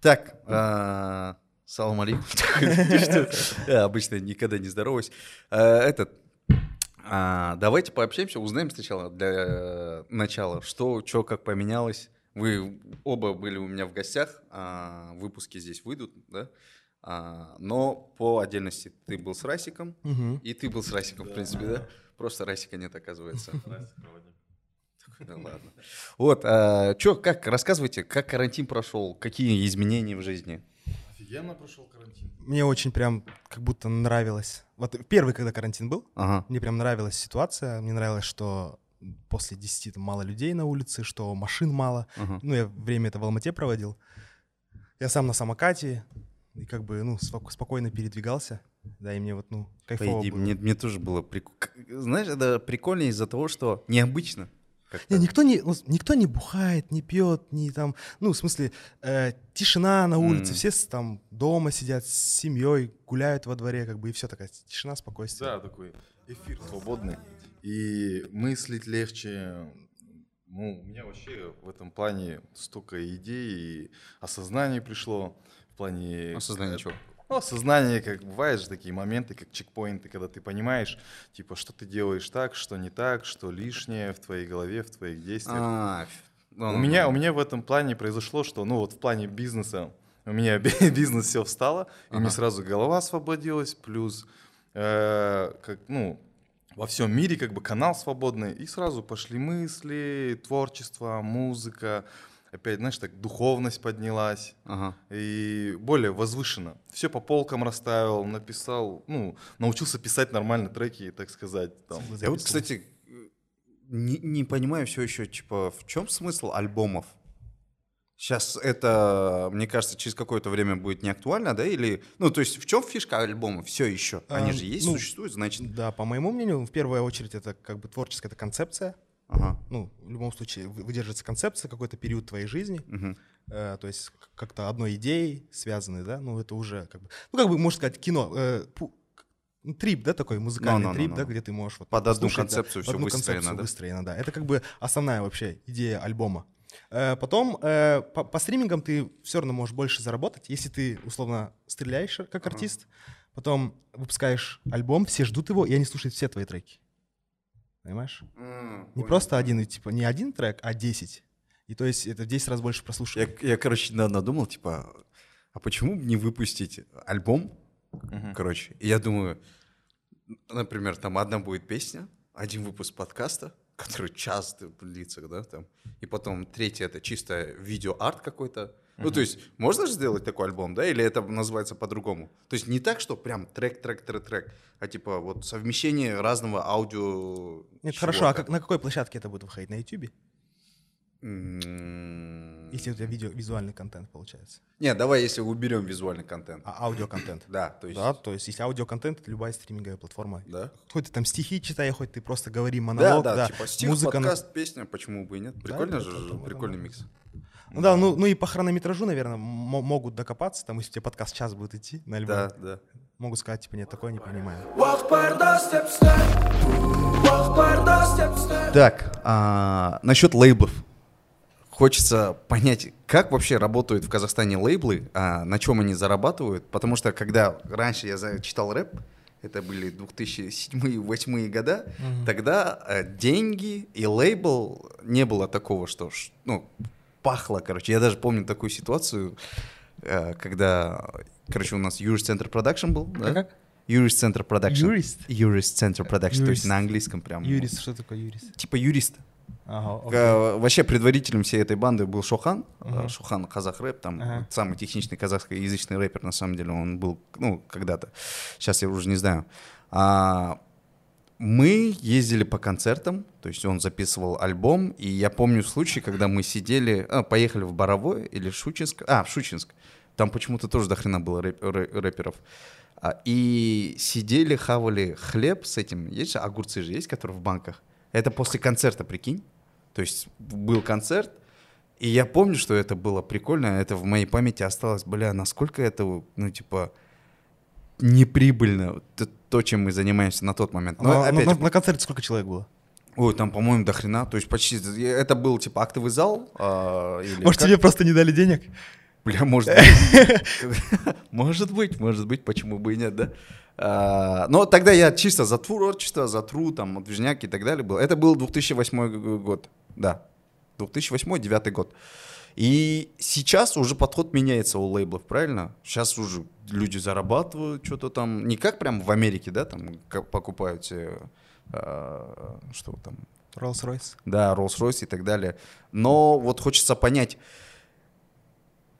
Так, а, салам алейкум. Обычно никогда не здороваюсь. А, Этот, а, давайте пообщаемся, узнаем сначала для э, начала, что, что, как поменялось. Вы оба были у меня в гостях, выпуски здесь выйдут, да? А, Но по отдельности ты был с Расиком, Мгм. и ты был с Расиком, в принципе, да? Просто Расика нет, оказывается. Да ладно. Вот, что, как, рассказывайте, как карантин прошел, какие изменения в жизни? Офигенно прошел карантин. Мне очень прям как будто нравилось. Вот первый, когда карантин был, Ага. мне прям нравилась ситуация. Мне нравилось, что после 10 там мало людей на улице, что машин мало. ага. Ну, я время это в Алмате проводил. Я сам на самокате и как бы, ну, спок- спокойно передвигался. Да, и мне вот, ну, По кайфово идее, было. мне, мне тоже было прикольно. Знаешь, это прикольно из-за того, что необычно. Как-то. Не, никто не, ну, никто не бухает, не пьет, не там, ну, в смысле, э, тишина на улице, М. все там дома сидят с семьей, гуляют во дворе, как бы, и все такая тишина, спокойствие. Да, такой эфир свободный. И мыслить легче. Ну, у меня вообще в этом плане столько идей и осознание пришло. В плане... Осознание э, чего? Ну, осознание, как бывают же такие моменты, как чекпоинты, когда ты понимаешь, типа, что ты делаешь так, что не так, что лишнее в твоей голове, в твоих действиях. А, ну, У ну, меня, ну. у меня в этом плане произошло, что, ну вот в плане бизнеса, у меня би- бизнес все встало, и Ага. мне сразу голова освободилась, плюс, э, как, ну, во всем мире как бы канал свободный, и сразу пошли мысли, творчество, музыка, опять, знаешь, так духовность поднялась, Ага. и более возвышенно. Все по полкам расставил, написал, ну, научился писать нормально треки, так сказать. Там. Я вот, кстати, не, не понимаю все еще, типа, в чем смысл альбомов? Сейчас это, мне кажется, через какое-то время будет не актуально, да? Или, ну, то есть в чем фишка альбома все еще? Они А, же есть, ну, существуют, значит. Да, по моему мнению, в первую очередь это как бы творческая эта концепция. Ага. Ну, в любом случае, вы- выдерживается концепция, какой-то период твоей жизни, Мгм. э, то есть как-то одной идеей связаны, да, ну, это уже как бы, ну, как бы, можно сказать, кино, э, пу- трип, да, такой музыкальный Ну, ну, ну, трип, ну, да, ну. где ты можешь вот Под одну послушать, да, концепцию под всё одну выстроено, концепцию да? выстроено, да. Это как бы основная вообще идея альбома. Э, Потом э, по, по стримингам ты все равно можешь больше заработать, если ты условно стреляешь как артист, потом выпускаешь альбом, все ждут его, и они слушают все твои треки. Понимаешь? Не просто один, типа, не один трек, а 10. И то есть это в 10 раз больше Я, прослушиваний. я, короче, недавно думал, типа, а почему бы не выпустить альбом, Мгм. короче? И я думаю, например, там одна будет песня, один выпуск подкаста, который час длится, да, там, и потом третий это чисто видео-арт какой-то. Ну, то есть, можно же сделать такой альбом, да, или это называется по-другому? То есть не так, что прям трек, трек, трек, трек, а типа вот совмещение разного аудио. Нет, хорошо, а как, на какой площадке это будет выходить? На YouTube? М, Если у тебя видео, визуальный контент получается. Не, давай, если уберем визуальный контент. А аудиоконтент? Да, то есть... Да, то есть если аудиоконтент, это любая стриминговая платформа. Да? Хоть ты там стихи читай, хоть ты просто говори Да, монолог, да, да, типа стих, музыка подкаст, песня, почему бы и нет? Прикольно да, же, это- это прикольный нормально. микс. Ну да, ну, ну и по хронометражу, наверное, могут докопаться, там, если у тебя подкаст час будет идти на альбом, Да, да. могут сказать, типа, нет, такое не понимаю. Так, а, насчет лейблов. Хочется понять, как вообще работают в Казахстане лейблы, а, на чем они зарабатывают. Потому что когда раньше я читал рэп, это были 2007-2008 года, тогда э, деньги и лейбл не было такого, что ну, пахло, короче. Я даже помню такую ситуацию, э, когда, короче, у нас Юрис Центр Production был. да? Как? Юрис Центр Production. Юрист? Юрис Центр Production, то есть Юрист. на английском прям. Юрист, что такое юрист? Типа юрист. Ага. Э, Вообще предводителем всей этой банды был Шохан. Э, Шохан Казах рэп, там вот самый техничный казахскоязычный рэпер, на самом деле, он был, ну, когда-то. Сейчас я уже не знаю. А, мы ездили по концертам, то есть он записывал альбом, и я помню случай, когда мы сидели, а, поехали в Боровой или Шучинск, а, в Шучинск, там почему-то тоже до хрена было рэп- рэ- рэперов. А, И сидели, хавали хлеб с этим, есть огурцы же есть, которые в банках. Это после концерта, прикинь. То есть был концерт, и я помню, что это было прикольно, это в моей памяти осталось, бля, насколько это, ну, типа, неприбыльно, то, чем мы занимаемся на тот момент. Но На- опять на, же, на концерте сколько человек было? ой, там, по-моему, до хрена, то есть почти, это был, типа, актовый зал, а, или Может, как? тебе просто не дали денег? Бля, может быть. Может быть, может быть, почему бы и нет, да? А, Но тогда я чисто за творчество, за тру, там, движняк и так далее был. Это был 2008 год, да. 2008-2009 год. И сейчас уже подход меняется у лейблов, правильно? Сейчас уже люди зарабатывают что-то там, не как прям в Америке, да, там как покупают себе, а, что там, Rolls-Royce. да, Rolls-Royce и так далее. Но вот хочется понять,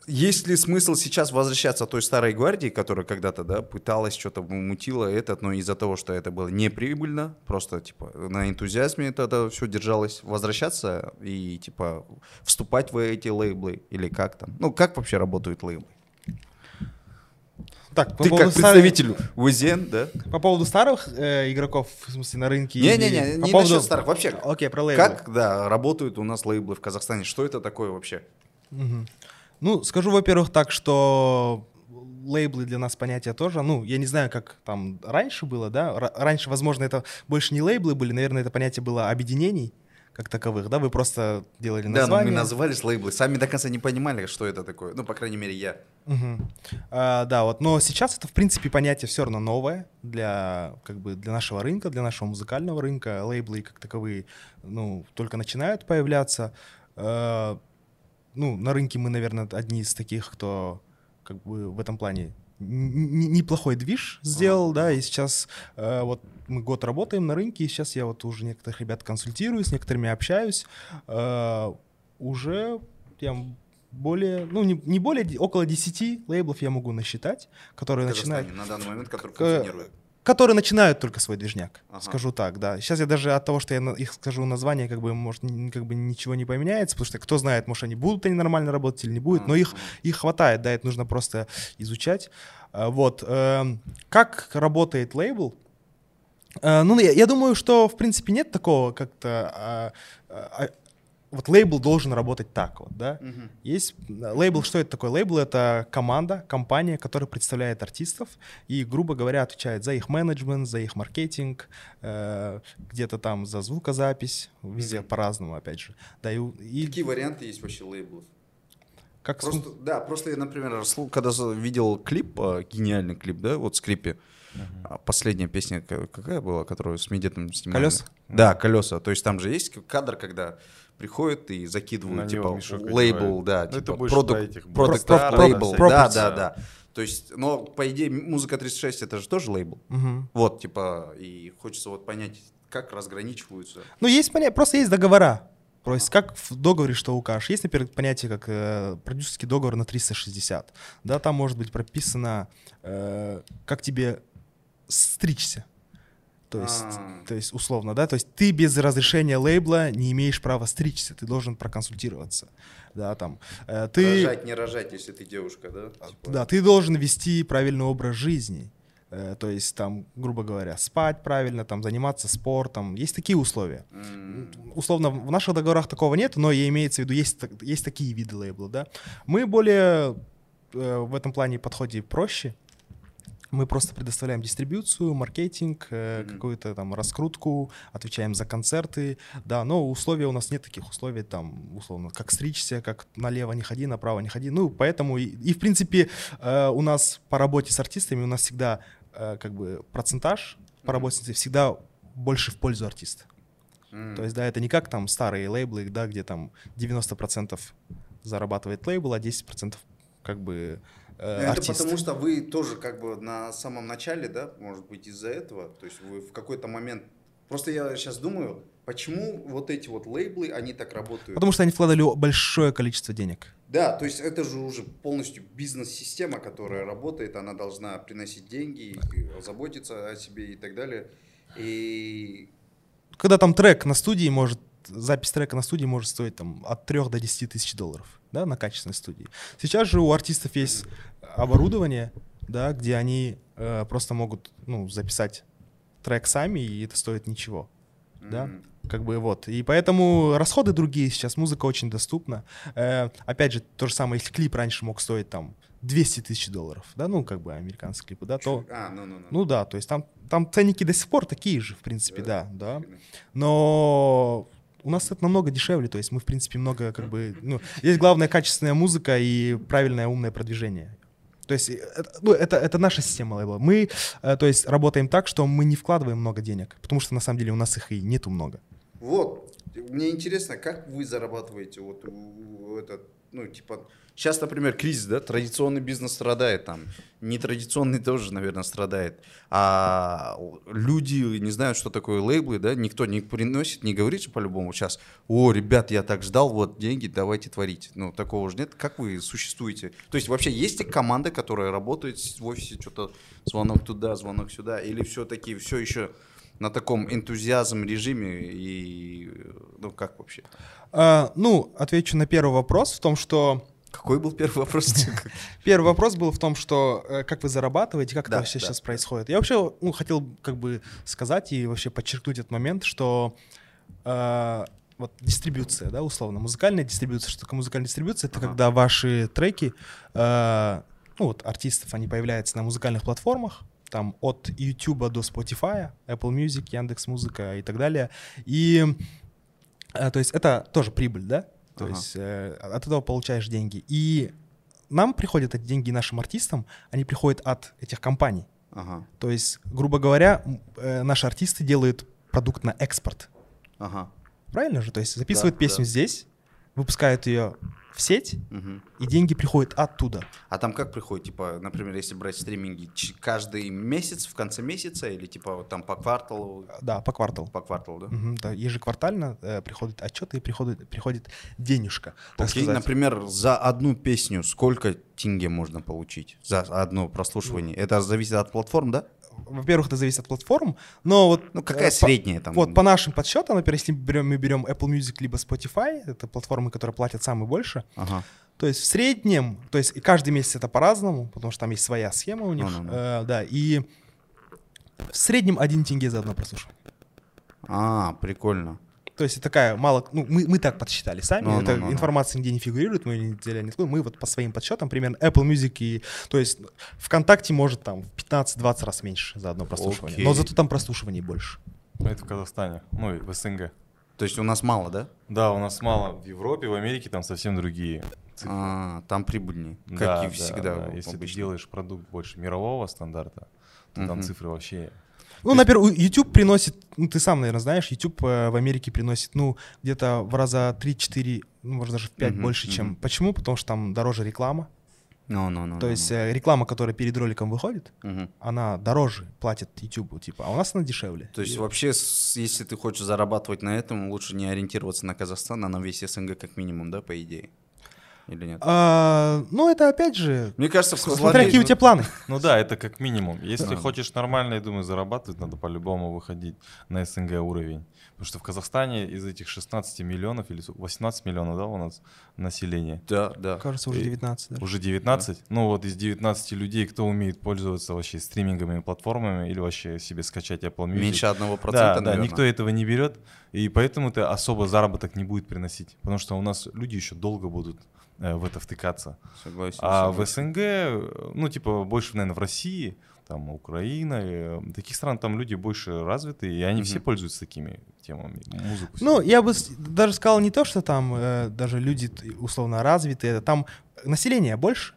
есть ли смысл сейчас возвращаться той старой гвардии, которая когда-то, да, пыталась что-то мутила этот, но из-за того, что это было неприбыльно, просто, типа, на энтузиазме это, это все держалось, возвращаться и, типа, вступать в эти лейблы или как там? Ну, как вообще работают лейблы? Так, по Ты как старых- представитель УЗН, да? По поводу старых э, игроков, в смысле, на рынке? Не-не-не, или по не поводу- насчет старых, вообще. Окей, про лейблы. Как, да, работают у нас лейблы в Казахстане? Что это такое вообще? Мгм. Ну, скажу, во-первых, так, что лейблы для нас понятие тоже, ну, я не знаю, как там раньше было, да, Ра- раньше, возможно, это больше не лейблы были, наверное, это понятие было объединений как таковых, да, вы просто делали Да, но название. мы назывались лейблы, сами до конца не понимали, что это такое. Ну, по крайней мере, я. Мгм. А, да, вот, но сейчас это, в принципе, понятие все равно новое для, как бы, для нашего рынка, для нашего музыкального рынка. Лейблы как таковые, ну, только начинают появляться. А, ну, на рынке мы, наверное, одни из таких, кто, как бы, в этом плане неплохой движ сделал, да, и сейчас э, вот мы год работаем на рынке, и сейчас я вот уже некоторых ребят консультирую, с некоторыми общаюсь, Э, уже прям более, ну не, не более, около 10 лейблов я могу насчитать, которые начинают, на данный момент, который К- функционирует. Которые начинают только свой движняк, Ага. скажу так, да. Сейчас я даже от того, что я их скажу название, как бы, может, как бы ничего не поменяется, потому что кто знает, может, они будут они нормально работать или не будут, но их, их хватает, да, это нужно просто изучать. А, Вот. эм, Как работает лейбл? Э, Ну, я, я думаю, что, в принципе, нет такого как-то... вот лейбл должен работать так вот, да? Мгм. Есть э, лейбл, что это такое? Лейбл — это команда, компания, которая представляет артистов и, грубо говоря, отвечает за их менеджмент, за их маркетинг, э, где-то там за звукозапись, везде Мгм. по-разному, опять же. Да, и, и Какие варианты есть вообще лейблов? как... с- Просто, да, просто я, например, когда видел клип, а, гениальный клип, да, вот скрипе, а, последняя песня ка- какая была, которую с Медетом снимали? «Колеса»? Да, колеса. То есть там же есть кадр, когда приходят и закидывают, типа, лейбл, да, Ну, типа, продукт, этих продукт Про- про- лейбл, да, да, да. То есть, но, по идее, музыка 36 это же тоже лейбл. Вот, типа, и хочется вот понять, как разграничиваются. Ну, есть понятие, просто есть договора. То есть как в договоре что укажешь. Есть, например, понятие как э, продюсерский договор на 360. Да, там может быть прописано, э, как тебе стричься. То есть, А. то есть условно, да, то есть ты без разрешения лейбла не имеешь права стричься, ты должен проконсультироваться, да, там. Э, ты, Рожать, не рожать, если ты девушка, да? Типа, да, ты должен вести правильный образ жизни. Э, то есть там, грубо говоря, спать правильно, там заниматься спортом. Есть такие условия. м, Условно, в наших договорах такого нет, но и имеется в виду, есть, есть такие виды лейбла, да. Мы более э, в этом плане подходе проще. Мы просто предоставляем дистрибьюцию, маркетинг, Мгм. какую-то там раскрутку, отвечаем за концерты, да, но условия у нас нет таких условий, там, условно, как стричься, как налево не ходи, направо не ходи, ну, поэтому, и, и, в принципе, э, у нас по работе с артистами, у нас всегда, э, как бы, процентаж по Мгм. работе всегда больше в пользу артиста. м. То есть, да, это не как там старые лейблы, да, где там 90% зарабатывает лейбл, а 10% как бы Это артист. потому что вы тоже как бы на самом начале, да, может быть из-за этого, то есть вы в какой-то момент... Просто я сейчас думаю, почему вот эти вот лейблы, они так работают? Потому что они вкладывали большое количество денег. Да, то есть это же уже полностью бизнес-система, которая работает, она должна приносить деньги, заботиться о себе и так далее. И Когда там трек на студии может, запись трека на студии может стоить там от 3 до 10 тысяч долларов, да, на качественной студии. Сейчас же у артистов есть оборудование, да, где они э, просто могут, ну, записать трек сами, и это стоит ничего. Да. Как бы вот. И поэтому расходы другие сейчас, музыка очень доступна. Э, опять же, то же самое, если клип раньше мог стоить там 200 тысяч долларов, да, ну, как бы американские клипы, да, то... А, ну, ну, ну. Ну да, то есть там, там ценники до сих пор такие же, в принципе, Да. да, да. Но у нас это намного дешевле, то есть мы, в принципе, много как бы... Ну, здесь главное качественная музыка и правильное умное продвижение. То есть это, ну, это, это наша система лейбла. Мы, э, то есть, работаем так, что мы не вкладываем много денег, потому что на самом деле у нас их и нету много. Вот, мне интересно, как вы зарабатываете вот этот, ну, типа, сейчас, например, кризис, да, традиционный бизнес страдает там, нетрадиционный тоже, наверное, страдает, а люди не знают, что такое лейблы, да, никто не приносит, не говорит же по-любому сейчас, о, ребят, я так ждал, вот деньги, давайте творить. Ну, такого же нет. Как вы существуете? То есть вообще есть ли команда, которая работает в офисе, что-то звонок туда, звонок сюда, или все-таки все еще на таком энтузиазм режиме и ну как вообще? А, ну, отвечу на первый вопрос в том, что Какой был первый вопрос? Первый вопрос был в том, что э, как вы зарабатываете, как Да, это вообще да, сейчас происходит. Я вообще ну, хотел как бы сказать и вообще подчеркнуть этот момент, что э, вот дистрибьюция, да, условно, музыкальная дистрибьюция. Что такое музыкальная дистрибьюция? Это Ага. когда ваши треки, э, ну вот артистов, они появляются на музыкальных платформах, там от YouTube до Spotify, Apple Music, Яндекс Музыка и так далее. И э, то есть это тоже прибыль, да? То Ага. есть э, от этого получаешь деньги. И нам приходят эти деньги нашим артистам, они приходят от этих компаний. Ага, То есть, грубо говоря, э, наши артисты делают продукт на экспорт. ага. Правильно же? То есть записывают Да, песню да. здесь, выпускают ее в сеть, мгм. и деньги приходят оттуда. А там как приходит, типа, например, если брать стриминги, каждый месяц, в конце месяца, или типа вот там по кварталу, Да, по кварталу. по кварталу, да? Мгм, да, ежеквартально э, приходит отчет и приходит, приходит денежка. так Окей, сказать. например, за одну песню сколько тенге можно получить за одно прослушивание? Это зависит от платформ, да? Во-первых, это зависит от платформ, но вот... Ну, какая э, средняя там? Вот по нашим подсчетам, например, если мы берем, мы берем Apple Music либо Spotify, это платформы, которые платят самое больше, Ага. то есть в среднем, то есть и каждый месяц это по-разному, потому что там есть своя схема у них, Ну-ну-ну. э, да, и в среднем один тенге за одно прослушивание. А, прикольно. То есть это такая мало, ну мы, мы так подсчитали сами, Ну, это ну, ну, ну. информация нигде не фигурирует, мы не делали никто, мы вот по своим подсчетам примерно Apple Music и, то есть ВКонтакте может там в 15-20 раз меньше за одно прослушивание, Окей. но зато там прослушиваний больше. Это в Казахстане, ну и в СНГ. То есть у нас мало, да? Да, у нас мало в Европе, в Америке там совсем другие цифры. А, там прибыльнее, как Да, и да, всегда. да. Если ты обычно. делаешь продукт больше мирового стандарта, то там Мгм. цифры вообще... Ну, например, YouTube приносит, ну, ты сам, наверное, знаешь, YouTube э, в Америке приносит, ну, где-то в раза 3-4, ну, может, даже в 5 Мгм, больше, чем... Почему? Потому что там дороже реклама. Ну, ну, ну, То ну, есть ну. э, реклама, которая перед роликом выходит, Мгм. она дороже платит YouTube, типа, а у нас она дешевле. То есть И- вообще, если ты хочешь зарабатывать на этом, лучше не ориентироваться на Казахстан, а на весь СНГ как минимум, да, по идее? Или нет? А, ну, это опять же, Мне кажется, в смотря какие у тебя планы. Ну да, это как минимум. Если Да. хочешь нормально, я думаю, зарабатывать, надо по-любому выходить на СНГ уровень. Потому что в Казахстане из этих 16 миллионов или сколько, 18 миллионов, да, у нас население? Да, да. Кажется, уже И- 19 даже. Уже 19? Ну вот из 19 людей, кто умеет пользоваться вообще стриминговыми платформами или вообще себе скачать Apple Music? Меньше одного Да, процента, да, наверное. никто этого не берет, и поэтому это особо заработок не будет приносить, потому что у нас люди еще долго будут в это втыкаться. Согласен. А в согласен. СНГ, э, ну типа больше, наверное, в России, там Украина, э, таких стран там люди больше развиты, и они все Мгм. пользуются такими темами. Музыку. Ну, я бы даже сказал не то, что там э, даже люди условно развитые, там население больше.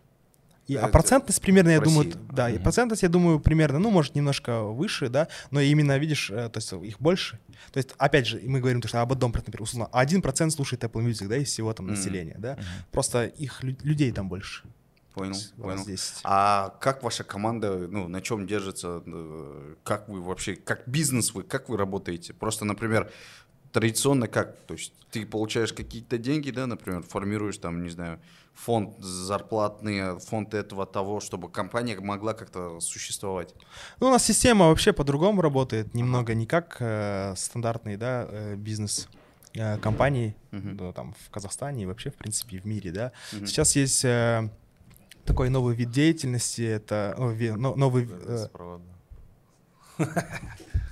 И, а процентность примерно, я в думаю, России. да, и процентность, я думаю, примерно, ну, может, немножко выше, да, но именно, видишь, э, то есть их больше. То есть, опять же, мы говорим, то, что об одном, например, условно, один процент слушает Apple Music, да, из всего там населения, да, просто их лю- людей там больше. Понял, понял. 10. А как ваша команда, ну, на чем держится, э, как вы вообще, как бизнес вы, как вы работаете? Просто, например, традиционно как? То есть ты получаешь какие-то деньги, да, например, формируешь там, не знаю, фонд зарплатный, фонд этого, того, чтобы компания могла как-то существовать. Ну, у нас система вообще по-другому работает, немного не как э, стандартный, да, э, бизнес э, компании, Мгм. да, там, в Казахстане и вообще, в принципе, в мире, да. Мгм. Сейчас есть э, такой новый вид деятельности, это о, ви- но- новый... э.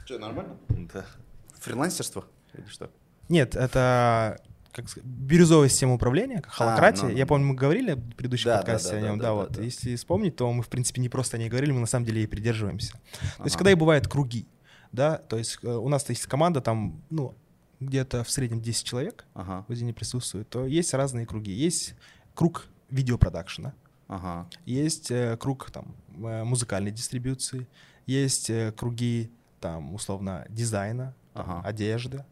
Что, нормально? Да. Фрилансерство или что? нет, это как бирюзовая система управления, как холократия. ну, Я ну. помню, мы говорили в предыдущем Да, подкасте да, о да, нем, да, да, да, вот. да. Если вспомнить, то мы, в принципе, не просто о ней говорили, мы на самом деле и придерживаемся. То есть, когда и бывают круги, да, то есть э, у нас есть команда там, ну, где-то в среднем 10 человек Ага, в Озене присутствует, то есть разные круги. Есть круг видеопродакшена, ага. есть э, круг там э, музыкальной дистрибьюции, есть круги там условно дизайна, Ага. одежды,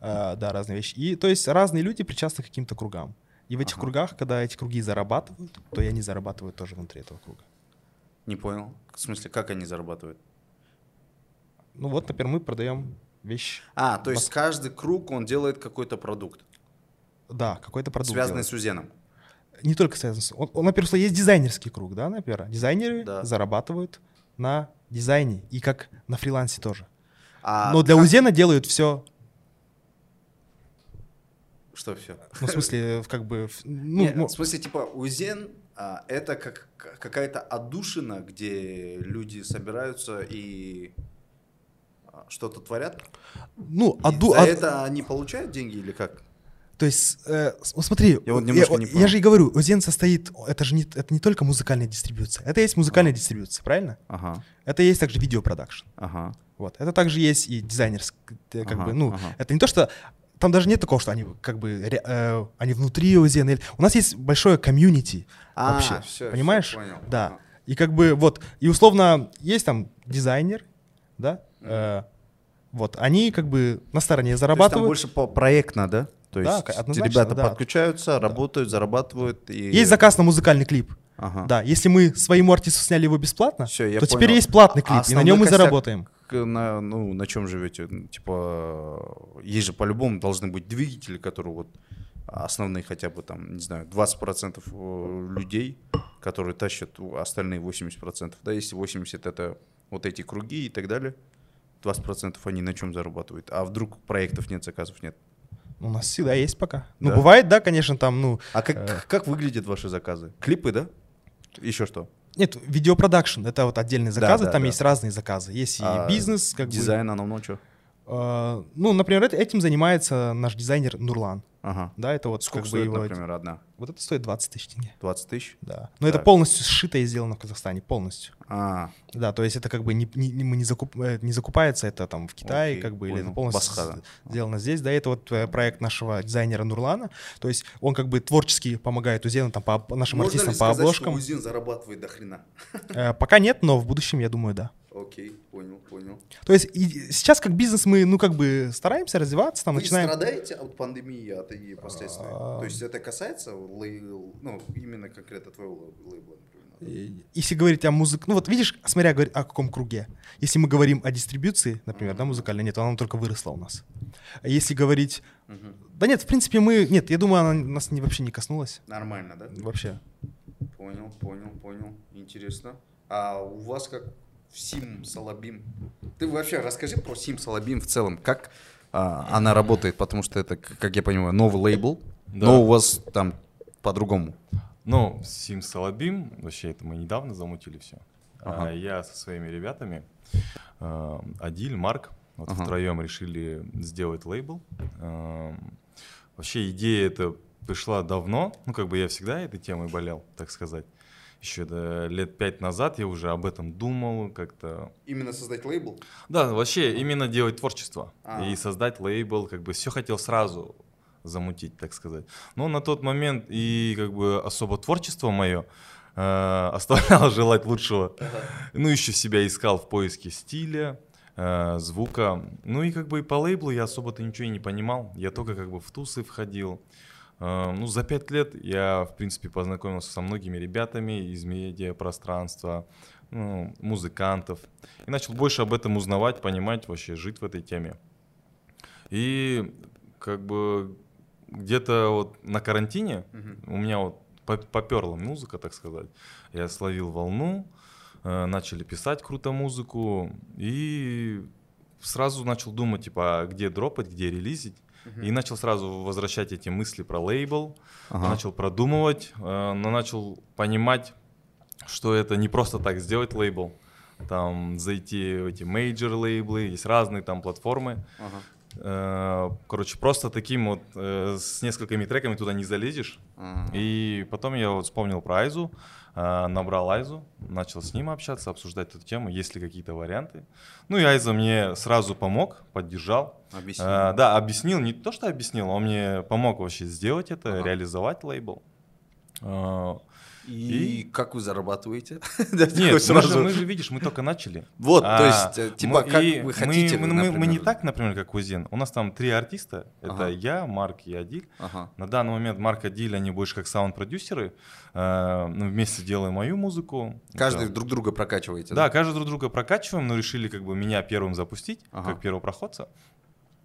э, да, разные вещи. И то есть разные люди причастны к каким-то кругам. И в этих Ага. кругах, когда эти круги зарабатывают, то и они зарабатывают тоже внутри этого круга. Не понял. В смысле, как они зарабатывают? Ну вот, например, мы продаем вещи. А, то есть каждый круг, он делает какой-то продукт, Да, какой-то продукт. связанный делает. с Узеном. Не только связан с... Он, он, например, есть дизайнерский круг, да, например. Дизайнеры Да. зарабатывают на дизайне и как на фрилансе тоже. А Но для как- Узена делают все, Что все? ну, в смысле, в как бы... в- Ну, Не, ну, в смысле, типа, Узен а, это как какая-то отдушина, где люди собираются и а, что-то творят. ну, И аду- за это они получают деньги или как? То есть, э, смотри, Я вот немножко не я же и говорю, Озен состоит, это же не, это не только музыкальная дистрибьюция, это есть музыкальная дистрибьюция, правильно? Ага, Это есть также видеопродакшн. ага. Вот. Это также есть и дизайнерская, как Ага, бы, ну, ага. это не то, что там даже нет такого, что они как бы э, они внутри или- У нас есть большое комьюнити А, вообще, всё, понимаешь? всё, понял. Да. И как бы вот, и условно есть там дизайнер, да, э, вот, они как бы на стороне То есть там зарабатывают. больше по проектно, да? То Да, есть ребята да. подключаются, работают, зарабатывают. И... Есть заказ на музыкальный клип. Ага. Да, если мы своему артисту сняли его бесплатно, Всё, я то теперь понял. есть платный А клип, и на нем мы заработаем. На, ну, на чем живете? Типа, есть же по-любому должны быть двигатели, которые вот основные хотя бы там, не знаю, 20% э, людей, которые тащат остальные 80%. Да, если 80% это вот эти круги и так далее, 20% они на чем зарабатывают? А вдруг проектов нет, заказов нет? У нас всегда есть пока. Ну, Да? бывает, да, конечно, там, ну... А как, Э. как выглядят ваши заказы? Клипы, да? Еще что? Нет, видеопродакшн — это вот отдельные заказы, да, там да. есть разные заказы. Есть и А бизнес, как бы... Дизайн, оно ну что? Э, ну, например, это- этим занимается наш дизайнер Нурлан. Ага. Да, это вот Сколько как бы стоит, его- например, одна? Вот это стоит 20 тысяч тенге. 20 тысяч? Да. Но это Так. полностью сшито и сделано в Казахстане, полностью. А, Да, то есть это как бы не, не- не- мы не, закуп, э, не закупается, это там в Китае, Окей, как бы, или это полностью Басха, с- да. сделано здесь. Да, это вот э, проект нашего дизайнера Нурлана. То есть он как бы творчески помогает Узену там по нашим артистам по обложкам. Узин зарабатывает до хрена? Э, пока нет, но в будущем, я думаю, да. Окей, понял, понял. То есть и сейчас как бизнес мы, ну, как бы стараемся развиваться, там Вы начинаем... страдаете от пандемии, от ее последствий? А. То есть это касается лейбл, ну, именно конкретно твоего лей- лейбла, например? Если говорить о музыке, ну вот видишь, смотря говорить о каком круге. Если мы говорим о дистрибьюции, например, да, музыкальной, нет, она только выросла у нас. А если говорить... Мгм. Да нет, в принципе, мы... Нет, я думаю, она нас не, вообще не коснулась. Нормально, да? Вообще. Понял, понял, понял. Интересно. А у вас как в Сим Салабим? Ты вообще расскажи про Сим Салабим в целом. Как а, она работает? Потому что это, как я понимаю, новый лейбл. Да. Но у вас там по-другому. Ну, Сим Салабим, вообще это мы недавно замутили все. Ага. я со своими ребятами, э, Адиль, Марк, вот Ага. втроем решили сделать лейбл. Эм, Вообще идея эта пришла давно, ну как бы я всегда этой темой болел, так сказать. Еще да, лет пять назад я уже об этом думал, как-то Именно создать лейбл? Да, вообще именно делать творчество А. и создать лейбл, как бы все хотел сразу замутить, так сказать. Но на тот момент и как бы особо творчество мое э, оставляло желать лучшего. Ну еще себя искал в поиске стиля, э, звука. Ну и как бы и по лейблу я особо-то ничего и не понимал. Я только как бы в тусы входил. Э, Ну, за пять лет я, в принципе, познакомился со многими ребятами из медиапространства, ну, музыкантов. И начал больше об этом узнавать, понимать, вообще жить в этой теме. И как бы где-то вот на карантине у меня вот по- поперла музыка, так сказать. Я словил волну, э, начали писать круто музыку и сразу начал думать, типа, а где дропать, где релизить. И начал сразу возвращать эти мысли про лейбл, Ага. начал продумывать, э, но начал понимать, что это не просто так сделать лейбл. Там зайти в эти major лейблы, есть разные там платформы. Ага. Э, Короче, просто таким вот э, с несколькими треками туда не залезешь. Ага. И потом я вот вспомнил про Айзу. Набрал Айзу, начал с ним общаться, обсуждать эту тему, есть ли какие-то варианты. Ну и Айза мне сразу помог, поддержал. Объясни. А, да, объяснил, не то, что объяснил, он мне помог вообще сделать это, Ага. реализовать лейбл. А, И, как вы зарабатываете? Да, Нет, мы же, мы же, видишь, мы только начали. Вот, то А, есть, э, типа, мы- как и вы хотите, Мы, мы- мы не например? так, например, как Кузин. У нас там три артиста. Это Ага. я, Марк и Адиль. Ага. На данный момент Марк и Адиль, они больше как саунд-продюсеры. Э, мы вместе делаем мою музыку. Каждый Это- друг друга прокачиваете, Да, каждый друг друга прокачиваем, но решили как бы меня первым запустить, Ага. как первопроходца.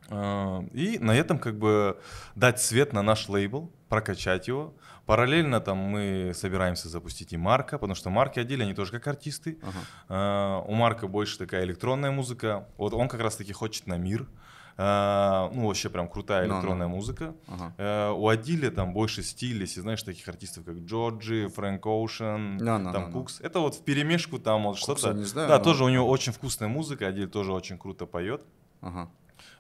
Э, И на этом как бы дать свет на наш лейбл, прокачать его. Параллельно там мы собираемся запустить и Марка, потому что Марк и Адиль, они тоже как артисты. Э, У Марка больше такая электронная музыка. Вот он как раз таки хочет на мир. Э, Ну, вообще прям крутая Ну, ну. электронная музыка. Ага. Э, У Адиля там больше стиль, если знаешь таких артистов, как Джорджи, Фрэнк Оушен, да, там. Кукс. Это вот в перемешку там вот что-то. не знаю, да, но- тоже у него очень вкусная музыка, Адиль тоже очень круто поет. Ага.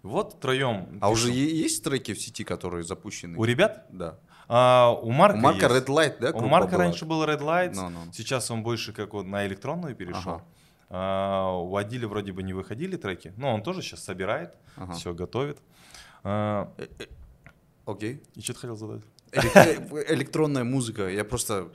Вот втроем. А уже есть треки в сети, которые запущены? У ребят? Да. А, у Марка У Марка есть. Red Light, да? У Марка была? раньше был Red Lights, Ну, ну. сейчас он больше как вот на электронную перешел. Ага. А, у Адиля вроде бы не выходили треки, но он тоже сейчас собирает, Ага. все готовит. А, Окей. и что ты хотел задать? Элек- Электронная музыка. Я просто...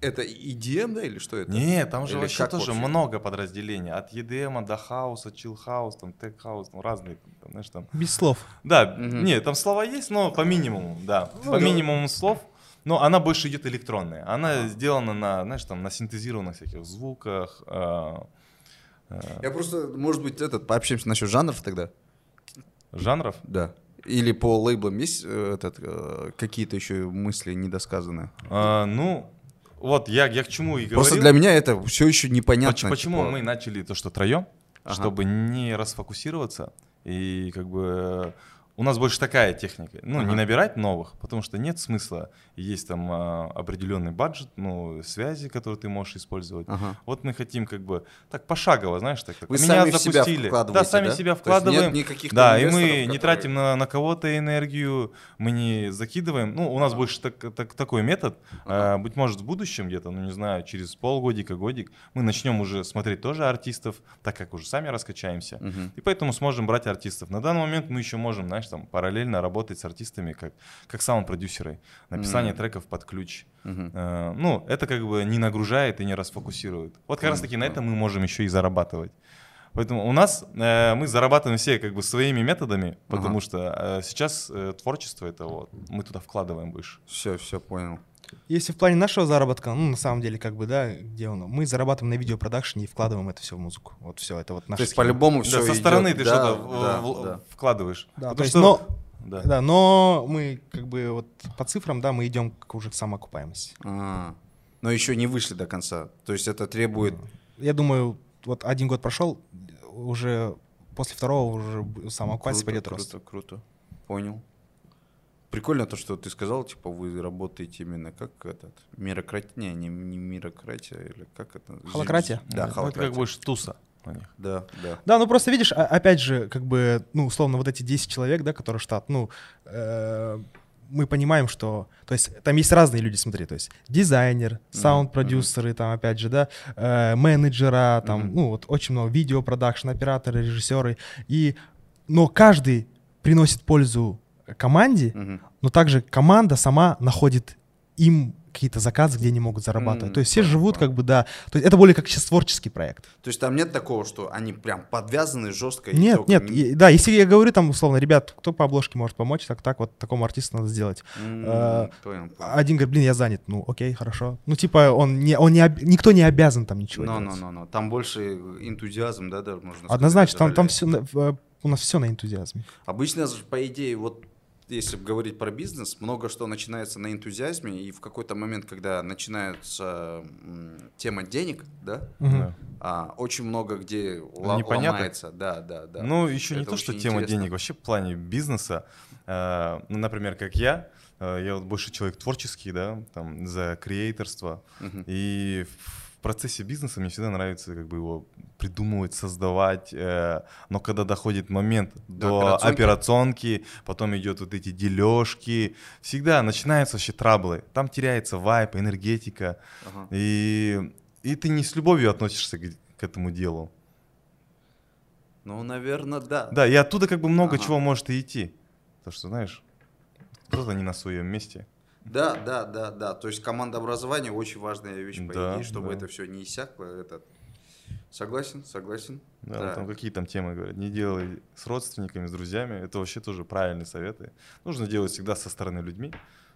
э, Это EDM, да, или что это? Нет, там же Или вообще тоже вообще? много подразделений. От EDM до хауса, chill house, там tech house, ну разные, там, знаешь, там. Без слов. Да, Мгм. нет, там слова есть, но по минимуму, да. Ну по да. минимуму слов. Но она больше идет электронная. Она сделана на, знаешь, там, на синтезированных всяких звуках. а, а, Я просто, может быть, этот, пообщаемся насчет жанров тогда? жанров. Да. Или по лейблам есть э, этот, э, какие-то еще мысли недосказанные? А, ну, вот я, я к чему и говорил. Просто для меня это все еще непонятно. Поч- Почему типа, мы начали то, что троем, Ага. чтобы не расфокусироваться и как бы у нас больше такая техника, ну Ага. не набирать новых, потому что нет смысла. Есть там а, определенный бюджет, ну связи, которые ты можешь использовать. Ага. Вот мы хотим как бы так пошагово, знаешь, так. Вы Меня сами себя запустили. вкладываете, Да, сами да? себя есть нет вкладываем. никаких да, и мы инвесторов, не которые- тратим на, на кого-то энергию, мы не закидываем. Ну, у нас больше так- так- такой метод. Ага. А, быть может, в будущем где-то, ну, не знаю, через полгодика, годик, мы начнем уже смотреть тоже артистов, так как уже сами раскачаемся. Мгм. И поэтому сможем брать артистов. На данный момент мы еще можем, знаешь, там параллельно работать с артистами как, как саунд-продюсеры. Написание Мгм. треков под ключ. Мгм. Э, ну, это как бы не нагружает и не расфокусирует. Вот как раз таки на этом мы можем еще и зарабатывать. Поэтому у нас э, мы зарабатываем все как бы своими методами, потому Ага. что э, сейчас э, творчество это вот мы туда вкладываем больше. Все, все понял. Если в плане нашего заработка, ну, на самом деле, как бы, да, где он? Мы зарабатываем на видеопродакшене и вкладываем это все в музыку. Вот все, это вот наша То есть по-любому Да, все со стороны ты что-то в- в- да. вкладываешь. Да, Потому то есть, что- но, да. да, но мы, как бы, вот по цифрам, да, мы идем к уже к самоокупаемости. А, но еще не вышли до конца. То есть это требует... Я думаю, вот один год прошел, уже после второго уже самоокупаемость Круто, пойдет рост. круто, круто. Понял. Прикольно то, что ты сказал, типа вы работаете именно как этот мерократия, не, не, не мерократия или как это? Холократия? Да, Ну, это холократия. как больше туса у них. Да, да. Да, ну просто видишь, а- опять же, как бы, ну, условно, вот эти 10 человек, да, которые штат, ну, э, мы понимаем, что, то есть, там есть разные люди, смотри, то есть, дизайнер, саунд-продюсеры, там, опять же, да, э, менеджера, там, Мгм. ну, вот очень много, видеопродакшн, операторы, режиссеры, и, но каждый приносит пользу команде, Мгм. но также команда сама находит им какие-то заказы, где они могут зарабатывать. М, То есть все живут как бы, да. То есть это более как сейчас творческий проект. То есть там нет такого, что они прям подвязаны жестко? и Нет, только нет. и- да, если я говорю там условно, ребят, кто по обложке может помочь, так, так, вот такому артисту надо сделать. Э, Понял, понял. Один говорит, блин, я занят. Ну, окей, хорошо. Ну, типа, он не, он не, об- никто не обязан там ничего Но, делать. но, но, но. Там больше энтузиазм, да, даже можно сказать, Однозначно, там, там все, у нас все на энтузиазме. Обычно, по идее, вот если говорить про бизнес, много что начинается на энтузиазме, и в какой-то момент, когда начинается тема денег, да. Да. а, очень много где Непонятно. ломается. Да, да, да. Ну, еще не Это то, что тема интересно. денег, вообще в плане бизнеса. э, ну, например, как я, э, я вот больше человек творческий, да, там, за креаторство. Мгм. И в процессе бизнеса мне всегда нравится как бы его придумывать, создавать, э, но когда доходит момент до операционки. операционки, потом идет вот эти дележки, всегда начинаются вообще траблы, там теряется вайп, энергетика, Ага. и, и ты не с любовью относишься к, к этому делу. Ну, наверное, да. Да, и оттуда как бы много Ага. чего может и идти. То, что, знаешь, кто-то не на своем месте. Да, да, да, да. То есть командообразование очень важная вещь, по Да, идее, чтобы да. это все не иссякло. Это... Согласен, согласен. Да, Да. Там какие там темы говорят, не делай с родственниками, с друзьями. Это вообще тоже правильные советы. Нужно делать всегда со стороны людьми,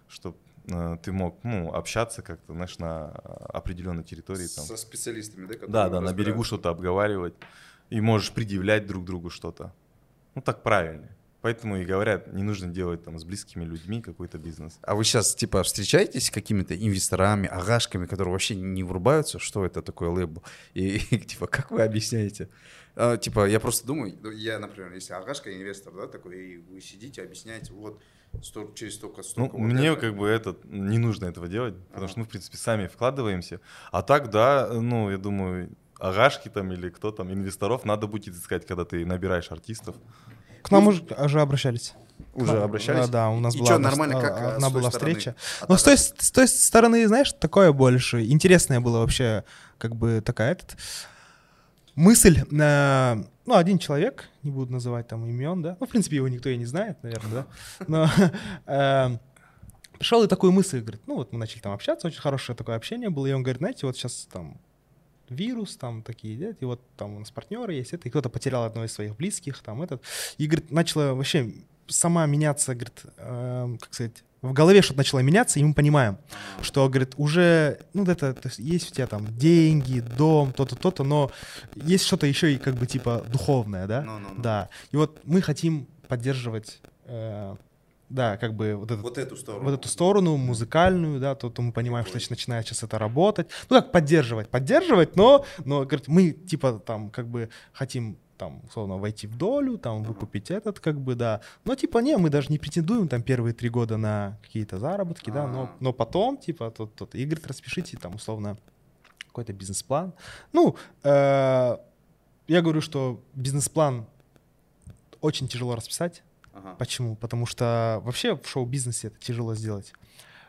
чтобы ты мог ну, общаться как-то, знаешь, на определенной территории. Там. Со специалистами, да? Да, да, на берегу что-то обговаривать. И можешь предъявлять друг другу что-то. Ну, так правильно. Поэтому и говорят, не нужно делать там с близкими людьми какой-то бизнес. А вы сейчас, типа, встречаетесь с какими-то инвесторами, агашками, которые вообще не врубаются, что это такое лейбл? И, типа, как вы объясняете? А, типа, я просто думаю, ну, я, например, если агашка инвестор, да, такой, и вы сидите, объясняете, вот, сто- через столько, Ну, столько. вот мне это. как бы это не нужно этого делать, потому Ага. что мы, в принципе, сами вкладываемся. А так, да, ну, я думаю, агашки там или кто там, инвесторов надо будет искать, когда ты набираешь артистов. К нам уже, уже обращались. Уже Да, обращались? Да, да, у нас И была одна нормально, как, э, одна была стороны? встреча. От Ну, с той, с той стороны, знаешь, такое больше. Интересное было вообще, как бы такая этот... Мысль, э, ну, один человек, не буду называть там имен, да, ну, в принципе, его никто и не знает, наверное, да, но э, пришел и такую мысль, говорит, ну, вот мы начали там общаться, очень хорошее такое общение было, и он говорит, знаете, вот сейчас там вирус, там такие, да, и вот там у нас партнеры есть, это, и кто-то потерял одного из своих близких, там этот, и, говорит, начала вообще сама меняться, говорит, эм, как сказать, в голове что-то начало меняться, и мы понимаем, что, говорит, уже, ну, это, то есть есть у тебя там деньги, дом, то-то, то-то, но есть что-то еще и как бы типа духовное, да? Ну-ну-ну. Да. И вот мы хотим поддерживать, э, да, как бы вот этот Вот эту сторону. вот эту сторону музыкальную, да, то, то мы понимаем, что значит, начинает сейчас это работать. Ну, как поддерживать, поддерживать, но, но говорит, мы типа там как бы хотим там, условно, войти в долю, там, выкупить этот, как бы, да. Но, типа, не, мы даже не претендуем там первые три года на какие-то заработки, да, но, А. но потом, типа, тот, тот, и, говорит, распишите там, условно, какой-то бизнес-план. Ну, э, я говорю, что бизнес-план очень тяжело расписать, Ага. Почему? Потому что вообще в шоу-бизнесе это тяжело сделать.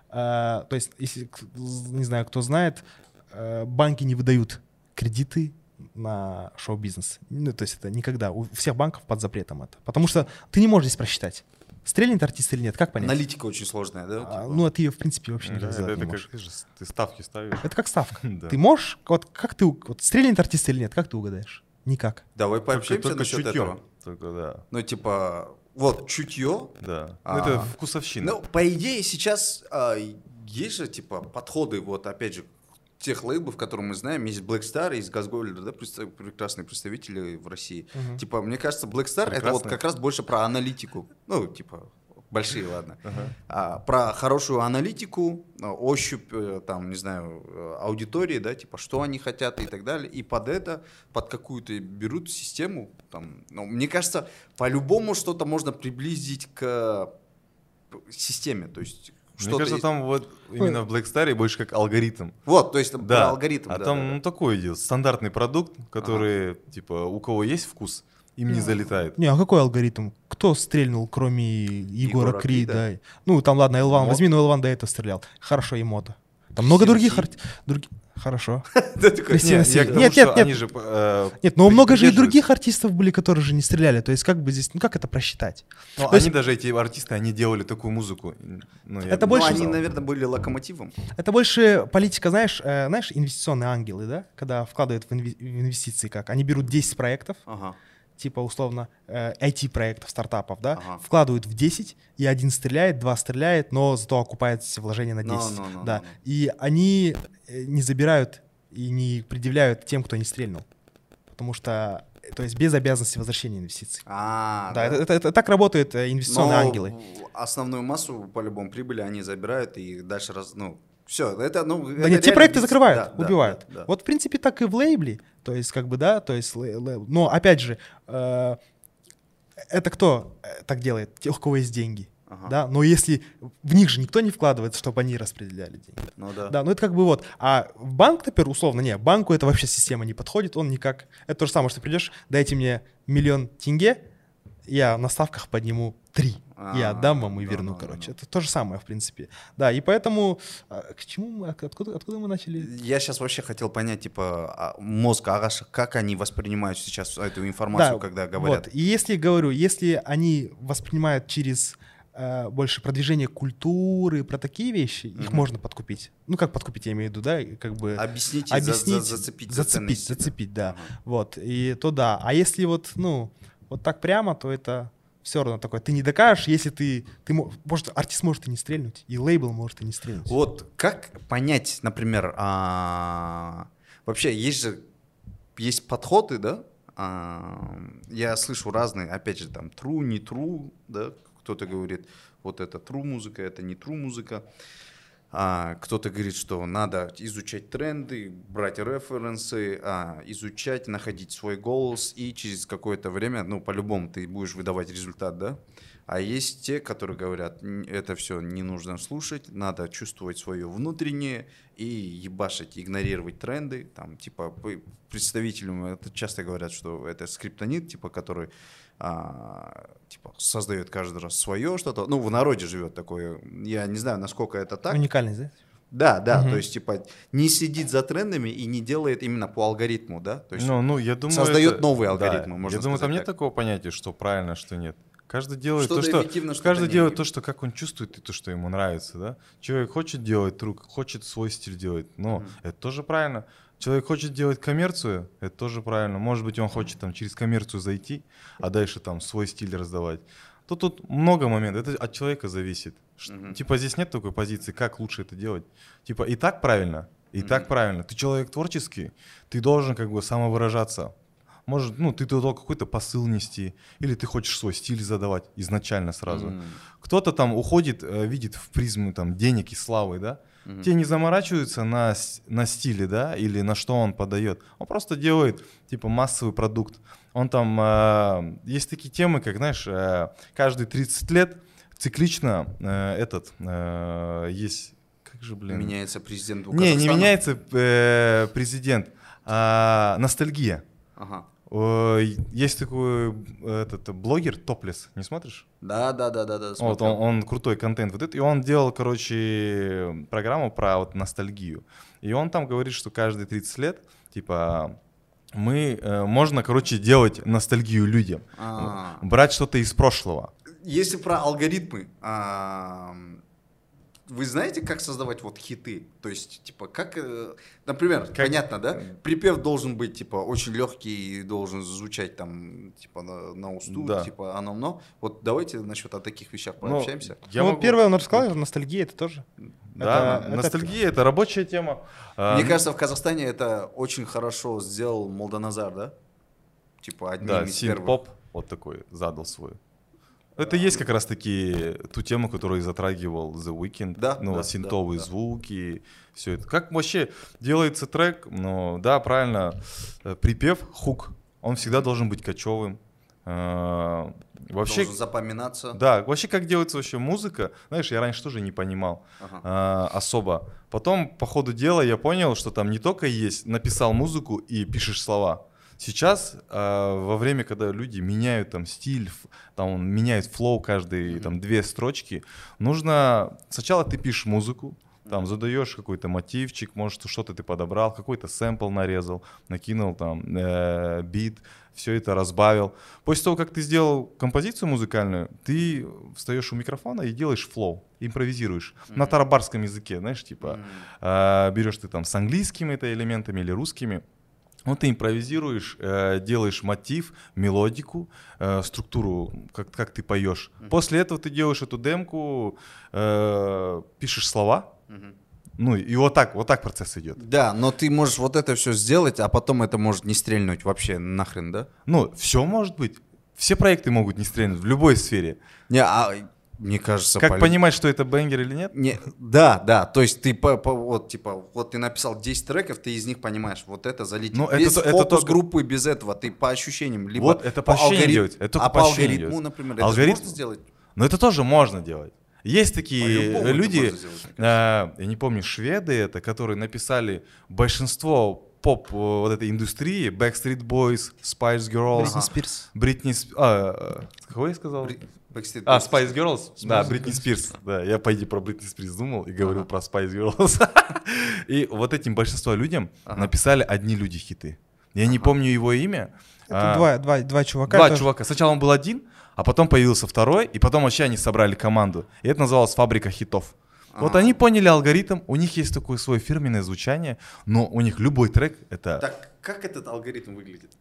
А, то есть, если, не знаю, кто знает, э, банки не выдают кредиты на шоу-бизнес. Ну, то есть это никогда. У всех банков под запретом это. Потому что ты не можешь здесь просчитать, стрельнет артист или нет. Как понять? Аналитика очень сложная, да? А, типа? ну, а ты ее, в принципе, вообще Да, никак это, сделать это не как ты же ты ставки ставишь. Это как ставка. Да. Ты можешь, вот как ты, вот стрельнет артист или нет, как ты угадаешь? Никак. Давай пообщаемся только насчет чутье. этого. Только да. Ну, типа, вот, чутье. Да. А. Это вкусовщина. Ну, по идее, сейчас а, есть же, типа, подходы, вот, опять же, тех лейблов, которые мы знаем, есть Black Star, есть Газгольдер, да, прекрасные представители в России. Мгм. Типа, мне кажется, Black Star это вот как раз больше про аналитику. Ну, типа, большие, ладно. Ага. А, про хорошую аналитику, а, ощупь, э, там, не знаю, э, аудитории, да, типа, что они хотят и так далее. И под это, под какую-то берут систему, там, ну, мне кажется, по-любому что-то можно приблизить к системе, то есть Мне что-то кажется, есть. там вот именно в Black Star больше как алгоритм. Вот, то есть там Да. про алгоритм. А да, там да, да. ну такой идет стандартный продукт, который типа у кого есть вкус, им не залетает. Не, а какой алгоритм? Кто стрельнул, кроме Егора, Егора Кри, Кри, да? Ну, там, ладно, Элван, возьми, но Элван до этого стрелял. Хорошо, и Мода. Там много других арти... други- Хорошо. Нет, что нет, нет. они же, э, Нет, но много же и других артистов были, которые же не стреляли. То есть как бы здесь, ну как это просчитать? Ну, они даже эти артисты, они делали такую музыку. Ну, Это Ну, больше- сказал. они, наверное, были локомотивом. Это больше политика, знаешь, э, знаешь, инвестиционные ангелы, да? Когда вкладывают в, инве- в инвестиции как? Они берут 10 проектов, Ага. Типа условно э, IT-проектов, стартапов, да? Ага. Вкладывают в 10, и один стреляет, два стреляет, но зато окупает все вложения на 10. Ну, ну, ну, да. ну, ну. И они э, не забирают и не предъявляют тем, кто не стрельнул. Потому что, э, то есть без обязанности возвращения инвестиций. А, да, Это, это- это так работают э, инвестиционные Но ангелы. основную массу по-любому прибыли они забирают и дальше раз, ну, все, это, ну, Да нет, те проекты закрывают, убивают. Да, да. Вот, в принципе, так и в лейбле. То есть, как бы, да, то есть, но, опять же, э, это кто э, так делает? Те, у кого есть деньги. Ага. да, но если в них же никто не вкладывается, чтобы они распределяли деньги. Ну да. Да, ну это как бы вот. А в банк, например, условно, не, банку это вообще система не подходит, он никак. Это то же самое, что придешь, дайте мне миллион тенге, я на ставках подниму три. Я А, отдам вам и да, верну, да, да, короче. да. Это то же самое, в принципе. Да, и поэтому а, к чему мы, откуда, откуда мы начали? Я сейчас вообще хотел понять, типа, а, мозг Агаша, как они воспринимают сейчас эту информацию, когда говорят. Вот. И если говорю, если они воспринимают через э, больше продвижение культуры, про такие вещи, их Мгм. можно подкупить. Ну, как подкупить, я имею в виду, да, как бы Объясните, за- объяснить, за- зацепить, за зацепить, ценности, да. зацепить, да. Ага. Вот, и то да. А если вот, ну, вот так прямо, то это все равно такое. Ты не докажешь, если ты, ты мо- может, артист может и не стрельнуть, и лейбл может и не стрельнуть. Вот как понять, например, а, вообще есть же есть подходы, да? А, я слышу разные, опять же, там true, не true, да? Кто-то говорит, вот это true музыка, это не true музыка. А, кто-то говорит, что надо изучать тренды, брать референсы, а, изучать, находить свой голос, и через какое-то время, ну, по-любому ты будешь выдавать результат, да? А есть те, которые говорят, «Н- это все не нужно слушать, надо чувствовать свое внутреннее и ебашить, игнорировать тренды. Там, типа, представителям это часто говорят, что это скриптонит, типа, который а, типа, создает каждый раз свое что-то. Ну, в народе живет такое. Я не знаю, насколько это так. Уникальность, да? Да, да, Мгм. то есть, типа, не сидит за трендами и не делает именно по алгоритму, да? То есть, Ну, ну, я думаю, создает это- новые да, алгоритмы, можно Я думаю, там сказать нет так. такого понятия, что правильно, что нет. Каждый делает Что-то то, что... эффективно, что-то каждый делает то, что как он чувствует, и то, что ему нравится, да? Человек хочет делать трюк, хочет свой стиль делать, но Мгм. это тоже правильно. Человек хочет делать коммерцию, это тоже правильно. Может быть, он хочет там через коммерцию зайти, а дальше там свой стиль раздавать. То тут много моментов, это от человека зависит. Мгм. Типа здесь нет такой позиции, как лучше это делать. Типа и так правильно, и Мгм. так правильно. Ты человек творческий, ты должен как бы самовыражаться. Может, ну, ты туда какой-то посыл нести, или ты хочешь свой стиль задавать изначально сразу. М, Кто-то там уходит, э, видит в призму там денег и славы, да? Мгм. Те не заморачиваются на, на стиле, да, или на что он подает. Он просто делает, типа, массовый продукт. Он там... э, есть такие темы, как, знаешь, э, каждые 30 лет циклично э, этот... э, есть... Как же, блин... Меняется президент Не, не Казахстана. меняется э, президент, а ностальгия. Ага. Ой, Есть такой э, этот блогер Топлес, не смотришь? Да, да, да, да, да. Вот смотрел. он, он крутой контент вот это, и он делал, короче, программу про вот ностальгию. И он там говорит, что каждые 30 лет, типа, мы, э, можно, короче, делать ностальгию людям. А. Брать что-то из прошлого. Если про алгоритмы, а, вы знаете, как создавать вот хиты? То есть, типа, как, э, например, понятно, да? Припев должен быть, типа, очень легкий и должен звучать там, типа, на, на усту, Да. типа, оно но. Вот давайте насчет о таких вещах Ну, пообщаемся. я ну, могу- вот первое он рассказал, ностальгия это тоже. Да, это- это- ностальгия — это рабочая тема. А, Мне кажется, в Казахстане это очень хорошо сделал Молданазар, да? Типа, одним Да, из первых. синт-поп вот такой задал свой. Это есть как раз таки ту тему, которую затрагивал The Weeknd. Да, ну, да, синтовые да, да. звуки, все это. Как вообще делается трек? Ну, да, правильно. э, Припев, хук, он всегда должен быть кочевым. Э, Вообще, Должен запоминаться. да, вообще как делается вообще музыка, знаешь, я раньше тоже не понимал Ага. а, особо. Потом по ходу дела я понял, что там не только есть написал музыку и пишешь слова. Сейчас а, во время, когда люди меняют там стиль, там он меняет флоу каждые там две строчки, нужно сначала ты пишешь музыку, там задаешь какой-то мотивчик, может что-то ты подобрал, какой-то сэмпл нарезал, накинул там э, бит, все это разбавил. После того, как ты сделал композицию музыкальную, ты встаешь у микрофона и делаешь флоу, импровизируешь на тарабарском языке, знаешь, типа а, берешь ты там с английскими это элементами или русскими. Вот ты импровизируешь, э, делаешь мотив, мелодику, э, структуру, как, как ты поешь. После этого ты делаешь эту демку, э, пишешь слова, Мгм. ну и вот так, вот так процесс идет. Да, но ты можешь вот это все сделать, а потом это может не стрельнуть вообще нахрен, да? Ну, все может быть. Все проекты могут не стрельнуть в любой сфере. Не, а мне кажется, Как полю- понимать, что это бенгер или нет? Не, да, да, то есть ты по, по- вот типа вот ты написал 10 треков, ты из них понимаешь, вот это залетит. Ну, это без то- это фокус только- группы, без этого, ты по ощущениям, либо Вот это по ощущениям алгорит- делать, это а по по алгоритму, делать. например, это Алгоритм- можно сделать? Но это тоже можно делать. Есть такие это люди, сделать, а, я не помню, шведы это, которые написали большинство поп э, вот этой индустрии, Backstreet Boys, Spice Girls, Бритни Спирс. Бритни Сп- а, э, кого я сказал? Бри- Backstreet А, Boys. Spice Girls? Да, Spice Бритни Girls. Спирс. Да, я пойди про Бритни Спирс думал и говорил Ага. про Spice Girls. И вот этим большинство людям Ага. написали одни люди хиты. Я не помню его имя. Это А, два, два, два чувака. Два тоже. чувака. Сначала он был один, а потом появился второй, и потом вообще они собрали команду. И это называлось «Фабрика хитов». Вот А. они поняли алгоритм, у них есть такое свое фирменное звучание, но у них любой трек это... Так, как этот алгоритм выглядит?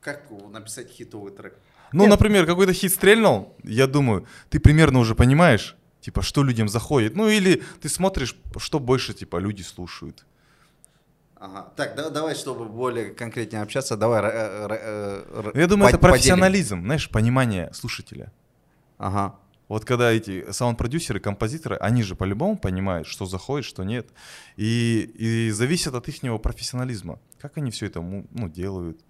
Как написать хитовый трек? Ну, Нет. например, какой-то хит стрельнул, я думаю, ты примерно уже понимаешь, типа, что людям заходит. Ну, или ты смотришь, что больше, типа, люди слушают. Ага. Так, да- давай, чтобы более конкретнее общаться, давай. э, ра- э, ра- Я думаю, это поделим. профессионализм, знаешь, понимание слушателя. Ага. Вот когда эти саунд-продюсеры, композиторы, они же по-любому понимают, что заходит, что нет. И, и зависит от их профессионализма. Как они все это ну, делают,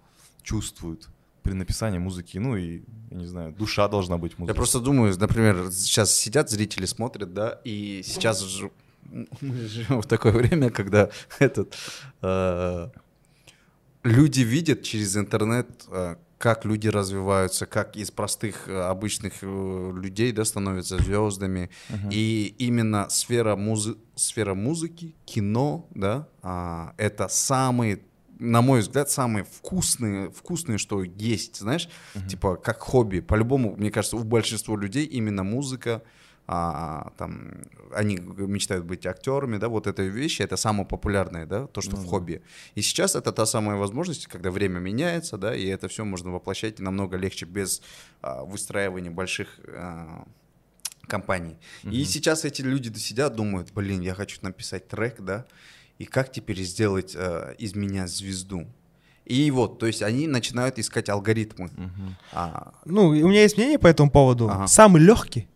чувствуют при написании музыки. Ну и, я не знаю, душа должна быть в Я просто думаю, например, сейчас сидят зрители, смотрят, да, и сейчас же мы живем в такое время, когда этот э, люди видят через интернет, э, как люди развиваются, как из простых э, обычных э, людей, да, становятся звездами, и именно сфера музы сфера музыки, кино, да, а, это самые на мой взгляд, самые вкусные, вкусные, что есть, знаешь, типа как хобби. По-любому, мне кажется, у большинства людей именно музыка, а, там, они мечтают быть актерами, да, вот этой вещи, это самое популярное, да, то, что в хобби. И сейчас это та самая возможность, когда время меняется, да, и это все можно воплощать намного легче без а, выстраивания больших а, компаний. И сейчас эти люди сидят, думают, блин, я хочу написать трек, да, и как теперь сделать э, из меня звезду? И вот, то есть они начинают искать алгоритмы. А, Ну, у меня есть мнение по этому поводу. Ага. Самый легкий.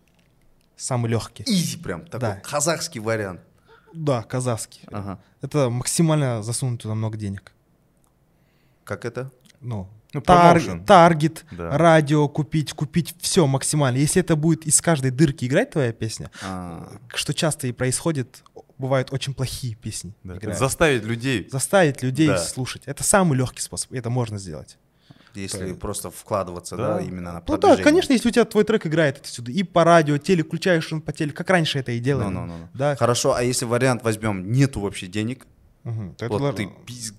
Самый легкий. изи прям, такой Да. казахский вариант. Да, казахский. Ага. Это максимально засунуть туда много денег. Как это? Ну, Ну, тар- таргет, Да. радио купить, купить все максимально. Если это будет из каждой дырки играть твоя песня, А, что часто и происходит, бывают очень плохие песни. Да. Заставить людей. Заставить людей Да. слушать. Это самый легкий способ. Это можно сделать. если просто вкладываться, да, Да. именно на Ну продвижение. да, конечно, если у тебя твой трек играет это сюда и по радио, телек, включаешь он по телеку, как раньше это и делали. Ну-ну-ну. Да. Хорошо, а если вариант возьмем, нету вообще денег, это вот должно- ты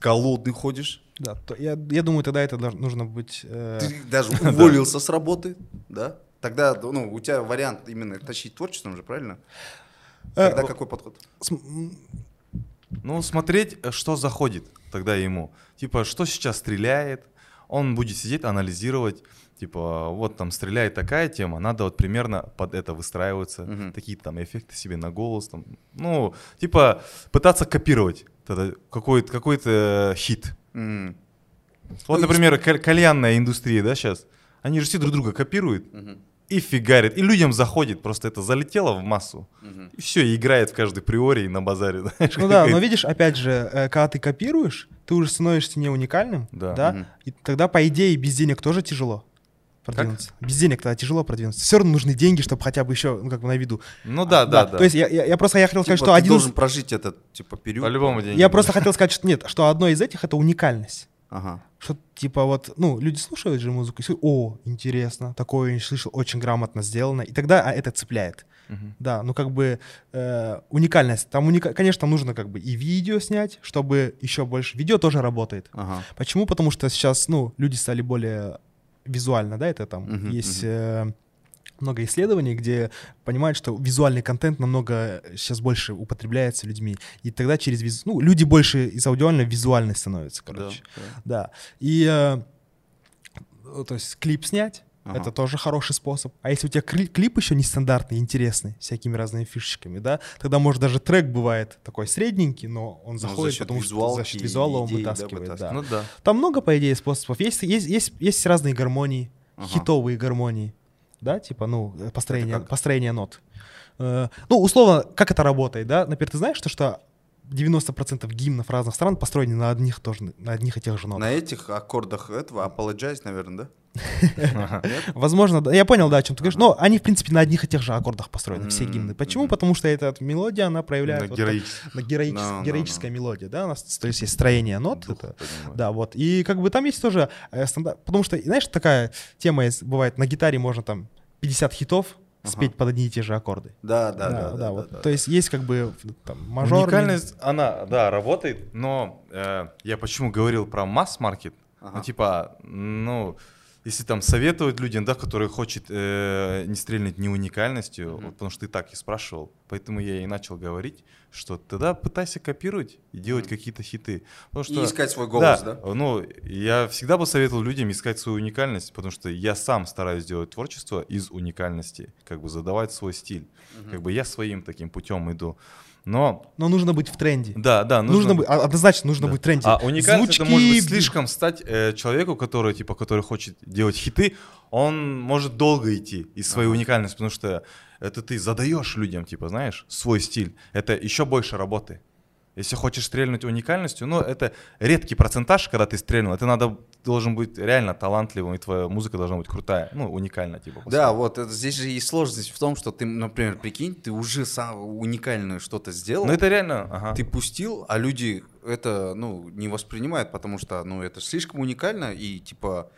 голодный ходишь, Да, то я, я думаю, тогда это нужно быть... э, ты даже уволился с работы, да? Тогда, ну, у тебя вариант именно тащить творчеством же, правильно? э, Тогда какой подход? Ну, смотреть, э, что заходит тогда ему. Типа, что сейчас стреляет. Он будет сидеть, анализировать. Типа, вот там стреляет такая тема, надо вот примерно под это выстраиваться. Мгм. Такие там эффекты себе на голос. Там. Ну, типа, пытаться копировать тогда какой-то какой хит. М, Вот, Ну, например, каль- кальянная индустрия, да, сейчас. Они же все друг друга копируют мгм, и фигарят. И людям заходит, просто это залетело в массу. мгм. И все, играет в каждой приоре и на базаре. знаешь, Ну да, но говорится. видишь, опять же, э, когда ты копируешь, ты уже становишься не уникальным, Да. да, Мгм. и тогда, по идее, без денег тоже тяжело продвинуться. Без денег тогда тяжело продвинуться. Все равно нужны деньги, чтобы хотя бы еще, ну, как бы на виду. Ну да, да, да. То есть я, я, я просто я хотел сказать, Типа, что ты один должен прожить этот, типа, период. По-любому деньги. Я просто хотел сказать, что нет, что одно из этих это уникальность. Ага. Что типа вот, ну, люди слушают же музыку и слышат, о, интересно, такое я не слышал, очень грамотно сделано. И тогда а, это цепляет. Мгм. Да, ну как бы э, уникальность. Там уника... Конечно, там нужно как бы и видео снять, чтобы еще больше. Видео тоже работает. Ага. Почему? Потому что сейчас, ну, люди стали более визуально, да, это там Мгм, есть э, много исследований, где понимают, что визуальный контент намного сейчас больше употребляется людьми. И тогда через визу... Ну, люди больше из аудиально визуальной становятся, короче. Да, да. Да. И э, э, то есть клип снять. Ага. Это тоже хороший способ. А если у тебя кли- клип еще нестандартный, интересный, всякими разными фишечками, да, тогда, может, даже трек бывает такой средненький, но он заходит, за потому что за счет визуала он идеи, да, вытаскивает. Да, вытаскивает. Ну да. Там много, по идее, способов. Есть, есть, есть, есть разные гармонии, Ага. хитовые гармонии, да, типа, ну, э, построение, построение нот. Э, ну, условно, как это работает, да? Например, ты знаешь, что, что 90% гимнов разных стран построены на одних тоже, на одних и тех же нотах. На этих аккордах этого Apologize, наверное, да? Возможно, да. я понял, да, о чем ты говоришь. Но они, в принципе, на одних и тех же аккордах построены, все гимны. Почему? мгм. Потому что эта мелодия, она проявляет... Героическая мелодия, да, у нас, то есть есть строение нот, да, вот. И как бы там есть тоже э, стандарт, потому что, знаешь, такая тема бывает, на гитаре можно там 50 хитов спеть под одни и те же аккорды. Да, да, да. да, вот. да, То есть есть как бы там мажор. Уникальность, она, да, работает, но э, я почему говорил про масс-маркет, Ага. ну, типа, ну, если там советовать людям, да, которые хочет э, не стрельнуть не уникальностью, Мгм. вот потому что ты так и спрашивал, поэтому я и начал говорить, что тогда пытайся копировать и делать Мгм. какие-то хиты. Потому И что, искать свой голос, да? Ну, я всегда бы советовал людям искать свою уникальность, потому что я сам стараюсь делать творчество из уникальности, как бы задавать свой стиль. Мгм. Как бы я своим таким путем иду. Но Но нужно быть в тренде. да, да, нужно, быть, а- однозначно нужно да. быть в тренде. А уникальность это может быть Звучки, слишком стать э, человеку, который типа, который хочет делать хиты, он может долго идти из своей Ага. уникальности, потому что это ты задаешь людям, типа, знаешь, свой стиль. Это еще больше работы. Если хочешь стрельнуть уникальностью, ну, это редкий процентаж, когда ты стрельнул. Это надо, должен быть реально талантливым, и твоя музыка должна быть крутая, ну, уникальная, типа. по Да, вот это, здесь же и сложность в том, что ты, например, прикинь, ты уже сам уникальное что-то сделал, Ну, это реально, ага. ты пустил, а люди это, ну, не воспринимают, потому что, ну, это слишком уникально, и, типа,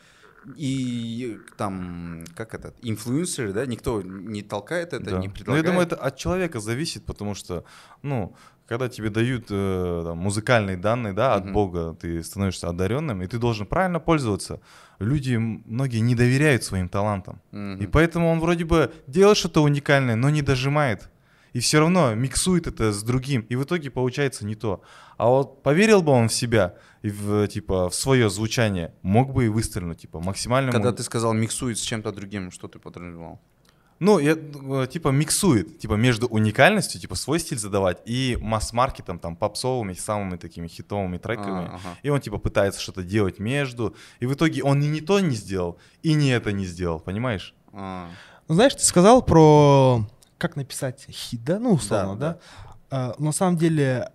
и там, как этот, инфлюенсеры, да, никто не толкает это, Да. не Ну, я предлагает. думаю, это от человека зависит, потому что, ну, когда тебе дают э, там, музыкальные данные, да, от Мгм. Бога, ты становишься одаренным, и ты должен правильно пользоваться. Люди, многие не доверяют своим талантам. Мгм. И поэтому он вроде бы делает что-то уникальное, но не дожимает. И все равно миксует это с другим. И в итоге получается не то. А вот поверил бы он в себя и в, типа, в свое звучание, мог бы и выстрелить, типа, максимально... Когда ты сказал миксует с чем-то другим, что ты подразумевал? Ну, я, э, типа, миксует, типа, между уникальностью, типа, свой стиль задавать, и масс-маркетом, там, попсовыми, самыми такими хитовыми треками. А, ага. И он, типа, пытается что-то делать между, и в итоге он и не то не сделал, и не это не сделал, понимаешь? А, Ну, знаешь, ты сказал про как написать хит, да, ну, условно, Да, да. А, но на самом деле,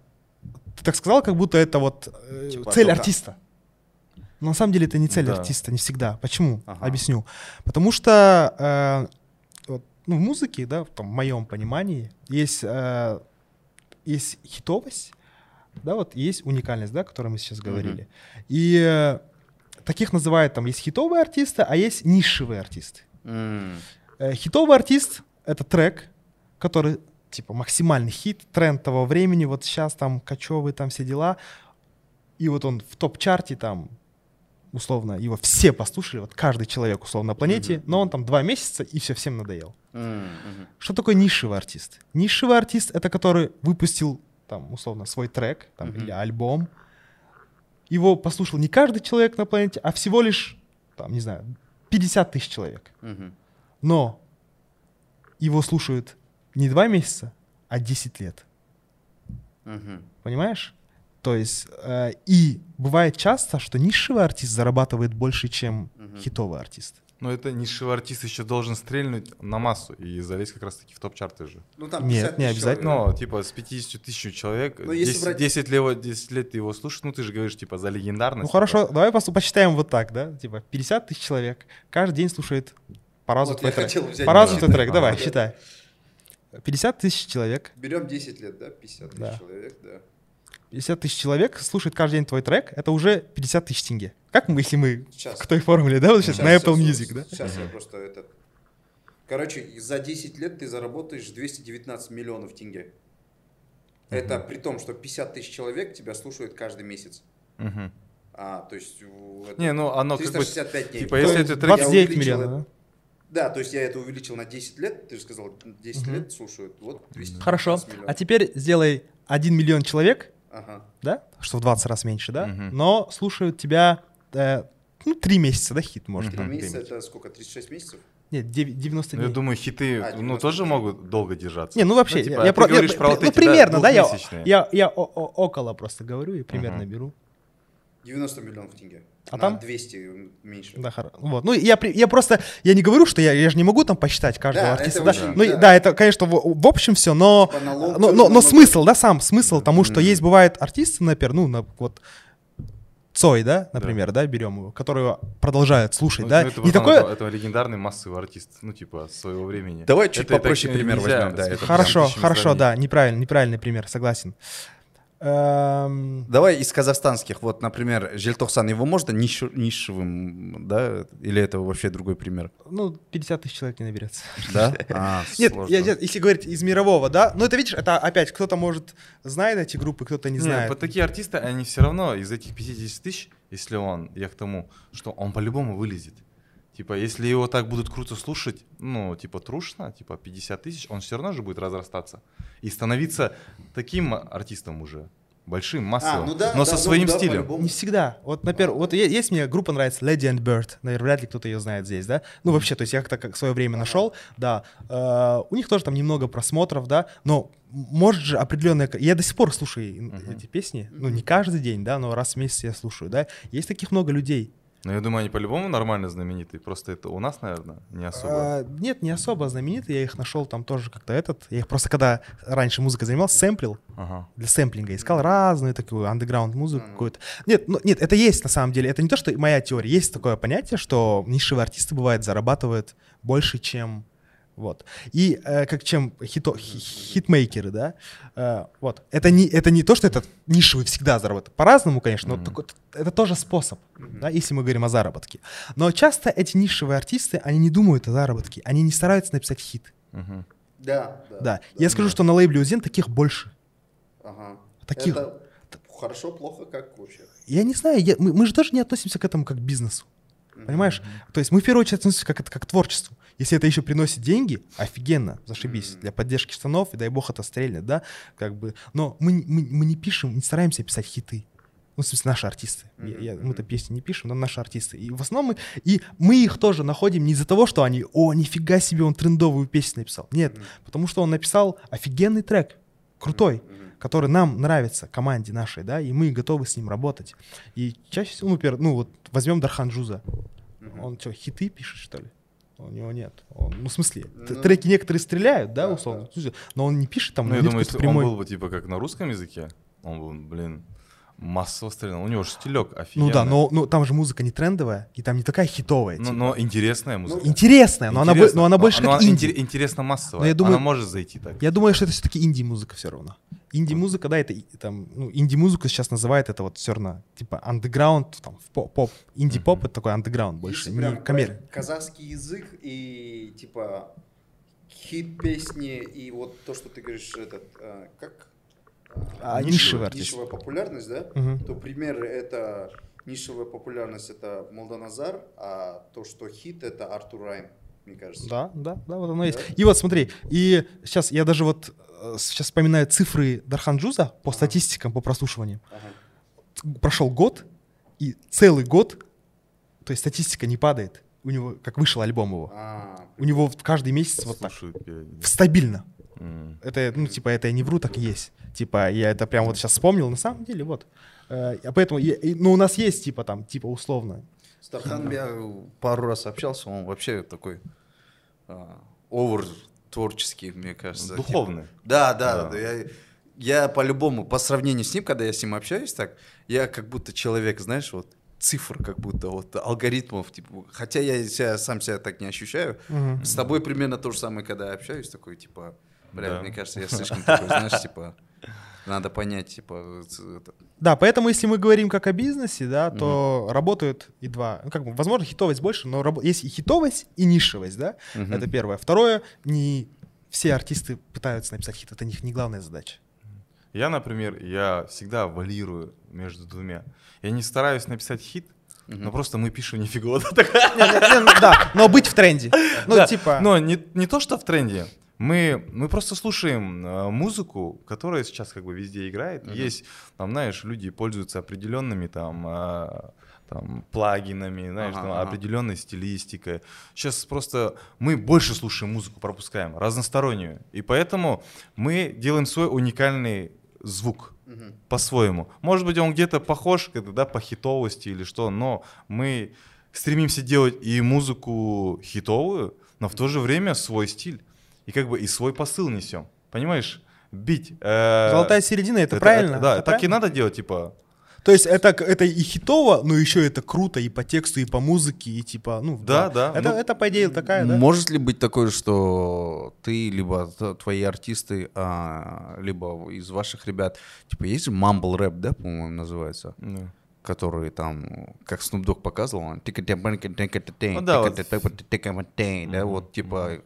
ты так сказал, как будто это вот э, Типа цель только- артиста. Но на самом деле это не цель Да. артиста, не всегда. Почему? Ага. Объясню. Потому что э, ну, в музыке, да, в, том, в моем понимании, есть, э, есть хитовость, да, вот есть уникальность, да, о которой мы сейчас говорили. И э, таких называют там есть хитовые артисты, а есть нишевые артисты. м, Э, Хитовый артист — это трек, который, типа, максимальный хит, тренд того времени, вот сейчас там кочевый, там все дела, и вот он в топ-чарте там, условно, его все послушали, вот каждый человек, условно, на планете, Мгм. но он там два месяца, и все, всем надоел. Мгм. Что такое нишевый артист? Нишевый артист — это который выпустил, там, условно, свой трек там, Мгм. или альбом, его послушал не каждый человек на планете, а всего лишь, там, не знаю, 50 тысяч человек. Мгм. Но его слушают не два месяца, а 10 лет. Мгм. Понимаешь? То есть, э, и бывает часто, что нишевый артист зарабатывает больше, чем Мгм. хитовый артист. Но это нишевый артист еще должен стрельнуть на массу и залезть как раз-таки в топ-чарты же. Ну, там Нет, 50 не обязательно. человек. Ну, типа, с 50 тысяч человек, Ну, если 10, брать- 10, лет, 10 лет ты его слушаешь, ну, ты же говоришь, типа, за легендарность. Ну типа. хорошо, давай пос- посчитаем вот так, да? Типа 50 тысяч человек каждый день слушает по разу Вот твой я трек. хотел взять По разу твой трек, давай, Да. считай. 50 тысяч человек. Берем 10 лет, да? 50 тысяч Да. человек, да. 50 тысяч человек слушает каждый день твой трек, это уже 50 тысяч тенге. Как мы, если мы Сейчас. к той формуле, да, вот сейчас, Сейчас, на Apple сейчас, Music, да? Сейчас я просто это... Короче, за 10 лет ты заработаешь 219 миллионов тенге. Это при том, что 50 тысяч человек тебя слушают каждый месяц. Мгм. А, то есть... это Не, ну, оно как бы... 365 дней. Типа, если это треки... 29 Я увеличил миллионов, да? Да, то есть я это увеличил на 10 лет, ты же сказал, 10 Мгм. лет слушают, вот 219 Хорошо. миллионов. А теперь сделай 1 миллион человек, Ага. да, что в 20 раз меньше, да, Мгм. но слушают тебя э, ну, 3 месяца, да, хит, может, Мгм. Три там месяца где-нибудь. это сколько, 36 месяцев? Нет, дев- 90 Ну, Я дней. думаю, хиты, А, ну, 90 тоже дней. могут долго держаться. Не, ну вообще, Ну, типа, я, я ты про- я- говоришь про вот ну, эти, примерно, да, я, я, я о- о- около просто говорю и примерно Мгм. беру. 90 миллионов тенге. А На там? 200 меньше. Да, хоро- вот. Ну, я, я просто, я не говорю, что я, я же не могу там посчитать каждого Да, артиста, это да. очень- ну, и- да. да. это, конечно, в, в общем все, но, Типа налог но, но, но смысл, да, сам смысл тому, что есть, бывают артисты, например, ну, на- вот, Цой, да, например, да, берем его, которые продолжают слушать, Ну, да, ну, это, основном такое, это, это легендарный массовый артист, ну, типа, своего времени. Давай чуть Это- это попроще пример нельзя возьмем, да, это хорошо, хорошо, да, неправильный, неправильный пример, согласен. Эм, Давай из казахстанских, вот, например, Жельтохсан, его можно ниш- нишевым, да, или это вообще другой пример, ну, 50 тысяч человек не наберется. да? А, Нет, я- если говорить из мирового, да, ну это видишь, это опять кто-то может знает эти группы, кто-то не Не, знает. вот такие артисты, они все равно из этих 50 тысяч, если он, я к тому, что он по-любому вылезет. Типа, если его так будут круто слушать, ну, типа, трушно, типа, 50 тысяч, он все равно же будет разрастаться. И становиться таким артистом уже, большим, массовым, ну да, но да, со ну своим да, стилем. Не всегда. Вот, например, вот есть мне группа нравится Lady and Bird. Наверное, вряд ли кто-то ее знает здесь, да? Ну, вообще, то есть я как-то как в свое время нашел, да. Э, у них тоже там немного просмотров, да, но может же определенное... ко- Я до сих пор слушаю Мгм. эти песни, ну, не каждый день, да, но раз в месяц я слушаю, да. Есть таких много людей. Но я думаю, они по-любому нормально знаменитые, просто это у нас, наверное, не особо. А, нет, не особо знаменитые, я их нашел там тоже как-то этот. Я их просто, когда раньше музыкой занимался, сэмплил, Ага. для сэмплинга искал разную такую андеграунд музыку какую-то. Нет, ну, нет, это есть на самом деле. Это не то, что моя теория. Есть такое понятие, что нишевые артисты бывает зарабатывают больше, чем вот. И э, как чем хито, хи- хитмейкеры, да. Э, вот. Это не, это не то, что это нишевый всегда зарабатывает. По-разному, конечно, но Мгм. такой- это тоже способ, да, если мы говорим о заработке. Но часто эти нишевые артисты, они не думают о заработке, они не стараются написать хит. Мгм. Да, да. Да. Я скажу, что на лейбле Узен таких больше. Ага. Таких. Это хорошо, плохо, как вообще? Я не знаю, я- мы, мы же тоже не относимся к этому как к бизнесу. Понимаешь? То есть мы в первую очередь относимся как, это, как к творчеству. Если это еще приносит деньги, офигенно, зашибись. Для поддержки штанов, и дай бог это стрельнет, да? Как бы. Но мы, мы, мы не пишем, не стараемся писать хиты. Ну, в смысле, наши артисты. Я- я- Мгм, мы-то песни не пишем, но наши артисты. И в основном мы, и мы их тоже находим не из-за того, что они, о, нифига себе, он трендовую песню написал. Нет, Мгм. потому что он написал офигенный трек, крутой Мгм. который нам нравится, команде нашей, да, и мы готовы с ним работать. И чаще всего, ну, например, ну вот возьмем Дархан Джуза. Мгм. Он что, хиты пишет, что ли? У него нет. Он, ну, в смысле, Ну, треки некоторые стреляют, да, да, условно, но он не пишет там, Ну, я думаю, если прямой... он был бы, типа, как на русском языке, он был, блин, массово стрелял. У него же стилек офигенный. Ну да, но, но там же музыка не трендовая, и там не такая хитовая. Но, типа. но интересная музыка. Интересная, но, она, но она больше Но как она инди. интер- интересно массовая. Но я думаю- Она может зайти так. Я думаю, что это все-таки инди-музыка все равно. Инди-музыка, да, это там, ну, инди-музыку сейчас называют это вот все равно, типа, андеграунд, там, в по- поп, инди-поп, это такой андеграунд больше, не брать казахский язык и типа хит песни и вот то, что ты говоришь, этот, а, как? А, артист. Нишевая популярность, да? То пример это нишевая популярность это Молданазар, а то, что хит это Артур Райм, мне кажется. Да, да, да, вот оно есть. И вот смотри, и сейчас я даже вот э, сейчас вспоминаю цифры Дархан Джуза по статистикам, по прослушиваниям. Ага. Прошел год, и целый год, то есть статистика не падает. У него, как вышел альбом его. А, У него каждый месяц вот так. Стабильно. М. Это, ну, типа, это я не вру, так и есть. Типа, я это прям вот сейчас вспомнил, на самом деле, вот. Э, А поэтому, ну, у нас есть, типа, там, типа, условно, С Тарханом я пару раз общался, он вообще такой а, овер творческий, мне кажется. Духовный. Да, да, Да. да. Я, я по-любому, по сравнению с ним, когда я с ним общаюсь так, я как будто человек, знаешь, вот цифр, как будто вот алгоритмов, типа, хотя я себя, сам себя так не ощущаю. Мгм. С тобой примерно то же самое, когда я общаюсь, такой, типа, бля, Да. мне кажется, я слишком такой, знаешь, типа, надо понять, типа, Да, поэтому если мы говорим как о бизнесе, да, то работают и два. Ну, как бы, возможно, хитовость больше, но рабо- есть и хитовость, и нишевость, да. Мгм. Это первое. Второе, не все артисты пытаются написать хит, это не главная задача. Я, например, я всегда валирую между двумя. Я не стараюсь написать хит, но просто мы пишем нифига. Да, но быть в тренде. Ну, Да, типа... Но не, не то, что в тренде. Мы, мы просто слушаем э, музыку, которая сейчас как бы везде играет. Есть, там, знаешь, люди пользуются определенными там, э, там плагинами, знаешь, Ага, там, ага. определенной стилистикой. Сейчас просто мы больше слушаем музыку, пропускаем, разностороннюю. И поэтому мы делаем свой уникальный звук. по-своему. Может быть, он где-то похож, да, по хитовости или что, но мы стремимся делать и музыку хитовую, но в то же время свой стиль. И как бы и свой посыл несем. Понимаешь? Бить. э, Золотая середина, это, правильно? да, Это так и правильно? надо делать, типа. То есть это, это и хитово, но еще это круто и по тексту, и по музыке, и типа, ну... Да, да, Это, ну, это по идее такая, да? Может ли быть такое, что ты, либо твои артисты, а, либо из ваших ребят, типа, есть же мамбл рэп, да, по-моему, называется? ну. который там, как Snoop Dogg показывал, он Ну да, вот. да, вот типа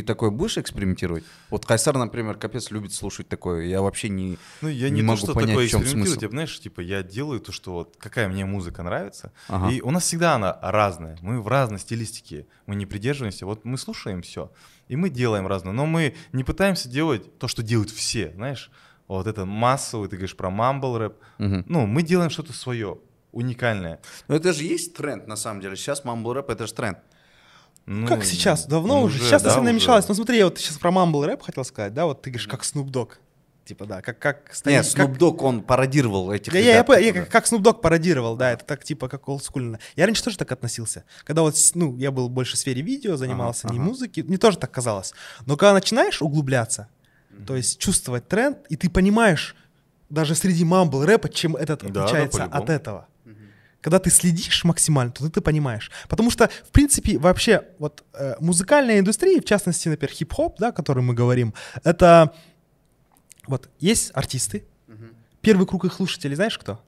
ты такой будешь экспериментировать? Вот Кайсар, например, капец любит слушать такое. Я вообще не, Ну, я не, не, могу то, что понять, такое в чем смысл. типа, знаешь, типа, я делаю то, что вот какая мне музыка нравится, Ага. и у нас всегда она разная, мы в разной стилистике, мы не придерживаемся, вот мы слушаем все, и мы делаем разное, но мы не пытаемся делать то, что делают все, знаешь, вот это массовый, ты говоришь про мамбл рэп, Мгм. ну, мы делаем что-то свое, уникальное. Но это же есть тренд, на самом деле. Сейчас мамбл рэп это же тренд. Ну, как сейчас? Давно ну, уже. Сейчас да, совсем намешалось. Ну смотри, я вот сейчас про мамбл рэп хотел сказать, да, вот ты говоришь, как Snoop Dogg. Типа, да, как... как стоит- Нет, как- Snoop Dogg, он пародировал этих Да, я, я, ребят, понял, я типа, как, как Snoop Dogg пародировал, да, это так типа как олдскульно. Я раньше тоже так относился. Когда вот, ну, я был больше в сфере видео, занимался не ага. музыки, мне тоже так казалось. Но когда начинаешь углубляться, то есть чувствовать тренд, и ты понимаешь даже среди мамбл рэпа, чем этот Да, да, отличается по-любому. от этого. Когда ты следишь максимально, то ты это понимаешь. Потому что, в принципе, вообще, вот э, музыкальная индустрия, в частности, например, хип-хоп, да, о котором мы говорим, это вот есть артисты, первый круг их слушателей, знаешь кто?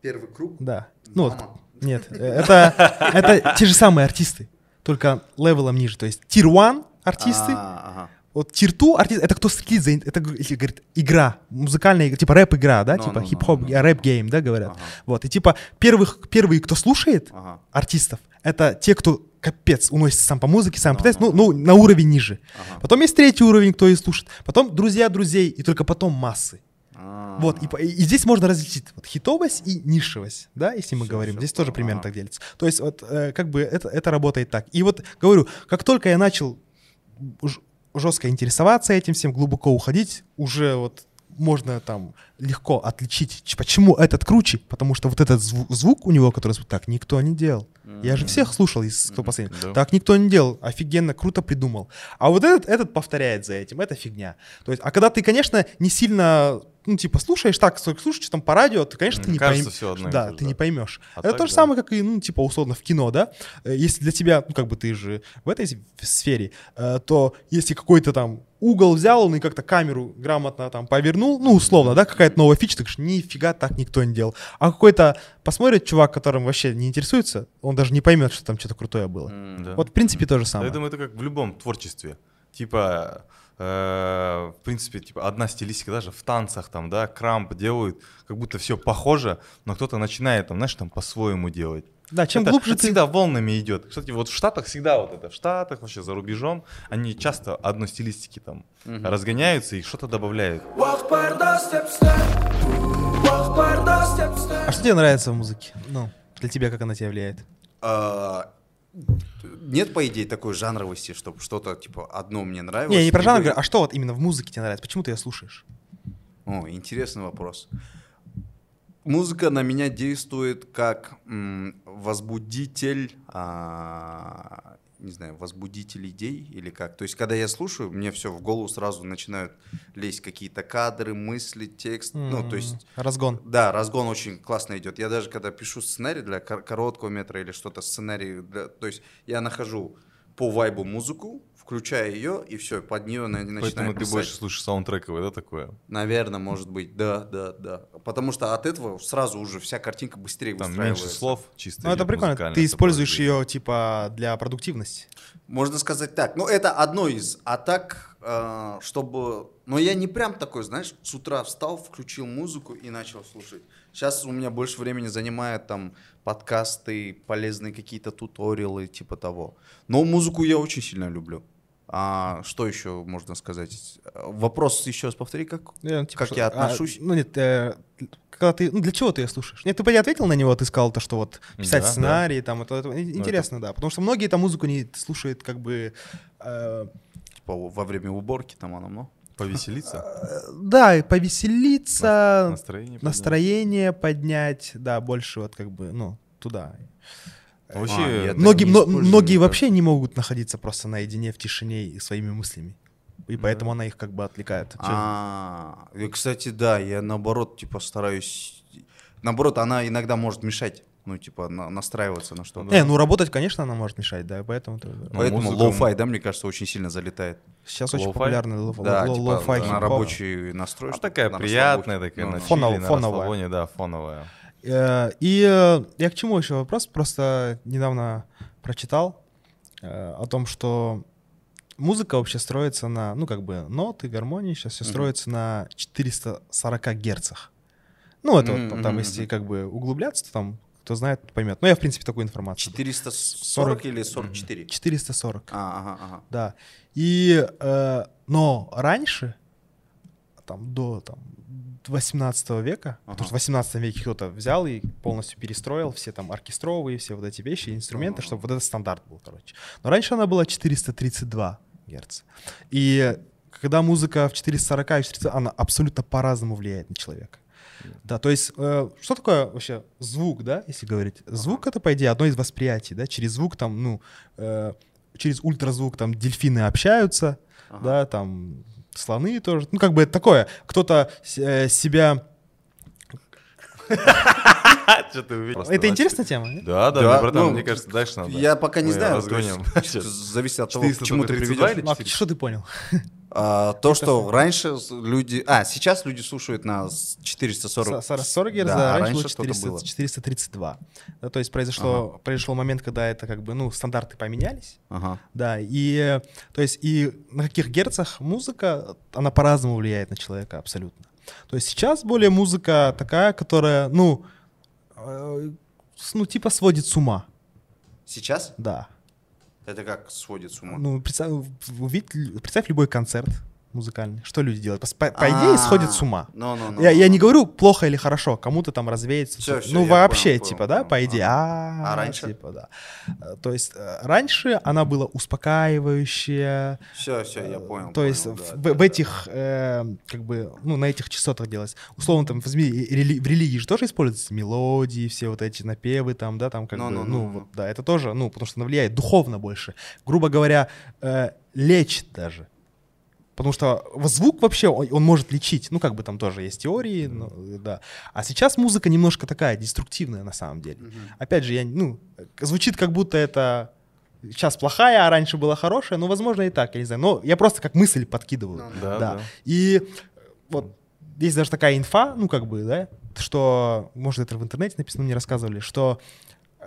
Первый круг. Да. Ну вот, нет, э, это, это те же самые артисты, только level ом ниже. То есть tier 1 артисты, А, ага. Вот tier 2 артисты, это кто следит за... Это, если говорит, игра, музыкальная, игра, типа рэп-игра, да, Ну, типа ну, ну, хип-хоп, ну. рэп- game, да, говорят. Ага. Вот, и типа первых, первые, кто слушает Ага. артистов, это те, кто капец уносится сам по музыке, сам Ну, пытается, ну, ну, ну, на уровень ниже. Ага. Потом есть третий уровень, кто и слушает. Потом друзья друзей, и только потом массы. А. Вот, и, и- здесь можно различить вот, хитовость и нишевость, да, если мы Всё, говорим. всё Здесь тоже примерно ага. так делится. То есть вот э, как бы это, это работает так. И вот говорю, как только я начал жестко интересоваться этим всем, глубоко уходить, уже вот можно там легко отличить, почему этот круче, потому что вот этот зву- звук у него, который звук, так никто не делал. Я же всех слушал из кто последний. Да. Так никто не делал, офигенно, круто придумал. А вот этот, этот повторяет за этим, это фигня. То есть, а когда ты, конечно, не сильно, ну, типа, слушаешь так, слушаешь там по радио, ты, конечно, ты не поймешь. Да, ты да. не поймешь. А это так то же да. самое, как и, ну, типа, условно, в кино, да? Э, Если для тебя, ну, как бы ты же в этой сфере, э, то если какой-то там угол взял, он и как-то камеру грамотно там повернул, ну, условно, да, какая-то новая фича, ты говоришь, нифига так никто не делал. А какой-то посмотрит чувак, которым вообще не интересуется, он даже не поймет, что там что-то крутое было. М, Да. Вот, в принципе, то же самое. Я думаю, это как в любом творчестве. Типа, в принципе, типа одна стилистика даже в танцах там, да, крамп делают, как будто все похоже, но кто-то начинает там, знаешь, там по-своему делать. Да, чем это, глубже это ты... всегда волнами идет. Кстати, вот в Штатах всегда вот это, в Штатах, вообще за рубежом, они часто одной стилистики там разгоняются и что-то добавляют. А что тебе нравится в музыке? Ну, для тебя как она тебя влияет? А, Нет, по идее, такой жанровости, чтобы что-то, типа, одно мне нравилось. Не, не про жанр, говорю, а что вот именно в музыке тебе нравится? Почему ты ее слушаешь? О, интересный вопрос. Музыка на меня действует как возбудитель, а, не знаю, возбудитель идей или как. То есть, когда я слушаю, мне все в голову сразу начинают лезть какие-то кадры, мысли, текст. Ну, то есть, Разгон. да, разгон очень классно идет. Я даже когда пишу сценарий для кор- короткого метра или что-то, сценарий, для- то есть я нахожу по вайбу музыку, включаю ее, и все, под нее на- начинаю Поэтому ты писать. больше слушаешь саундтрековое, да, такое? Наверное, может быть, да, да, да. Потому что от этого сразу уже вся картинка быстрее Там меньше слов, чисто Ну, это прикольно. Ты используешь ее, типа, для продуктивности. Можно сказать так. Ну, это одно из. А так, э, чтобы... Но я не прям такой, знаешь, с утра встал, включил музыку и начал слушать. Сейчас у меня больше времени занимает там подкасты, полезные какие-то туториалы, типа того. Но музыку я очень сильно люблю. А что еще можно сказать? Вопрос еще раз повтори, как? Я, типа, Как что- я а, отношусь? ну, нет, э, когда ты, ну, для чего ты ее слушаешь? Нет, ты бы не ответил на него, ты сказал то, что вот писать Да, да. сценарий, там, это, это интересно, да. Потому что многие там музыку не слушают, как бы, э, Типа во время уборки там оно, ну? Повеселиться, Да, и повеселиться, настроение поднять, да, больше вот как бы, ну, туда. Вообще, А, так Многие, мно- многие никак. вообще не могут находиться просто наедине в тишине и своими мыслями. И поэтому она их как бы отвлекает. А, и, кстати, да, я наоборот, типа, стараюсь... Наоборот, она иногда может мешать, ну, типа, на- настраиваться на что-то. Не, ну работать, конечно, она может мешать, да, поэтому Ну, Поэтому lo-fi, да, мне кажется, очень сильно залетает. сейчас очень Lo-fi? популярный lo- Да, lo- типа, lo-fi на рабочий настрой. чтоб такая на приятная, такая Ну, на ну. Фоновая. расслабоне, да, фоновая. Э, И э, я к чему еще вопрос? Просто недавно прочитал э, о том, что музыка вообще строится на, ну, как бы, ноты, гармонии, сейчас все Мгм. строится на 440 герцах. Ну, это вот Мгм, там, если как бы углубляться, то там, кто знает, поймет. Но я, в принципе, такую информацию. 440 или 44? 440. А, ага, ага. Да. И, э, но раньше, там, до там, 18 века, потому Ага. что в 18 веке кто-то взял и полностью перестроил все там оркестровые, все вот эти вещи, инструменты, Ага. чтобы вот этот стандарт был, короче. Но раньше она была 432 герц. И когда музыка в 440 и 430, она абсолютно по-разному влияет на человека. Да, то есть, э, что такое вообще звук, да, если говорить? Звук — это, по идее, одно из восприятий, да, через звук там, ну, э, через ультразвук там дельфины общаются, Ага. да, там слоны тоже, ну, как бы это такое, кто-то э, себя... Что ты увидел? Это интересная тема? Да, да, братан, ну, мне кажется, дальше надо. Я пока не знаю, разгоним. зависит от того, к 432 чему ты приведешь. Что ты понял? А, то, что раньше люди... А, сейчас люди слушают на с- 440. 40, 40 Гц, Да, а раньше, раньше было что-то 400 было. 432. Да, то есть произошло, произошел момент, когда это как бы, ну, стандарты поменялись, Ага. да, и, э, то есть, и на каких герцах музыка, она по-разному влияет на человека абсолютно. То есть сейчас более музыка такая, которая, ну, э, ну, типа сводит с ума, Сейчас? да. Это как сводит с ума? Ну, представь, представь любой концерт музыкальный, что люди делают? По, по идее, сходят с ума. Ну, ну, ну, Я, я ну. не говорю плохо или хорошо, кому-то там развеется. Всё. всё, ну, я вообще, понял, типа, понял, да, понял. по идее. Ага. А, А раньше? Типа, да. Э, То есть э, раньше она была успокаивающая. Все, все, я понял. То есть понял, в, да, в- да, этих, э, как бы, ну, на этих частотах делать. Условно, там, возьми, рели- в религии же тоже используются мелодии, все вот эти напевы там, да, там, как Ну, бы, ну, ну, ну, ну. вот, да, это тоже, ну, потому что она влияет духовно больше. Грубо говоря, э, лечит даже. Потому что звук вообще, он, он может лечить. Ну, как бы там тоже есть теории, ну, да. А сейчас музыка немножко такая деструктивная на самом деле. Опять же, я, ну, звучит как будто это сейчас плохая, а раньше была хорошая. Ну, возможно, и так, я не знаю. Но я просто как мысль подкидываю. Ну, Да, Да. да. И э, вот есть даже такая инфа, ну, как бы, да, что, может, это в интернете написано, мне рассказывали, что э,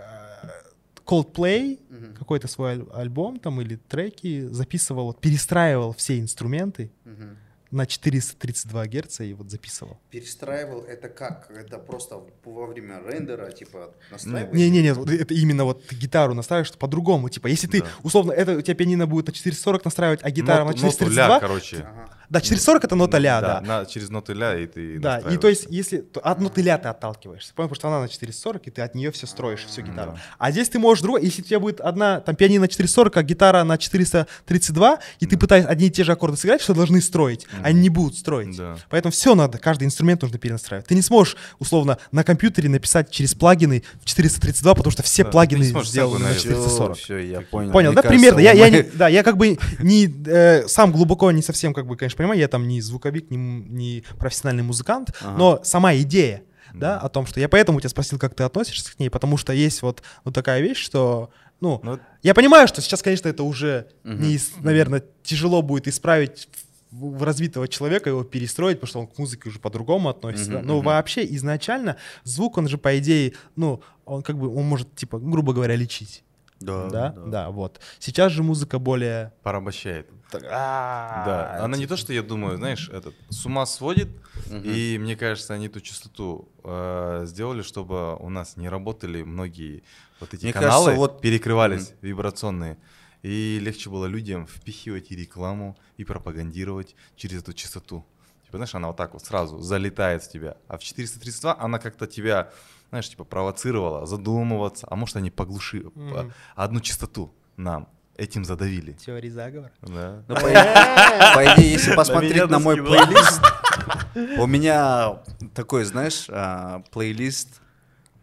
Coldplay. Какой-то свой аль- альбом там или треки записывал, вот, перестраивал все инструменты Мгм. на 432 герца и вот записывал. Перестраивал это как? Это просто во время рендера, типа, настраиваешь? Не-не-не, вот это именно вот ты гитару настраиваешь по-другому. Типа, если ты, Да. условно, это у тебя пианино будет на 440 настраивать, а гитара на Ноту- ноту 432. ля, короче. Ага. Да, 440 это нота ля, да. на- через ноту ля, и ты Да, и то есть, если то от ноты ля ты отталкиваешься, понял, потому что она на 440, и ты от нее все строишь, всю гитару. Да. А здесь ты можешь другое, если у тебя будет одна, там, пианино на 440, а гитара на 432, и ты пытаешься одни и те же аккорды сыграть, что должны строить, они не будут строить. Да. Поэтому все надо, каждый инструмент нужно перенастраивать. Ты не сможешь, условно, на компьютере написать через плагины в 432, потому что все Да, плагины не сможешь сделаны на нарезать. 440. Все, я понял. Понял, Мне да, кажется, примерно. Я, я не, да, я как бы не э, сам глубоко не совсем, как бы, конечно, понимаю, я там не звуковик, не, не профессиональный музыкант, Ага. но сама идея, да, о том, что я поэтому тебя спросил, как ты относишься к ней, потому что есть вот, вот такая вещь, что, ну, Ну, я понимаю, что сейчас, конечно, это уже, Мгм. не, наверное, тяжело будет исправить в развитого человека, его перестроить, потому что он к музыке уже по-другому относится. Мгм, да. Но мгм. вообще изначально звук, он же, по идее, ну, он как бы, он может, типа, грубо говоря, лечить. Да, Да, да, вот. Сейчас же музыка более... порабощает. Да, Да, она не то, что я думаю, знаешь, этот с ума сводит, и мне кажется, они эту частоту э, сделали, чтобы у нас не работали многие вот эти каналы, вот- перекрывались вибрационные, и легче было людям впихивать и рекламу, и пропагандировать через эту частоту. Типа, знаешь, она вот так вот сразу залетает в тебя. А в 432 она как-то тебя, знаешь, типа провоцировала задумываться, а может они поглушили Мгм. одну частоту нам. этим задавили. Теории заговора. Да. Ну, по, иде- по идее, если посмотреть на мой плейлист, у меня такой, знаешь, а, плейлист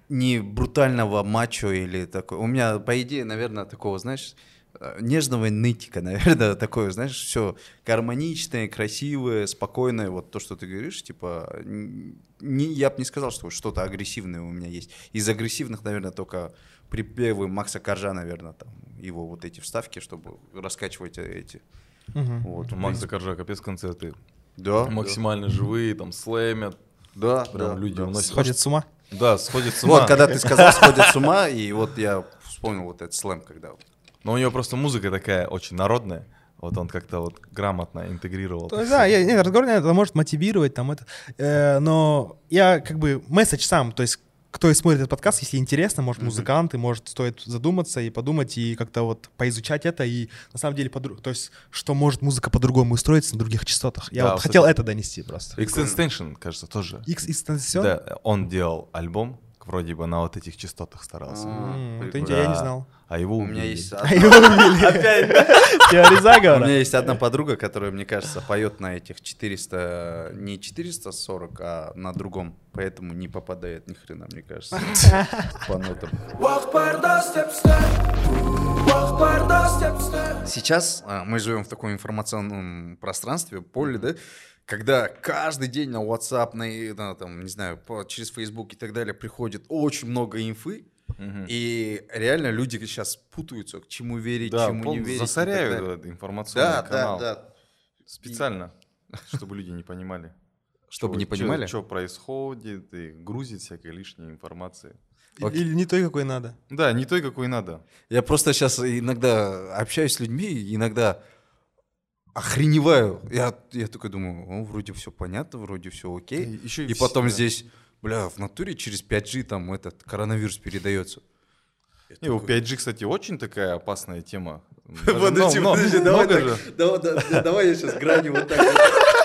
не брутального мачо или такой. У меня, по идее, наверное, такого, знаешь, нежного нытика, наверное, такое, знаешь, все гармоничное, красивое, спокойное, вот то, что ты говоришь, типа, не, я бы не сказал, что что-то агрессивное у меня есть. Из агрессивных, наверное, только припевы Макса Коржа, наверное, там, его вот эти вставки, чтобы раскачивать эти. Мгм. Вот, У Макса Коржа капец концерты. да, Максимально живые, там слэмят. да, Прям да, люди да. уносят. Сходит с ума. Да, сходит с ума. Вот, когда ты сказал «сходят с ума», и вот я вспомнил вот этот слэм, когда... Но у него просто музыка такая очень народная. Вот он как-то вот грамотно интегрировал. То да, я, не, разговор это может мотивировать, там это. Э, но я как бы месседж сам, то есть кто и смотрит этот подкаст, если интересно, может, музыканты, может, стоит задуматься и подумать, и как-то вот поизучать это, и на самом деле, подру- то есть, что может музыка по-другому устроиться на других частотах. Я Да, вот хотел это донести просто. X-Extension, кажется, тоже. X Extension? Да, он делал альбом, вроде бы на вот этих частотах старался. М, это интересно, я не знал. А его У меня убили. есть... А одна- его убили. Теория У меня есть одна подруга, которая, мне кажется, поет на этих 400, не 440, а на другом, поэтому не попадает ни хрена, мне кажется, по нотам. Сейчас а, мы живем в таком информационном пространстве, поле, да, когда каждый день на WhatsApp, на, и- на, там, не знаю, по- через Facebook и так далее приходит очень много инфы, Мгм. и реально люди сейчас путаются, к чему верить, Да, чему не верить. и засоряют информационный Да, канал. да, да. Специально, чтобы люди не понимали. Чтобы не понимали? Что происходит, и грузит всякой лишней информации. Окей. Или не той, какой надо. Да, не той, какой надо. Я просто сейчас иногда общаюсь с людьми, и иногда охреневаю. Я, я такой думаю, ну, вроде все понятно, вроде все окей. И ещё и и потом да. здесь, бля, в натуре через 5G там этот коронавирус передается. И у 5G, кстати, очень такая опасная тема. Подожди, подожди, давай я сейчас граню вот так. вот.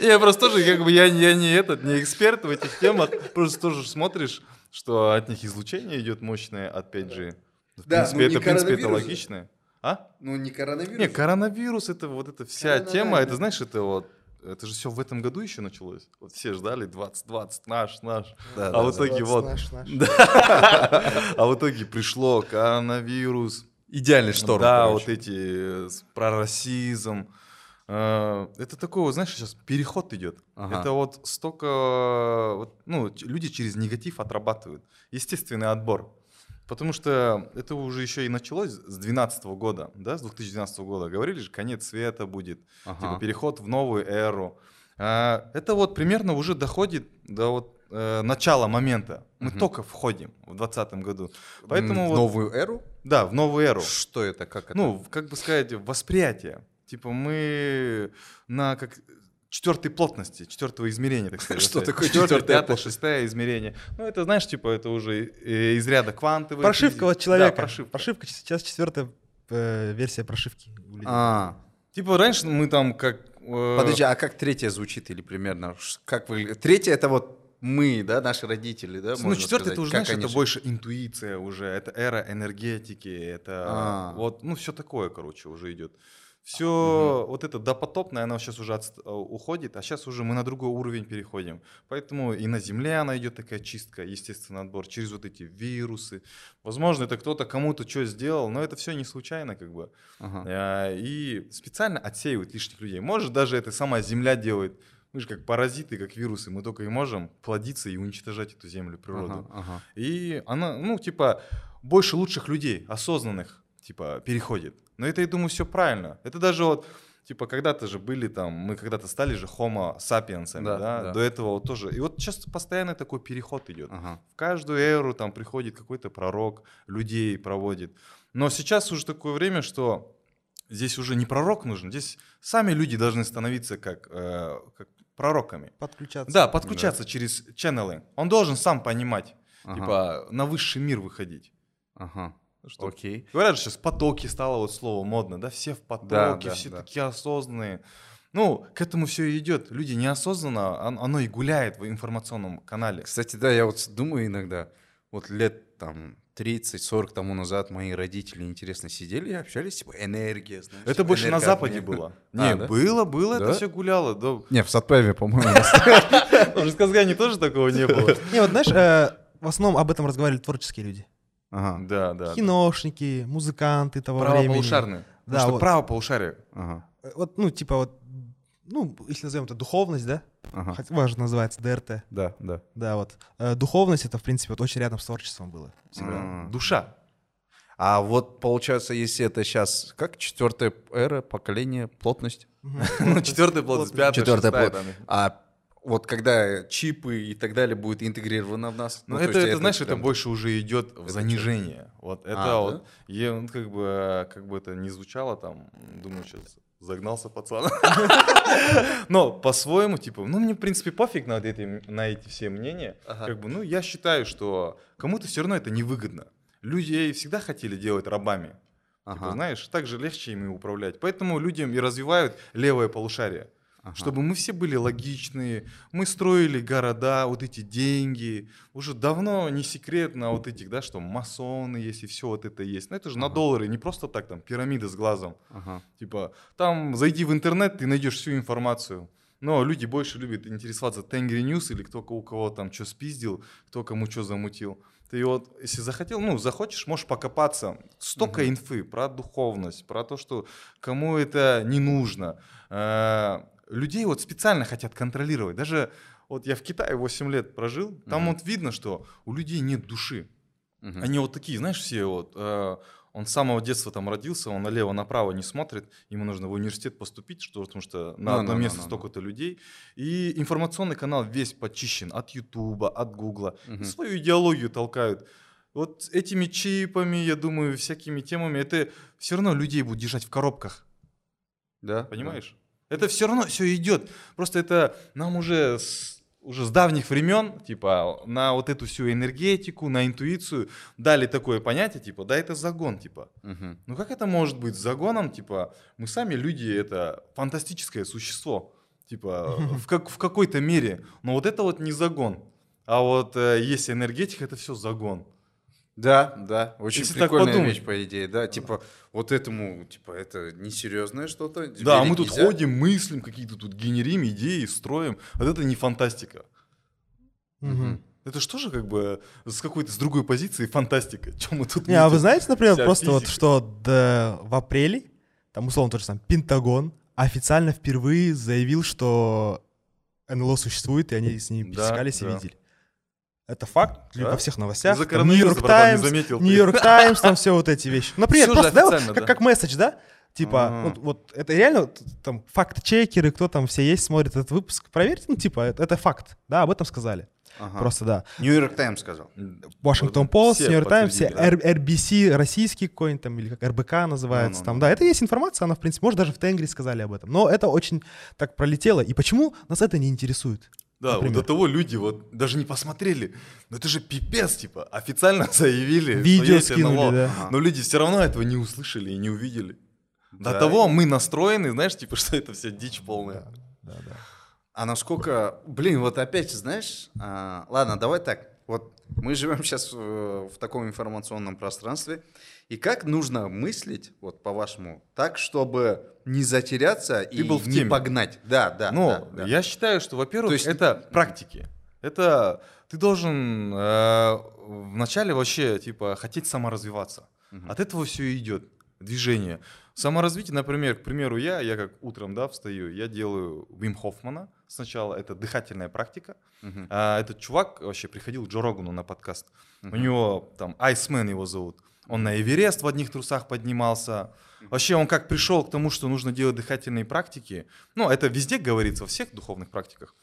Я просто тоже, как бы, я, я не этот, не эксперт в этих темах, просто тоже смотришь, что от них излучение идет мощное от 5G. В Да, принципе, ну, не это, в принципе, это логично. А? Ну, не коронавирус. Не, коронавирус, это вот эта вся тема, это, знаешь, это вот, это же все в этом году еще началось. Вот все ждали 2020, наш, наш. Да, а да, в итоге вот, Наш, наш. а в итоге пришло коронавирус, Идеальный шторм. да, вот эти э, про расизм. Э, Это такой, вот, знаешь, сейчас переход идет. Ага. Это вот столько, вот, ну, люди через негатив отрабатывают. Естественный отбор. Потому что это уже еще и началось с 2012 года, да, с 2012 года. Говорили же, конец света будет, Ага. типа переход в новую эру. А, это вот примерно уже доходит до вот э, начала момента. Мы Мгм. только входим в 2020 году. Поэтому в вот- новую эру? да, в новую эру. Что это, как это? Ну, как бы сказать, восприятие. Типа мы на как четвертой плотности, четвертого измерения, так сказать. Что такое четвёртая пятое, шестое измерение. Ну, это, знаешь, типа, это уже э, из ряда квантовой. Прошивка вот человека. Прошивка. Прошивка, сейчас четвертая э, версия прошивки. А, Типа раньше мы там как... э, подожди, а как третья звучит или примерно? Как вы... Третья это вот мы, да, наши родители, да? Ну, четвертый это уже, Как знаешь, они это больше интуиция уже, это эра энергетики, это А. вот, ну, все такое, короче, уже идет. Все вот это допотопное, оно сейчас уже отст- э, уходит, а сейчас уже мы на другой уровень переходим. Поэтому и на Земле она идет такая чистка, естественный отбор, через вот эти вирусы. Возможно, это кто-то кому-то что сделал, но это все не случайно, как бы. А, И специально отсеивают лишних людей. Может, даже это сама Земля делает. Мы же как паразиты, как вирусы, мы только и можем плодиться и уничтожать эту землю, природу. Ага, ага. И она, ну, типа, больше лучших людей, осознанных, типа, переходит. Но это, я думаю, все правильно. Это даже вот, типа, когда-то же были там, мы когда-то стали же homo sapiensами, Да, да, да. до этого вот тоже. И вот сейчас постоянно такой переход идет. Ага. В каждую эру там приходит какой-то пророк, людей проводит. Но сейчас уже такое время, что здесь уже не пророк нужен, здесь сами люди должны становиться как, э, как пророками. Подключаться. Да, подключаться через ченнелы. Он должен сам понимать, Ага. типа на высший мир выходить. Ага. Что- Окей. Говорят же сейчас потоки стало вот слово модно, да, все в потоке, Да, да, все да. такие осознанные. Ну, к этому все и идет. Люди неосознанно, он- оно и гуляет в информационном канале. Кстати, да, я вот думаю иногда, вот лет там 30-40 тому назад мои родители интересно сидели и общались, типа энергия, знаешь. Это типа, больше на энергообмен. Западе было. А, Не, да? было, было, Да? это все гуляло. Да. Не, в Сатпеве, по-моему. В Жесказгане тоже такого не было. Не, вот знаешь, э, в основном об этом разговаривали творческие люди. Ага, Да, да. Киношники, музыканты того времени. Правополушарные. Да, Да, что вот. правополушарие. ага, Э, Вот, ну, типа вот, ну, если назовем это духовность, да? ага. Хотя важно называется ДРТ. Да, да. Да, вот. Э, духовность это, в принципе, вот очень рядом с творчеством было. всегда. А. Душа. А вот получается, если это сейчас, как четвертая эра, поколение, плотность? Ну, четвертая плотность, пятая, Четвертая шестая. плотность. А вот когда чипы и так далее будет интегрировано в нас? Ну, то это, есть это, знаешь, это прям- больше уже идет в Это занижение. Вот это А, вот, е- ну, как бы, как бы это ни звучало там, думаю, сейчас загнался пацан. Но по-своему, типа, ну, мне, в принципе, пофиг на эти, на эти все мнения. Ага. Как бы, ну, я считаю, что кому-то все равно это невыгодно. Люди всегда хотели делать рабами. Типа, Ага. знаешь, так же легче ими управлять. Поэтому людям и развивают левое полушарие. Ага. Чтобы мы все были логичные, мы строили города, вот эти деньги. Уже давно не секрет на вот этих, да, что масоны есть и все вот это есть. Но это же на Ага. доллары, не просто так там пирамида с глазом. Ага. Типа, там зайди в интернет, ты найдешь всю информацию. Но люди больше любят интересоваться Тенгри News или кто у кого там что спиздил, кто кому что замутил. Ты вот, если захотел, ну, захочешь, можешь покопаться. Столько Мгм. инфы про духовность, про то, что кому это не нужно. Э, Людей вот специально хотят контролировать. Даже вот я в Китае 8 лет прожил, там Мгм. вот видно, что у людей нет души. Мгм. Они вот такие, знаешь, все вот. э, он с самого детства там родился, он налево-направо не смотрит, ему нужно в университет поступить, что, потому что на Ну, одно место столько-то людей. И информационный канал весь почищен от Ютуба, от Гугла. Мгм. Свою идеологию толкают. Вот этими чипами, я думаю, всякими темами, это все равно людей будут держать в коробках. Да? Понимаешь? Это все равно все идет. Просто это нам уже с, уже с давних времен, типа, на вот эту всю энергетику, на интуицию дали такое понятие, типа, да, это загон, типа. Мгм. Ну как это может быть загоном, типа, мы сами люди, это фантастическое существо, типа, в, как, в какой-то мере. Но вот это вот не загон. А вот э, есть энергетика, это все загон. Да, да, очень Если прикольная подумать. вещь, по идее, да, типа, вот этому, типа, это несерьезное что-то. Да, а мы тут нельзя. ходим, мыслим, какие-то тут генерим, идеи, строим. Вот это не фантастика. Мгм. Это что же как бы с какой-то, с другой позиции фантастика? Чем мы тут Не, а вы знаете, например, Вся просто вот физика. что до- в апреле, там условно тот же сам Пентагон официально впервые заявил, что НЛО существует, и они с ними Да, пересекались и да. видели. Это факт Да? во всех новостях. За Нью-Йорк Таймс. Нью-Йорк Таймс, там все вот эти вещи. Например, просто, да, вот официально, как, да. как месседж, да? Типа, А. вот, вот это реально, вот, там, факт-чекеры, кто там все есть, смотрит этот выпуск, проверьте, ну, типа, это, это факт, да, об этом сказали. Ага. Просто, да. Нью-Йорк Таймс сказал. Вашингтон Пост, Нью-Йорк Таймс, все RBC российский какой-нибудь там, или как РБК называется, Ну-ну-ну. там, да, это есть информация, она, в принципе, может, даже в Тенгри сказали об этом, но это очень так пролетело, и почему нас это не интересует? Да, например. вот до того люди вот даже не посмотрели. Ну это же пипец, типа, официально заявили. что Видео есть скинули, НЛО. да. Но люди все равно этого не услышали и не увидели. До Да. того мы настроены, знаешь, типа, что это все дичь полная. Да, да. А насколько, блин, вот опять, знаешь, а, ладно, давай так. Вот мы живем сейчас в, в таком информационном пространстве, и как нужно мыслить, вот по-вашему, так, чтобы не затеряться и был в не теме. погнать. Да, да. Но да, да. я считаю, что, во-первых, есть- это практики. Это ты должен э, вначале вообще, типа, хотеть саморазвиваться. Мгм. От этого все идет, движение. Саморазвитие, например, к примеру, я, я как утром, да, встаю, я делаю Вим Хоффмана сначала, это дыхательная практика. Мгм. А, этот чувак вообще приходил к Джо Рогану на подкаст. У Мгм. него там Айсмен его зовут. Он на Эверест в одних трусах поднимался. Вообще он как пришел к тому, что нужно делать дыхательные практики. Ну, это везде говорится, во всех духовных практиках.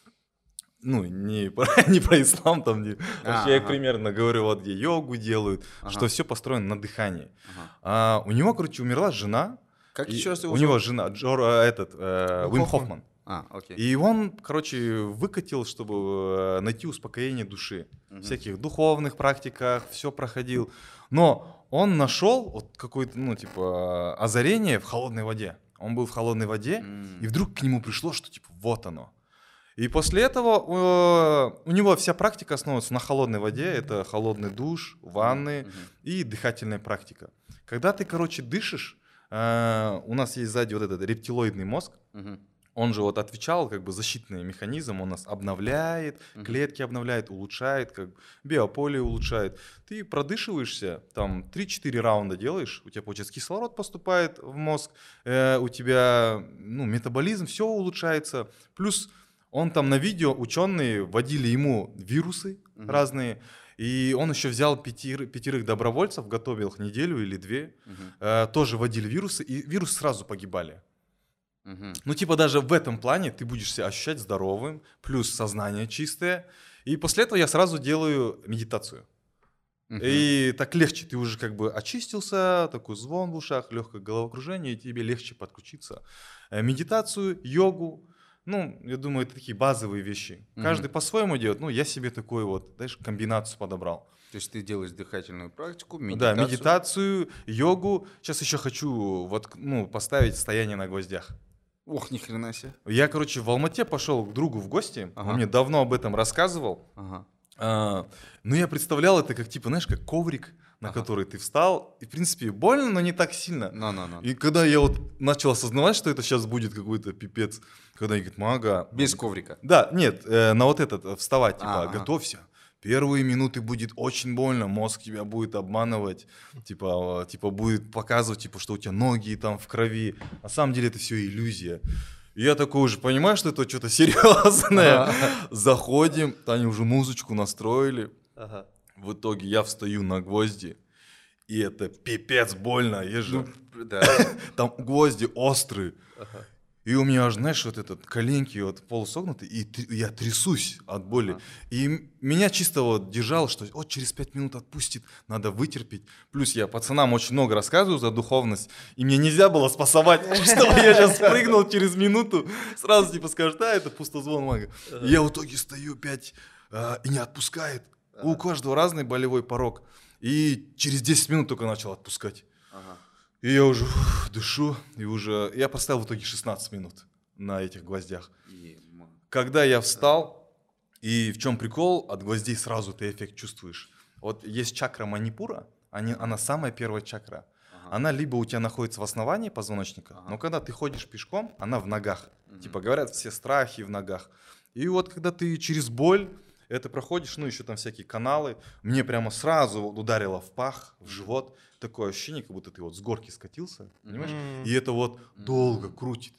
Ну, не про, не про ислам там. Не. Вообще я ага. примерно говорю, вот где йогу делают, Ага. что все построено на дыхании. Ага. А, у него, короче, умерла жена. Как еще раз его у него зовут? жена, Джо, э, этот, э, Уим Хоффман. Хоффман. А, окей. И он, короче, выкатил, чтобы э, найти успокоение души. В всяких духовных практиках, все проходил. Но он нашел вот какое-то, ну, типа, озарение в холодной воде. Он был в холодной воде, М. и вдруг к нему пришло, что, типа, вот оно. И после этого э, у него вся практика основывается на холодной воде. Это холодный душ, ванны и дыхательная практика. Когда ты, короче, дышишь, э, у нас есть сзади вот этот рептилоидный мозг, Мгм. Он же вот отвечал как бы защитный механизм, он нас обновляет, клетки обновляет, улучшает, как биополе улучшает. Ты продышиваешься, там 3-4 раунда делаешь, у тебя, получается, кислород поступает в мозг, э, у тебя, ну, метаболизм, все улучшается. Плюс он там на видео, ученые вводили ему вирусы разные, и он еще взял пятир- пятерых добровольцев, готовил их неделю или две, Мгм. э, тоже вводили вирусы, и вирусы сразу погибали. Мгм. Ну, типа, даже в этом плане ты будешь себя ощущать здоровым, плюс сознание чистое. И после этого я сразу делаю медитацию. Мгм. И так легче, ты уже как бы очистился, такой звон в ушах, легкое головокружение, и тебе легче подключиться. Э, Медитацию, йогу, ну, я думаю, это такие базовые вещи. Мгм. Каждый по-своему делает, ну, я себе такой вот, знаешь, комбинацию подобрал. То есть ты делаешь дыхательную практику, Да, медитацию. медитацию, йогу. Сейчас еще хочу вот, ну, поставить стояние на гвоздях. Ох, ни хрена себе. Я, короче, в Алмате пошел к другу в гости. Ага. Он мне давно об этом рассказывал. Ага. А, но я представлял это как, типа, знаешь, как коврик, на Ага. который ты встал. И, в принципе, больно, но не так сильно. Ну-ну-ну. И когда я вот начал осознавать, что это сейчас будет какой-то пипец, когда они говорят, мага... Без коврика. Да, нет, э, на вот этот э, вставать, типа, Ага. готовься. Первые минуты будет очень больно, мозг тебя будет обманывать, типа, э, типа будет показывать, типа, что у тебя ноги там в крови. На самом деле это все иллюзия. И я такой уже понимаю, что это что-то серьезное. Заходим, Таня уже музычку настроили. В итоге я встаю на гвозди, и это пипец больно. Я же... Да. Там гвозди острые. И у меня аж, знаешь, вот этот коленки вот полусогнуты, и тр- я трясусь от боли. Ага. И меня чисто вот держало, что вот через пять минут отпустит, надо вытерпеть. Плюс я пацанам очень много рассказываю за духовность, и мне нельзя было спасовать, чтобы я сейчас прыгнул через минуту, сразу типа скажешь, да, это пустозвон мага. И я в итоге стою пять а, и не отпускает. У каждого разный болевой порог. И через 10 минут только начал отпускать. И я уже ух, дышу, и уже... Я поставил в итоге 16 минут на этих гвоздях. Когда я встал, и в чем прикол, от гвоздей сразу ты эффект чувствуешь. Вот есть чакра манипура, они, она самая первая чакра. Ага. Она либо у тебя находится в основании позвоночника, Ага. но когда ты ходишь пешком, она в ногах. Типа говорят, все страхи в ногах. И вот когда ты через боль это проходишь, ну еще там всякие каналы, мне прямо сразу вот ударило в пах, в живот. Такое ощущение, как будто ты вот с горки скатился, понимаешь? М. И это вот долго крутит.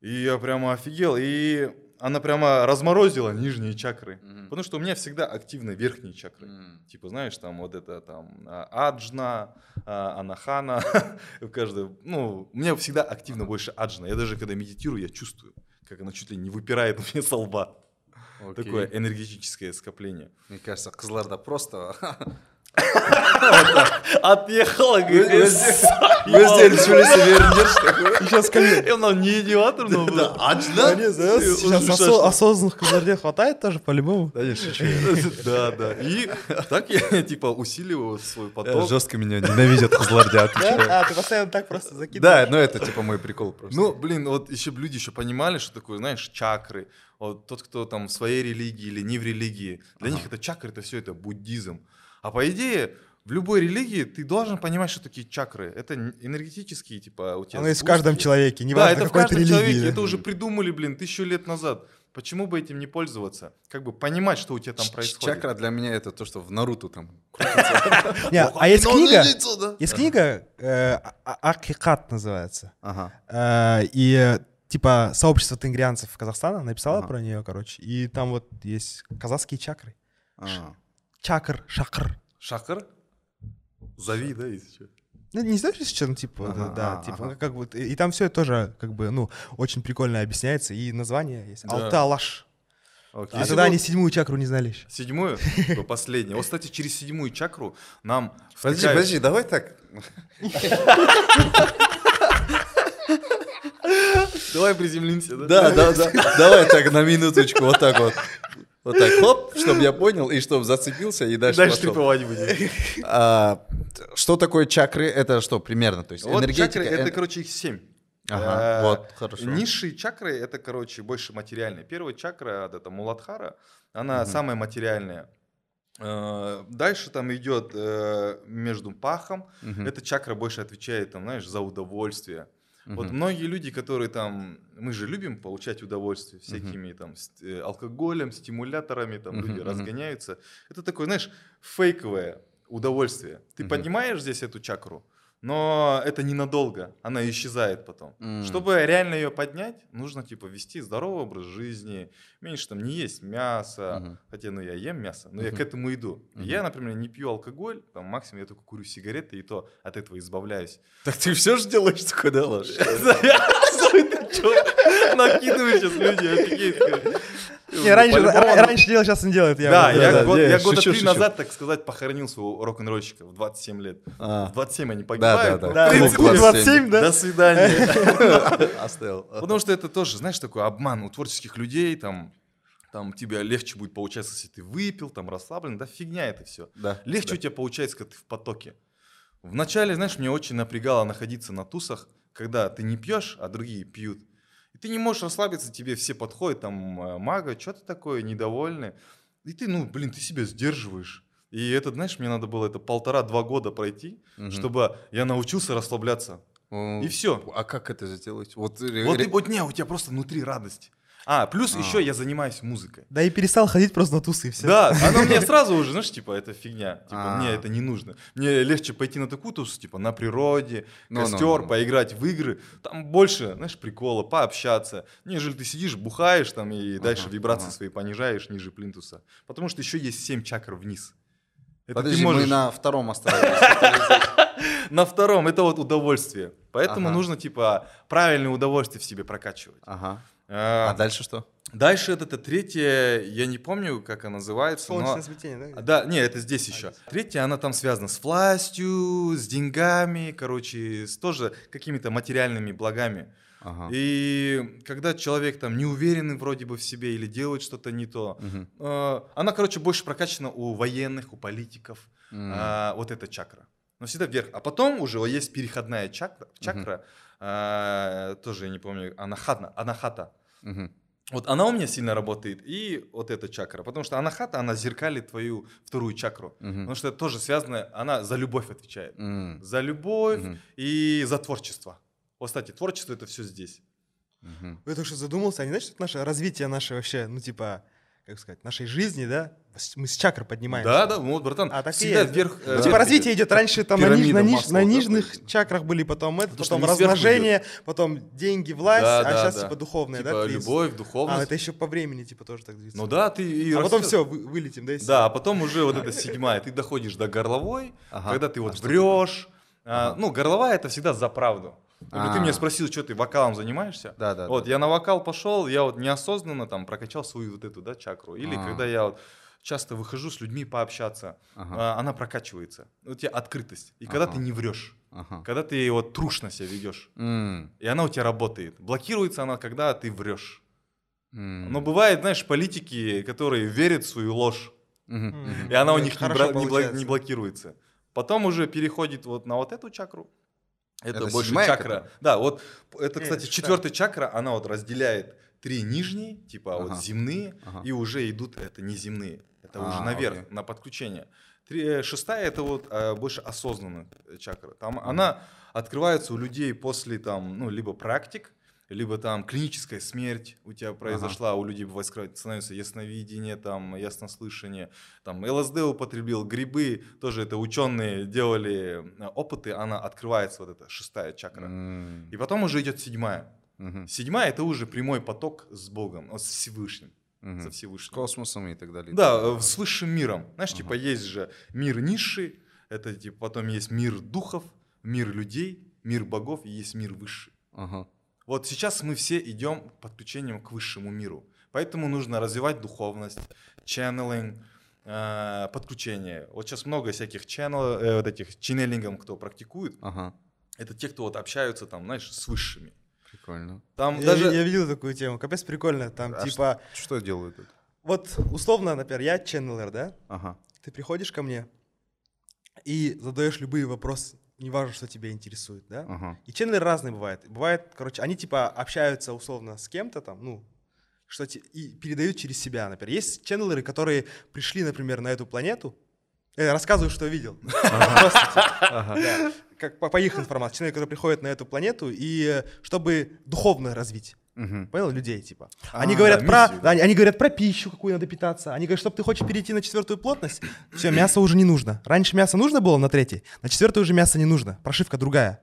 И я прямо офигел. И она прямо разморозила нижние чакры. Мгм. Потому что у меня всегда активны верхние чакры. М. Типа, знаешь, там вот это там а, аджна, а, анахана, в каждой, ну, у меня всегда активно больше аджна. Я даже когда медитирую, я чувствую, как она чуть ли не выпирает меня со лба. Окей. Такое энергетическое скопление. Мне кажется, Кызларда просто... Отъехала, Сейчас ко Он нам не идиот, но был. Сейчас осо- осознанных казарде хватает тоже по-любому. Да, не шучу. Да, да. И так я, типа, усиливаю свой поток. Жестко меня ненавидят Кызларда. Да? А, ты постоянно так просто Да, закидываешь. ну это типа мой прикол просто. Ну, блин, вот еще люди еще понимали, что такое, знаешь, чакры. Вот тот, кто там в своей религии или не в религии, для них это чакры, это все это буддизм. А по идее, в любой религии ты должен понимать, что такие чакры. Это энергетические, типа, у тебя Оно есть в каждом человеке, Да, неважно это в каждом человеке. религии. Это уже придумали, блин, тысячу лет назад. Почему бы этим не пользоваться? Как бы понимать, что у тебя там происходит. Чакра для меня это то, что в Наруто там. Не, а есть книга, да. есть книга, э, А- Акикат называется. Ага. Э, И типа сообщество тенгрианцев Казахстана написало про нее, короче. И там вот есть казахские чакры. А. Чакр, шакр. Шакр? Зови, да, если что. Ну, не знаешь, если что, ну, типа, Ага, да, да, ага, типа, ага. как бы, и, и там все тоже, как бы, ну, очень прикольно объясняется, и название есть. Да. Алта-Алаш. Окей. А Если тогда бы- они седьмую чакру не знали еще. Седьмую, типа, последнюю. Вот, кстати, через седьмую чакру нам Подожди, втыкают- подожди, давай так. Давай приземлимся, да? Да, да, да. Давай так на минуточку, вот так вот. Вот так, хоп, чтобы я понял, и чтобы зацепился, и дальше Дальше пошел. треповать будем. А, Что такое чакры? Это что, примерно? То есть Вот энергетика... чакры, это, короче, их семь. Ага, Э, вот, хорошо. Низшие чакры это, короче, больше материальные. Первая чакра, это Муладхара, она самая материальная. Э, Дальше там идет э, между пахом. Мгм. Эта чакра больше отвечает, там, знаешь, за удовольствие. Вот многие люди, которые там, мы же любим получать удовольствие всякими там с- э, алкоголем, стимуляторами, там Мгм, люди разгоняются. Это такое, знаешь, фейковое удовольствие. Ты Мгм. поднимаешь здесь эту чакру, но это ненадолго, она исчезает потом. М. Чтобы реально ее поднять, нужно типа вести здоровый образ жизни, меньше там не есть мясо, Мгм. хотя ну я ем мясо, но я к этому иду. Мгм. Я, например, не пью алкоголь, там максимум я только курю сигареты и то от этого избавляюсь. Так ты все же делаешь такое, да, Лаш? Накидываешь сейчас люди, офигеть. Не, раньше, По-любому. ра- раньше делал, сейчас не делает. Я Да, я, да, год- я шучу, года три назад, так сказать, похоронил своего рок-н-ролльщика в 27 лет. А. В 27 они Да, погибают. да, в Да, Клуб 30 клуб 27, 27, да? До свидания. Оставил. Потому что это тоже, знаешь, такой обман у творческих людей, там, там тебе легче будет получаться, если ты выпил, там расслаблен, да фигня это все. Да. Легче да. у тебя получается, когда ты в потоке. Вначале, знаешь, мне очень напрягало находиться на тусах, когда ты не пьешь, а другие пьют. И ты не можешь расслабиться, тебе все подходят, там, э, мага, что ты такое, недовольны. И ты, ну, блин, ты себя сдерживаешь. И это, знаешь, мне надо было это полтора-два года пройти, Мгм. чтобы я научился расслабляться. И все. А как это сделать? Вот, Вот, ре- и- вот не, у тебя просто внутри радость. А, плюс А. еще я занимаюсь музыкой. Да и перестал ходить просто на тусы и все. Да, оно мне сразу уже, знаешь, типа, это фигня. Типа, А. мне это не нужно. Мне легче пойти на такую тусу, типа, на природе, Ну, ну, костер, ну, поиграть в игры. Там больше, знаешь, прикола, пообщаться. Нежели ты сидишь, бухаешь там и дальше вибрации свои понижаешь ниже плинтуса. Потому что еще есть 7 чакр вниз. Это Подожди, ты можешь... мы на втором остановились. на втором, это вот удовольствие. Поэтому нужно, типа, правильное удовольствие в себе прокачивать. Ага. А, А дальше что? Дальше это, это третье, я не помню, как она называется, но... Солнечное смятение, да? А, Да, не, это здесь еще. Третья, она там связана с властью, с деньгами, короче, с тоже какими-то материальными благами. Ага. И когда человек там не уверенный вроде бы в себе или делает что-то не то, Мгм. э, она, короче, больше прокачана у военных, у политиков, М. а, вот эта чакра. Но всегда вверх. А потом уже есть переходная чакра, чакра а, тоже я не помню, анахата, анахата. Мгм. Вот она у меня сильно работает, и вот эта чакра. Потому что анахата, она зеркалит твою вторую чакру. Мгм. Потому что это тоже связано, она за любовь отвечает. М. За любовь Мгм. и за творчество. Вот, кстати, творчество это все здесь. Мгм. Я только что задумался, а не знаешь, что это наше развитие наше вообще, ну типа, как сказать, нашей жизни, да? Мы с чакр поднимаемся. Да, да, вот, братан, А так всегда да? вверх. э, Ну, типа вверх развитие идет раньше там на, ниж- на, ниж- Маслоу, на да, нижних есть? чакрах были, потом это, Потому потом размножение, потом деньги, власть, Да, а да, сейчас да. типа духовное, Типа да? любовь, А, духовность. это еще по времени типа тоже так движется. Ну да, ты и А потом растёшь. все, вылетим, да? Да, а потом уже вот это седьмая, ты доходишь до горловой, Ага. когда ты А вот что врешь. А, Ну, горловая это всегда за правду. Например, Ты А. меня спросил, что ты вокалом занимаешься? Да, да. Вот, да. я на вокал пошел, я вот неосознанно там прокачал свою вот эту, да, чакру. Или А. когда я вот часто выхожу с людьми пообщаться, Ага. а, она прокачивается. У тебя открытость. И когда Ага. ты не врешь, Ага. когда ты вот трушно себя ведешь, М. и она у тебя работает. Блокируется она, когда ты врешь. М. Но бывает, знаешь, политики, которые верят в свою ложь. Мгм. и она у них не, бра- не бла- не блокируется. Потом уже переходит вот на вот эту чакру. Это, Это больше чакра. которая? Да, вот это, Не, кстати, шестая. четвертая чакра, она вот разделяет три нижние, типа Ага. вот земные, Ага. и уже идут это неземные. Это уже А, наверх, окей. на подключение. Три, э, шестая это вот э, больше осознанная чакра. Там она открывается у людей после там, ну, либо практик, либо там клиническая смерть у тебя произошла, у людей бывает становится ясновидение, там, яснослышание, там, ЛСД употребил, грибы, тоже это ученые делали э, опыты, она открывается, вот эта шестая чакра. М. И потом уже идет седьмая. Мгм. Седьмая это уже прямой поток с Богом, с Всевышним, Мгм. со Всевышним. космосом и так далее. Да, э, с высшим миром. Знаешь, Ага. типа есть же мир низший, это типа потом есть мир духов, мир людей, мир богов и есть мир высший. Ага. Вот сейчас мы все идем подключением к высшему миру. Поэтому нужно развивать духовность, ченнелинг, э, подключение. Вот сейчас много всяких ченнел, э, вот этих ченнелингов, кто практикует. Ага. Это те, кто вот общаются там, знаешь, с высшими. Прикольно. Там Я, даже... я видел такую тему, капец прикольно, там А типа, Что делают тут? вот условно, например, я ченнелер, да? Ага. Ты приходишь ко мне и задаешь любые вопросы не важно, что тебя интересует, да? Ага. И ченнелы разные бывают. Бывает, короче, они типа общаются условно с кем-то там, ну, что те- и передают через себя, например. Есть ченнелеры, которые пришли, например, на эту планету, я рассказываю, что видел. Типа, Как по, по их информации. Человек, который приходит на эту планету, и э, чтобы духовно развить. Мгм. Понял, людей, типа. Они А, говорят да, про, миссию, да. они, они говорят про пищу, какую надо питаться. Они говорят, что ты хочешь перейти на четвертую плотность, все, мясо уже не нужно. Раньше мясо нужно было на третьей, на четвертой уже мясо не нужно. Прошивка другая.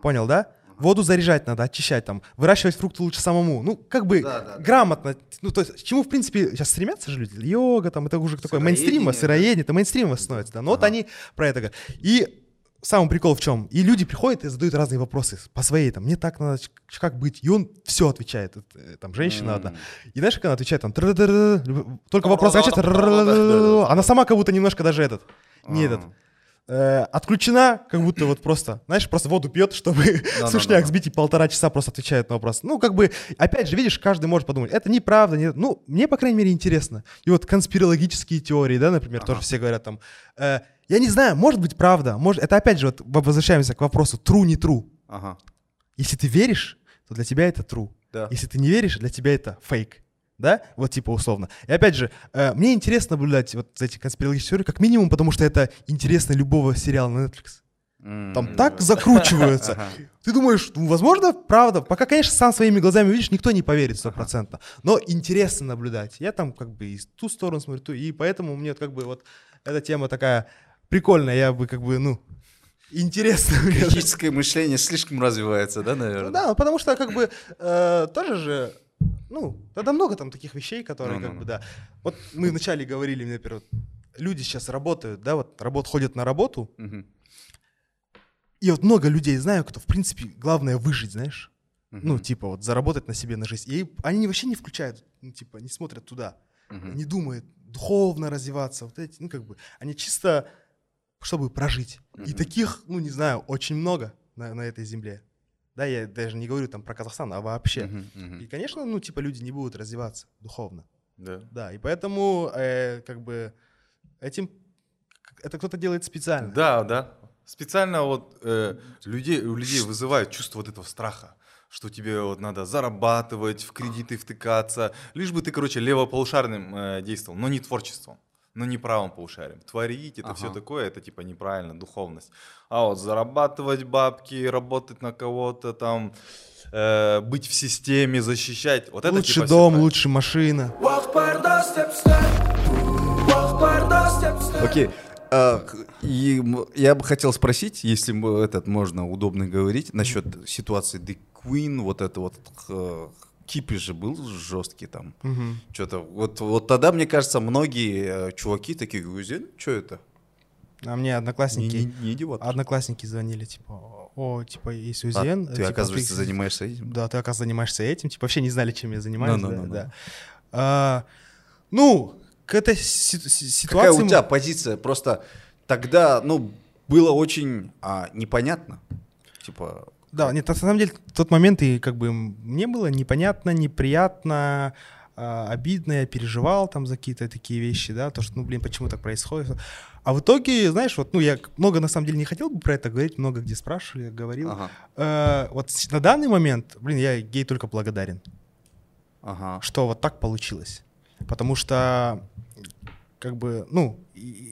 Понял, да? Воду заряжать надо, очищать там, выращивать фрукты лучше самому. Ну, как бы Да, да, да. грамотно. Ну, то есть, к чему, в принципе, сейчас стремятся же люди? Йога, там, это уже такое мейнстрим, Сыроедение, это мейнстрим становится, да. Но вот они про это говорят. И самый прикол в чем? И люди приходят и задают разные вопросы по своей, там, мне так надо, как быть? И он все отвечает. Э, Там, женщина одна. И знаешь, как она отвечает, там, только вопрос «ры-ры-ры-ры», она сама как будто немножко даже этот, не этот, э, отключена, как будто вот просто, знаешь, просто воду пьет, чтобы сушняк сбить и полтора часа просто отвечает на вопрос. Ну, как бы, опять же, видишь, каждый может подумать, это неправда, нет. Ну, мне, по крайней мере, интересно. И вот конспирологические теории, да, например, тоже все говорят там, э, я не знаю, может быть правда, может, это опять же, вот возвращаемся к вопросу, true, не true. Ага. Если ты веришь, то для тебя это true. Да. Если ты не веришь, для тебя это фейк. Да? Вот типа условно. И опять же, э, мне интересно наблюдать вот эти конспирологические теории, как минимум, потому что это интересно любого сериала на Netflix. Там М, так закручиваются. Ты думаешь, ну, возможно, правда. Пока, конечно, сам своими глазами видишь, никто не поверит стопроцентно. Но интересно наблюдать. Я там как бы и ту сторону смотрю, ту- и поэтому мне вот как бы вот эта тема такая прикольная. Я бы как бы, ну, интересно. мне. Критическое мышление слишком развивается, да, Ну наверное? да, потому что как бы э, тоже же, ну, тогда много там таких вещей, которые как бы, да. Вот мы вначале говорили, например, вот люди сейчас работают, да, вот работ, ходят на работу, и вот много людей знаю, кто, в принципе, главное выжить, знаешь. Ну, Мгм. типа вот заработать на себе на жизнь. И они вообще не включают, ну, типа, не смотрят туда, Мгм. не думают духовно развиваться, вот эти, ну, как бы, они чисто, чтобы прожить. И Мгм. таких, ну, не знаю, очень много на, на этой земле. Да, я даже не говорю там про Казахстан, а вообще. Мгм, мгм. И, конечно, ну, типа, люди не будут развиваться духовно. Да. Да, и поэтому, э, как бы, этим это кто-то делает специально. Да, да. Специально вот э, людей, у людей вызывает чувство вот этого страха, что тебе вот надо зарабатывать, в кредиты втыкаться, лишь бы ты, короче, левополушарным э, действовал, но не творчеством, но не правым полушарием. Творить это все Ага. такое, это типа неправильно, духовность. А вот зарабатывать бабки, работать на кого-то там, э, быть в системе, защищать, вот это лучше типа всё дом, лучше машина. Окей. А, и я бы хотел спросить, если этот можно удобно говорить, насчет ситуации The Queen, вот это вот х- кипиш же был жесткий там. Мгм. Что-то вот, вот тогда, мне кажется, многие э, чуваки такие, что это? А мне Не, одноклассники, не, не идиот. одноклассники звонили, типа, о, типа, есть А УЗН. ты, типа, оказывается, ты- занимаешься этим? Да, ты, оказывается, занимаешься этим. Типа, вообще не знали, чем я занимаюсь. да, Ну-ну-ну-ну. да. А, ну, к этой си- си- Какая ситуации... у тебя позиция? Просто тогда, ну, было очень а, непонятно. Типа, Да, нет, на самом деле, в тот момент и как бы мне было непонятно, неприятно, а, обидно, я переживал там за какие-то такие вещи, да, то, что, ну, блин, почему так происходит. А в итоге, знаешь, вот, ну, я много, на самом деле, не хотел бы про это говорить, много где спрашивали, говорил. ага, Э, вот на данный момент, блин, я гей только благодарен, ага. что вот так получилось. Потому что, как бы, ну...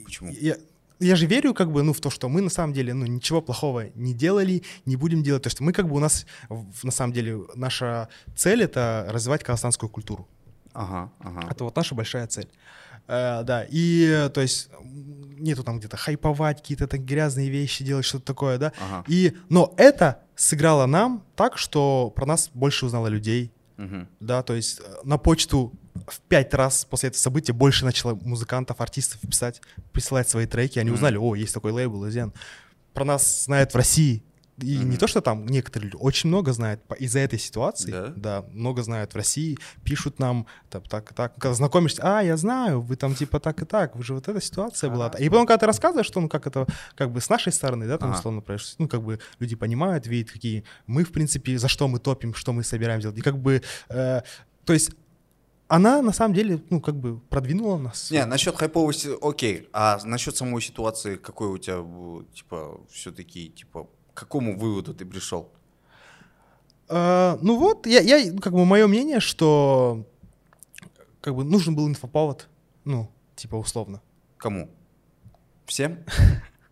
Почему? Я, я же верю, как бы, ну, в то, что мы на самом деле, ну, ничего плохого не делали, не будем делать. То, что мы, как бы, у нас, на самом деле, наша цель — это развивать казахстанскую культуру. Ага, ага. Это вот наша большая цель. Э, да, и, то есть, нету там где-то хайповать, какие-то так грязные вещи делать, что-то такое, да. Ага. И, но это сыграло нам так, что про нас больше узнало людей, Мгм. да, то есть э, на почту в пять раз после этого события больше начало музыкантов, артистов писать, присылать свои треки, они узнали, о, есть такой лейбл, Изен. Про нас знают в России. И не Мгм. то, что там некоторые люди, очень много знают из-за этой ситуации. Да? много знают в России, пишут нам там, так и так. Когда знакомишься, а, я знаю, вы там типа так и так, вы же вот эта ситуация была. И потом, когда ты рассказываешь, что ну как это, как бы с нашей стороны, да, там Ага. условно, происходит, ну как бы люди понимают, видят, какие мы, в принципе, за что мы топим, что мы собираем делать. И как бы, э, то есть она на самом деле, ну, как бы продвинула нас. Не, насчет хайповости, окей. А насчет самой ситуации, какой у тебя, типа, все-таки, типа, к какому выводу ты пришел? А, ну вот, я, я, как бы, мое мнение, что как бы нужен был инфоповод, ну, типа, условно. Кому? Всем?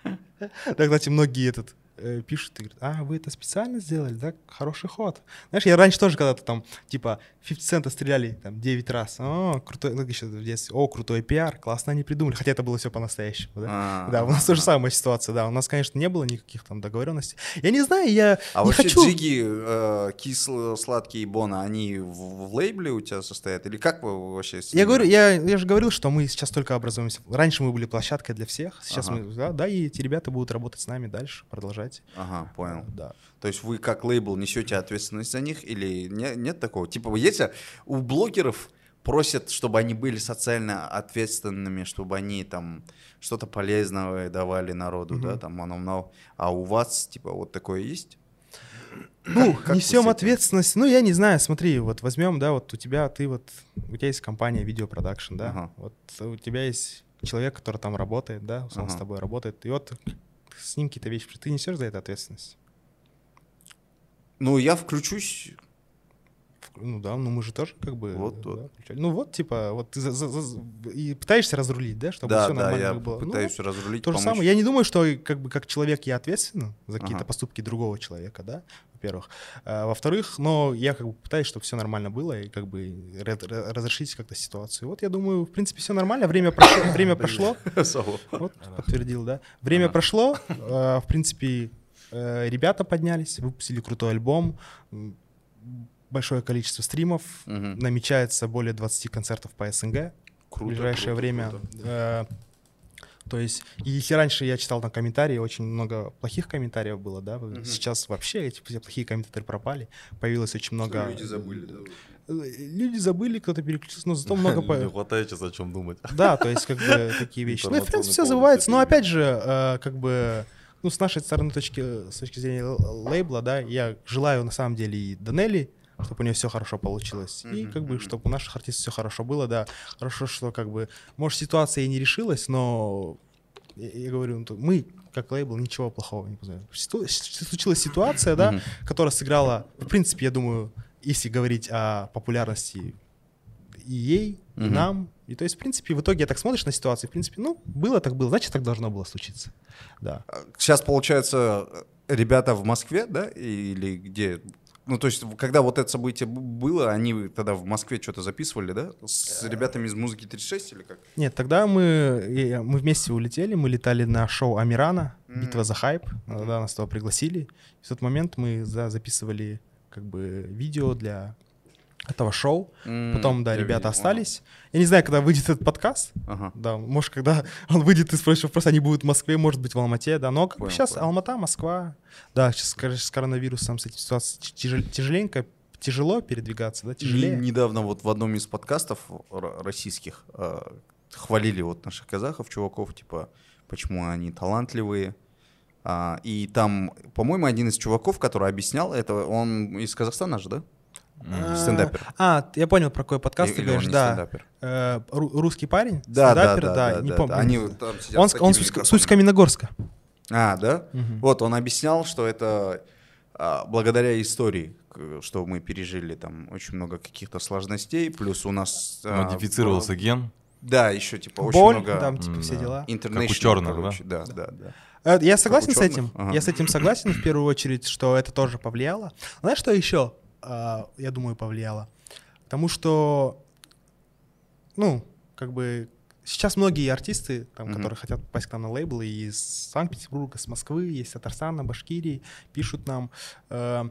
Да, кстати, многие этот э, пишут и говорят, а, вы это специально сделали, да? Хороший ход. Знаешь, я раньше тоже когда-то там, типа, 50 цента стреляли там 9 раз. О, крутой, ну, еще в детстве, о, крутой пиар, классно они придумали. Хотя это было все по-настоящему, да? А, Да, у нас тоже самая ситуация, да. У нас, конечно, не было никаких там договоренностей. Я не знаю, я А не вообще хочу... джиги, э, кислые, сладкие и бона, они в, в лейбле у тебя состоят? Или как вы вообще с Я говорю, я, я же говорил, что мы сейчас только образуемся. Раньше мы были площадкой для всех, сейчас Ага. мы, да, да, и эти ребята будут работать с нами дальше, продолжать. Ага, понял. Да. То есть вы как лейбл несете ответственность за них или не- нет такого? Типа, если у блогеров просят, чтобы они были социально ответственными, чтобы они там что-то полезное давали народу, да, там, оно много. А у вас, типа, вот такое есть? Ну, как с несем этим? ответственность. Ну, я не знаю, смотри, вот возьмем, да, вот у тебя, ты вот, у тебя есть компания видеопродакшн, да, Ага. вот у тебя есть человек, который там работает, да, он с Ага. тобой работает, и вот снимки-то вещь, ты несешь за это ответственность? Ну, я включусь. Ну да, ну мы же тоже как бы... Вот, да, вот. Ну вот, типа, вот ты за- за- за- и пытаешься разрулить, да, чтобы да, все да, нормально я было. Ну, пытаюсь разрулить, То же помочь. самое. Я не думаю, что как бы как человек я ответственен за какие-то Ага. поступки другого человека, да, во-первых. А, во-вторых, но я как бы пытаюсь, чтобы все нормально было и как бы ре- ре- разрешить как-то ситуацию. Вот я думаю, в принципе, все нормально. Время прошло. Время прошло. Вот, подтвердил, да. Время прошло. э, В принципе, э, ребята поднялись, выпустили крутой альбом. Большое количество стримов. Мгм. Намечается более 20 концертов по СНГ в Круто, ближайшее круто, время. круто. Э, То есть, и если раньше я читал там комментарии, очень много плохих комментариев было, да, сейчас вообще эти все плохие комментаторы пропали, появилось очень много... Люди забыли, да. Э, Люди забыли, кто-то переключился, но зато много... по- Не хватает сейчас о чем думать. Да, то есть как бы такие вещи. Ну, в принципе, все забывается, но опять же, э, как бы, ну, с нашей стороны точки, с точки зрения лейбла, да, я желаю на самом деле и Данели, чтобы у нее все хорошо получилось. И Мгм, как бы, чтобы у наших артистов все хорошо было, да. Хорошо, что как бы, может, ситуация и не решилась, но я, я говорю, ну, то мы, как лейбл, ничего плохого не познаем. Ситу- Случилась ситуация, да, Мгм. которая сыграла, в принципе, я думаю, если говорить о популярности и ей, и Мгм. нам. И то есть, в принципе, в итоге я так смотришь на ситуацию, в принципе, ну, было так было, значит, так должно было случиться. Да. Сейчас, получается, ребята в Москве, да, или где? Ну, то есть, когда вот это событие было, они тогда в Москве что-то записывали, да? С ребятами из музыки 36 или как? Нет, тогда мы, мы вместе улетели, мы летали на шоу Амирана, «Битва за хайп», да, нас туда пригласили. В тот момент мы за- записывали как бы видео для этого шоу. Потом, да, ребята видел, остались. Я не знаю, когда выйдет этот подкаст, Ага. Да, может, когда он выйдет из прошлого, просто они будут в Москве, может быть, в Алмате, да. Но как бы сейчас понял. Алмата, Москва. Да, сейчас с коронавирусом, с этим ситуацией тяжел- тяжеленько, тяжело передвигаться, да, тяжелее. Не- Недавно вот в одном из подкастов российских э, хвалили вот наших казахов, чуваков, типа, почему они талантливые. А, и там, по-моему, один из чуваков, который объяснял это, он из Казахстана же, да? А, Стендапер. А, я понял, про какой подкаст ты говоришь, да. Э, ру- русский парень, Да, да, стендапер, да, да, не да, помню. да. Они вот там сидят он, с он с, микрофонами. суть с Каменногорска. А, да? Вот, он объяснял, что это а, благодаря истории, что мы пережили там очень много каких-то сложностей, плюс у нас... а, Модифицировался ген. Да, еще типа очень Боль, много... там, типа, все М-да. дела. Как у черных, короче, да? Да, да. Э, Я согласен с этим. Ага. Я с этим согласен в первую очередь, что это тоже повлияло. Знаешь, что еще, я думаю, повлияло? Потому что, ну, как бы сейчас многие артисты, там, Мгм. которые хотят попасть к нам на лейблы из Санкт-Петербурга, с Москвы, есть Татарстана, Башкирии, пишут нам, э,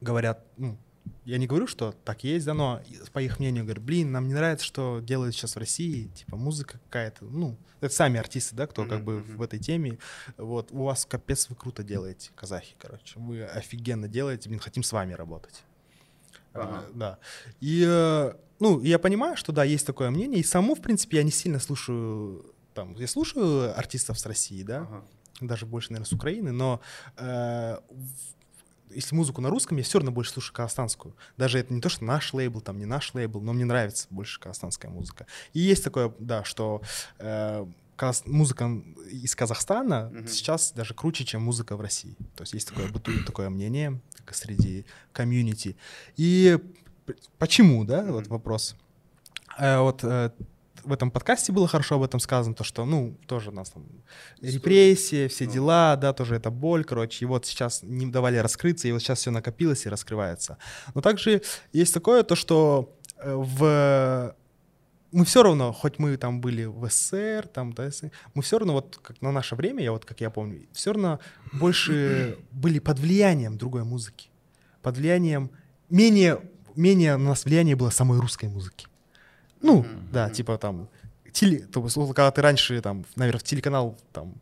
говорят, ну, я не говорю, что так есть, да, но по их мнению говорят, блин, нам не нравится, что делают сейчас в России, типа музыка какая-то, ну, это сами артисты, да, кто как бы в этой теме, вот, у вас капец вы круто делаете, казахи, короче, вы офигенно делаете, блин, хотим с вами работать. Ага. Э, Да. И, э, ну, я понимаю, что, да, есть такое мнение, и саму, в принципе, я не сильно слушаю, там, я слушаю артистов с России, да, Ага. даже больше, наверное, с Украины, но э, если музыку на русском, я все равно больше слушаю казахстанскую. Даже это не то, что наш лейбл, там не наш лейбл, но мне нравится больше казахстанская музыка. И есть такое, да, что э, каз- музыка из Казахстана сейчас даже круче, чем музыка в России. То есть есть такое, бытует такое мнение среди комьюнити. И почему, да, вот вопрос. Э, вот э, в этом подкасте было хорошо об этом сказано, то, что, ну, тоже у нас там репрессии, все дела, да, тоже это боль, короче, и вот сейчас не давали раскрыться, и вот сейчас все накопилось и раскрывается. Но также есть такое, то, что э, в мы все равно, хоть мы там были в СССР, там, да, мы все равно, вот как на наше время, я вот как я помню, все равно больше были под влиянием другой музыки, под влиянием, менее, менее на нас влияние было самой русской музыки. Ну, да, типа там, теле, то когда ты раньше, там, наверное, в телеканал, там,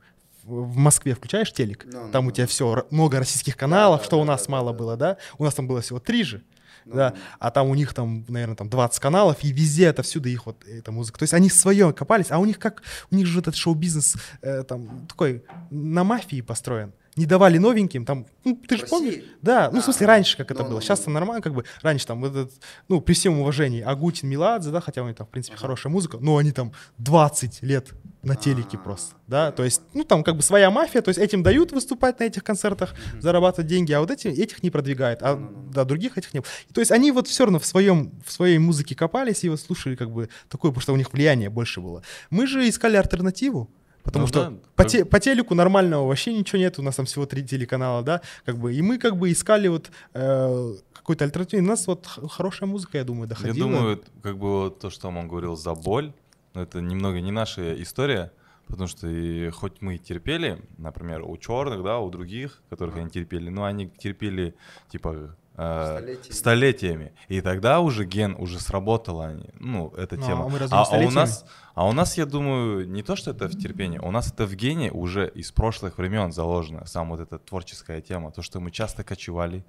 в Москве включаешь телек, Ну, там ну, у тебя все, много российских каналов, да, что у да, нас да, мало было, да? У нас там было всего три же, Ну, да, а там у них там, наверное, там 20 каналов, и везде это всюду их вот эта музыка. То есть они свое копались, а у них как, у них же этот шоу-бизнес э, там такой на мафии построен. Не давали новеньким, там, ну, ты же помнишь? Да, ну, в смысле, А, раньше как это ну, было. ну, Сейчас-то ну. нормально, как бы, раньше там, этот, ну, при всем уважении, Агутин, Меладзе, да, хотя у них там, в принципе, хорошая музыка, но они там 20 лет на телеке А, просто, да, то есть, ну, там как бы своя мафия, то есть этим дают выступать на этих концертах, зарабатывать деньги, а вот эти, этих не продвигают, а, да, других этих нет. То есть они вот все равно в своем, в своей музыке копались и вот слушали как бы такое, потому что у них влияние больше было. Мы же искали альтернативу, Потому Ну что да, по, как- те- по телеку нормального вообще ничего нет, у нас там всего три телеканала, да, как бы, и мы как бы искали вот э, какой-то альтернативу. У нас вот хорошая музыка, я думаю, доходила. Я думаю, как бы вот то, что он говорил за боль, но это немного не наша история, потому что и хоть мы и терпели, например, у черных, да, у других, которых они терпели, но они терпели типа Столетиями. столетиями. И тогда уже ген уже сработала, они, ну, эта Ну, тема. а мы разве не у нас, а у нас, я думаю, не то, что это в терпении, у нас это в гене уже из прошлых времен заложено, сам вот эта творческая тема, то, что мы часто кочевали,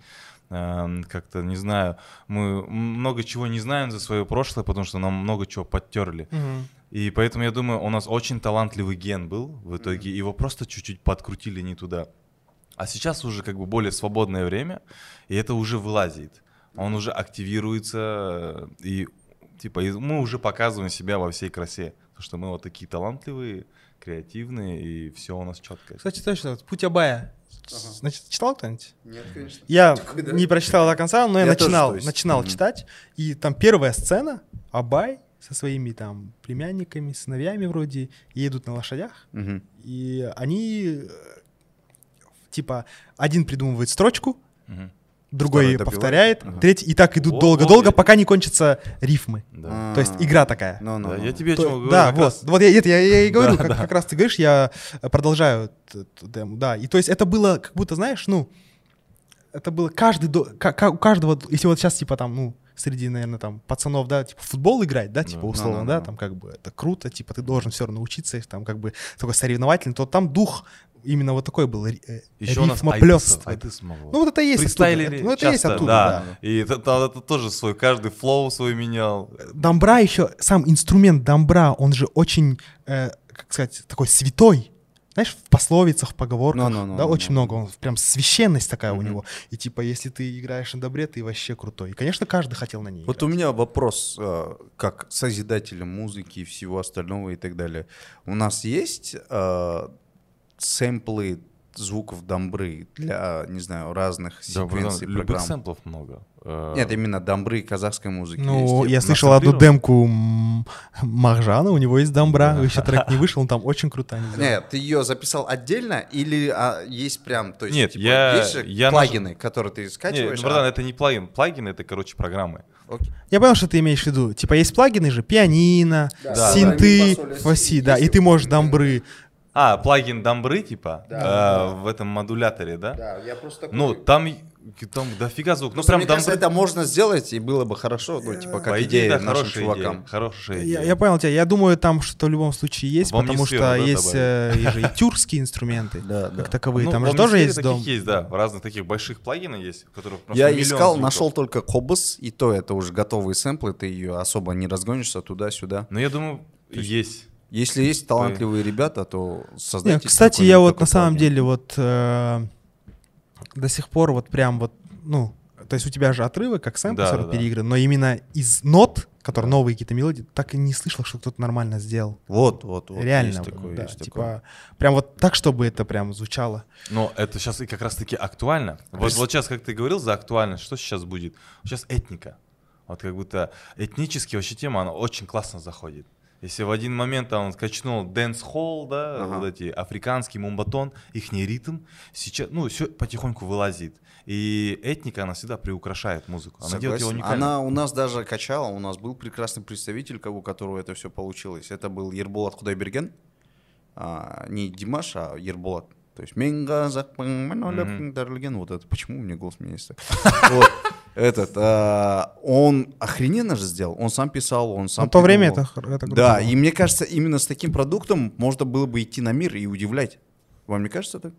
эм, как-то, не знаю, мы много чего не знаем за свое прошлое, потому что нам много чего подтерли. Мгм. И поэтому я думаю, у нас очень талантливый ген был в итоге, его просто чуть-чуть подкрутили не туда. А сейчас уже как бы более свободное время, и это уже вылазит. Он уже активируется, и типа и мы уже показываем себя во всей красе. Потому что мы вот такие талантливые, креативные, и все у нас четко. Кстати, точно, вот «Путь Абая». Значит, читал кто-нибудь? Нет, конечно. Я Такой, да? не прочитал до конца, но я, Я тоже, начинал, то есть. начинал Мгм. читать. И там первая сцена, Абай со своими там племянниками, сыновьями вроде, едут на лошадях. Мгм. И они, типа, один придумывает строчку, Мгм. другой Второй повторяет. Ага. третий, и так идут долго-долго, пока не кончатся рифмы. Да. То есть игра такая. Ну, ну, Да, ну. я тебе о чем говорю. да, вот, раз. вот я, это я, я и говорю, Да, как, да. как раз ты говоришь, я продолжаю т- т- демо, да. И то есть это было, как будто, знаешь, ну, это было каждый, до- у каждого, если вот сейчас, типа, там, ну, среди, наверное, там, пацанов, да, типа, футбол играть, да, типа, условно, да, там, как бы, это круто, типа, ты должен все равно учиться, там, как бы, такой соревновательный, то там дух именно вот такой был, э, Еще у нас рифмоплёстство. айтыс был. Ну, вот это и есть оттуда. Фристайлили Ну, это и есть часто, оттуда, да. да. И это, это- это тоже свой, каждый флоу свой менял. Домбра еще, сам инструмент домбра, он же очень, э, как сказать, такой святой. Знаешь, в пословицах, в поговорках, Ну-ну-ну, да, ну, очень ну. много, он прям священность такая у Мгм. него. И типа, если ты играешь на добре, ты вообще крутой. И, конечно, каждый хотел на ней Вот играть. у меня вопрос, э, как созидателя музыки и всего остального и так далее. У нас есть э, сэмплы звуков домбры для, не знаю, разных Да, секвенций любых программ? сэмплов много. Э, Нет, именно домбры казахской музыки Ну, есть. я слышал одну демку м, Махжана, у него есть домбра, еще трек не вышел, он там очень крутая. не. Нет, ты ее записал отдельно или а, есть прям, то есть, Нет, типа, я- есть же я плагины, которые ты скачиваешь? братан, а- это не плагин. Плагин — это, короче, программы. Окей. Я понял, что ты имеешь в виду. Типа есть плагины же, пианино, Да, синты, да, фаси, си. да, и ты можешь домбры. А, плагин дамбры, типа, Да, э, да. в этом модуляторе, да? Да, я просто такой... Ну, там, там дофига звук. Ну, Просто прям мне кажется, дамбры... это можно сделать, и было бы хорошо, ну, типа, как По идее, идея да, нашим чувакам. идея. Хорошая Я, идея. я понял тебя. Я думаю, там что-то в любом случае есть, В потому что да, есть э, и же и тюркские инструменты, Да, да. как таковые. Ну, там же тоже есть дом. есть, да. В разных таких больших плагинах есть, в которых просто Я искал, нашел только Кобас, и то это уже готовые сэмплы, ты ее особо не разгонишься туда-сюда. Но я думаю, есть. Если есть талантливые ребята, то создайте кстати, такой- я вот на самом деле вот э, до сих пор вот прям вот, ну, то есть у тебя же отрывы, как сэмпл Да, да, равно да. переигран, но именно из нот, которые новые какие-то мелодии, так и не слышал, что кто-то нормально сделал. Вот, вот, вот. Реально, есть такое, да, есть типа, такое. прям вот так, чтобы это прям звучало. Но это сейчас и как раз-таки актуально. Вот, вот сейчас, как ты говорил за актуальность, что сейчас будет? Сейчас этника. Вот как будто этнически вообще тема, она очень классно заходит. Если в один момент там он скачнул dancehall, да, Ага. вот эти африканский moombahton, их ритм, сейчас, ну, все потихоньку вылазит. И этника, она всегда приукрашает музыку. Она делает его Согласен. уникальным. Она у нас даже качала, у нас был прекрасный представитель, у которого это все получилось. Это был Ерболат Худайберген. А, не Димаш, а Ерболат. То есть «Мен қазақпын, мен ойлаппын, дәрілген». Вот это. Почему у меня голос меняется? Вот. Этот, а, он охрененно же сделал. Он сам писал, он сам На то время это, это Да, и мне кажется, именно с таким продуктом можно было бы идти на мир и удивлять. Вам не кажется так?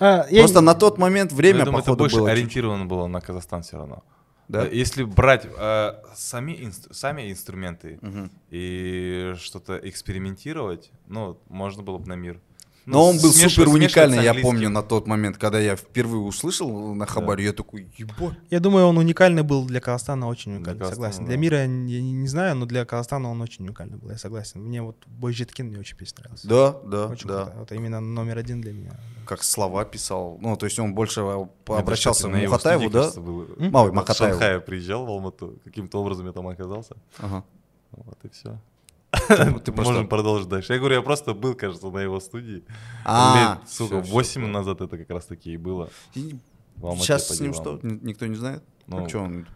А, я Просто не- на тот момент Ну, время, я думаю, это походу, больше было чуть- ориентировано было на Казахстан все равно. Да? Э, Если брать э, сами, инст- сами инструменты Мгм. и что-то экспериментировать, ну, можно было бы на мир. Но он был супер уникальный, я помню, на тот момент, когда я впервые услышал на Хабаре, я такой, ебать. Я думаю, он уникальный был для Казахстана, очень уникальный, согласен. да. Для мира я не, не знаю, но для Казахстана он очень уникальный был, я согласен. Мне вот Бойжеткин мне очень песня нравилась. Да, да, Очень да. круто. Это именно номер один для меня. Как слова писал. Ну, то есть он больше обращался к на его Мухатаеву, да? кажется, было. М? Ой, В. Шанхае приезжал в Алмату, каким-то образом я там оказался. Ага. Вот и все. Ты- Ты. Можем продолжить дальше. Я говорю, я просто был, кажется, на его студии. А, Лет, сука, всё, всё, 8 понял. назад это как раз таки и было. Сейчас с ним что? Никто не знает? Ну, что, он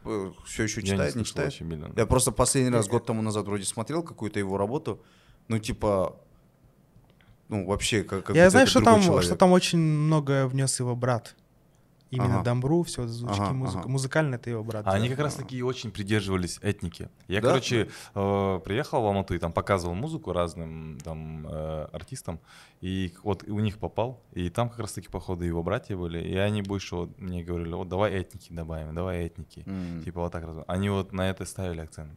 все еще читает, не, читает? Я просто последний раз, год тому назад, вроде смотрел какую-то его работу. Ну, типа, ну, вообще, как, как я знаю, что там, человек. что там очень многое внес его брат. Именно Ага. дамбру, все звучки, Ага, музыка. ага. Музыкально это его брат. А они делал. как раз таки очень придерживались этники. Я, Да? короче, э, приехал в Алмату и там показывал музыку разным там э, артистам, и вот у них попал, и там как раз таки походу его братья были, и они больше вот мне говорили, вот давай этники добавим, давай этники. М. Типа вот так раз. Они вот на это ставили акцент.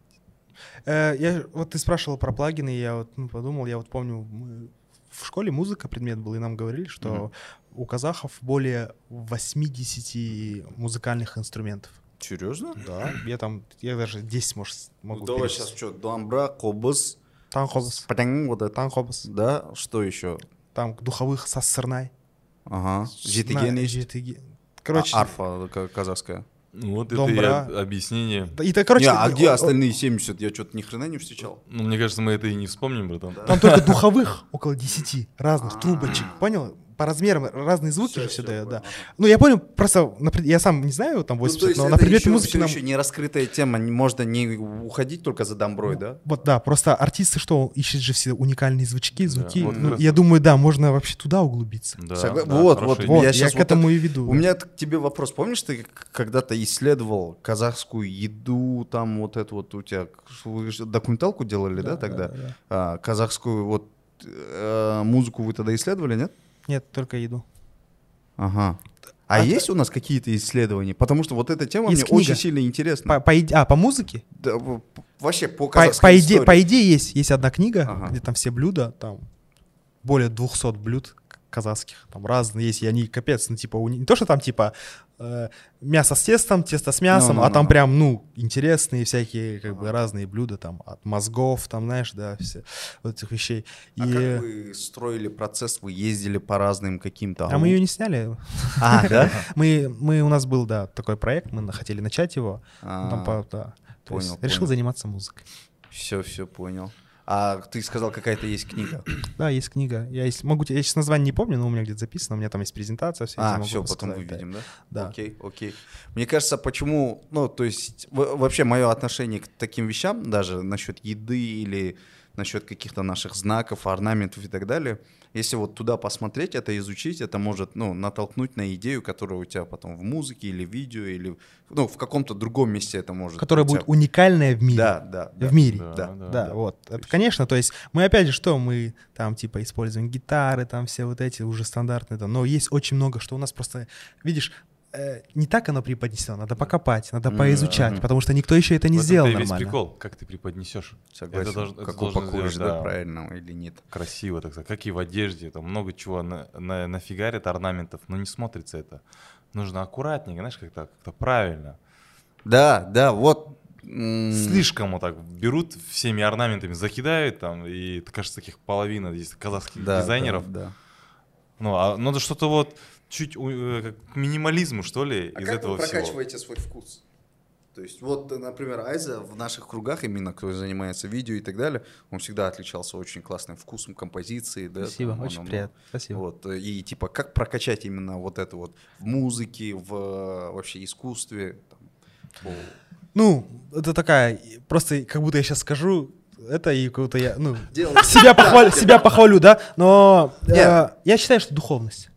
Э, я, вот ты спрашивал про плагины, я вот ну, подумал, я вот помню, мы в школе музыка предмет был, и нам говорили, что. У казахов более 80 музыкальных инструментов. Серьезно? Да, я там, я даже 10, может, могу Ну, давай перечислить. сейчас что, дамбра, кобыз, Танхобас, патянг, вот это. танхобас, Да, что еще? там духовых сассырнай. Ага. Житиген На- есть. житиген. Короче, А, арфа ка- казахская. Ну, вот Домбра. это и объяснение. и так, короче, Не, а где остальные 70? Я что-то ни хрена не встречал. Ну, мне кажется, мы это и не вспомним, братан. Там только духовых около 10 разных трубочек, понял? По размерам разные звуки Всё, же все дают, да. ага. Ну, я понял, просто, я сам не знаю, там, Ну, то 80, есть но на предмете еще, музыки нам... еще не раскрытая тема, не- можно не уходить только за дамброй, да? Вот да, просто артисты что, ищут же все уникальные звучки, звуки. вот Ну, раз я думаю, да, можно вообще туда углубиться. Да, Согла- да, вот, вот. Вот, Я я, к вот этому и веду. У меня к тебе вопрос. Помнишь, ты когда-то исследовал казахскую еду, там вот это вот у тебя... Документалку делали, да, тогда? да, да. А, казахскую вот э, музыку вы тогда исследовали, нет? Нет, только еду. Ага. А, А есть у нас какие-то исследования? Потому что вот эта тема Есть мне книга. очень сильно интересна. По, по а, по музыке? Да, вообще по По, казахской по, иде- истории. по идее есть, есть одна книга, Ага. где там все блюда, там более 200 блюд казахских, там разные есть, и они капец, ну типа, у не то, что там типа э, мясо с тестом, тесто с мясом, Ну, ну, а ну, там ну. прям, ну, интересные всякие, как бы, разные блюда, там, от мозгов, там, знаешь, да, все вот этих вещей. И... А как вы строили процесс? Вы ездили по разным каким-то... А мы ее не сняли. А, да? Мы, мы, у нас был, да, такой проект, мы хотели начать его. А, Там, по- да. Понял, есть решил заниматься музыкой. Все, все понял. А ты сказал, какая-то есть книга. Да, есть книга. Я есть, могу, я сейчас название не помню, но у меня где-то записано. У меня там есть презентация. Все А, все, потом выведем, да? Да. Окей, окей. Мне кажется, почему, ну, то есть, вообще мое отношение к таким вещам, даже насчет еды или насчет каких-то наших знаков, орнаментов и так далее, если вот туда посмотреть, это изучить, это может, ну, натолкнуть на идею, которая у тебя потом в музыке или в видео, или, ну, в каком-то другом месте это может. Которая тебя- будет уникальная в мире. Да, да, да. В мире. Да, Да, да, Да, вот. Это, конечно, то есть мы опять же что, мы там типа используем гитары, там все вот эти уже стандартные, да, но есть очень много, что у нас просто, видишь, э, не так оно преподнесено, надо покопать, надо поизучать, потому что никто еще это не В этом-то сделал весь нормально. прикол, как ты преподнесешь. Согласен. это как должен упакуешь, сделать, да, да. правильно или нет. красиво, так сказать, как и в одежде, там много чего на, на, нафигарят орнаментов, но не смотрится это. Нужно аккуратненько, знаешь, как-то как правильно. Да, да, вот. Слишком вот так берут всеми орнаментами, закидают там, и кажется, таких половина есть казахских да, дизайнеров. Да, да. Ну, а надо что-то вот чуть э, как к минимализму, что ли, А из как этого вы всего. прокачиваете свой вкус? То есть вот, например, Айза в наших кругах, именно кто занимается видео и так далее, он всегда отличался очень классным вкусом композиции. Да, Спасибо, там, очень оно- приятно. Спасибо. Вот, э, и типа как прокачать именно вот это вот в музыке, в э, вообще искусстве. там, по- Ну, это такая, просто как будто я сейчас скажу это и как будто я, ну, себя похвалю, себя похвалю, да, но э, я считаю, что духовность.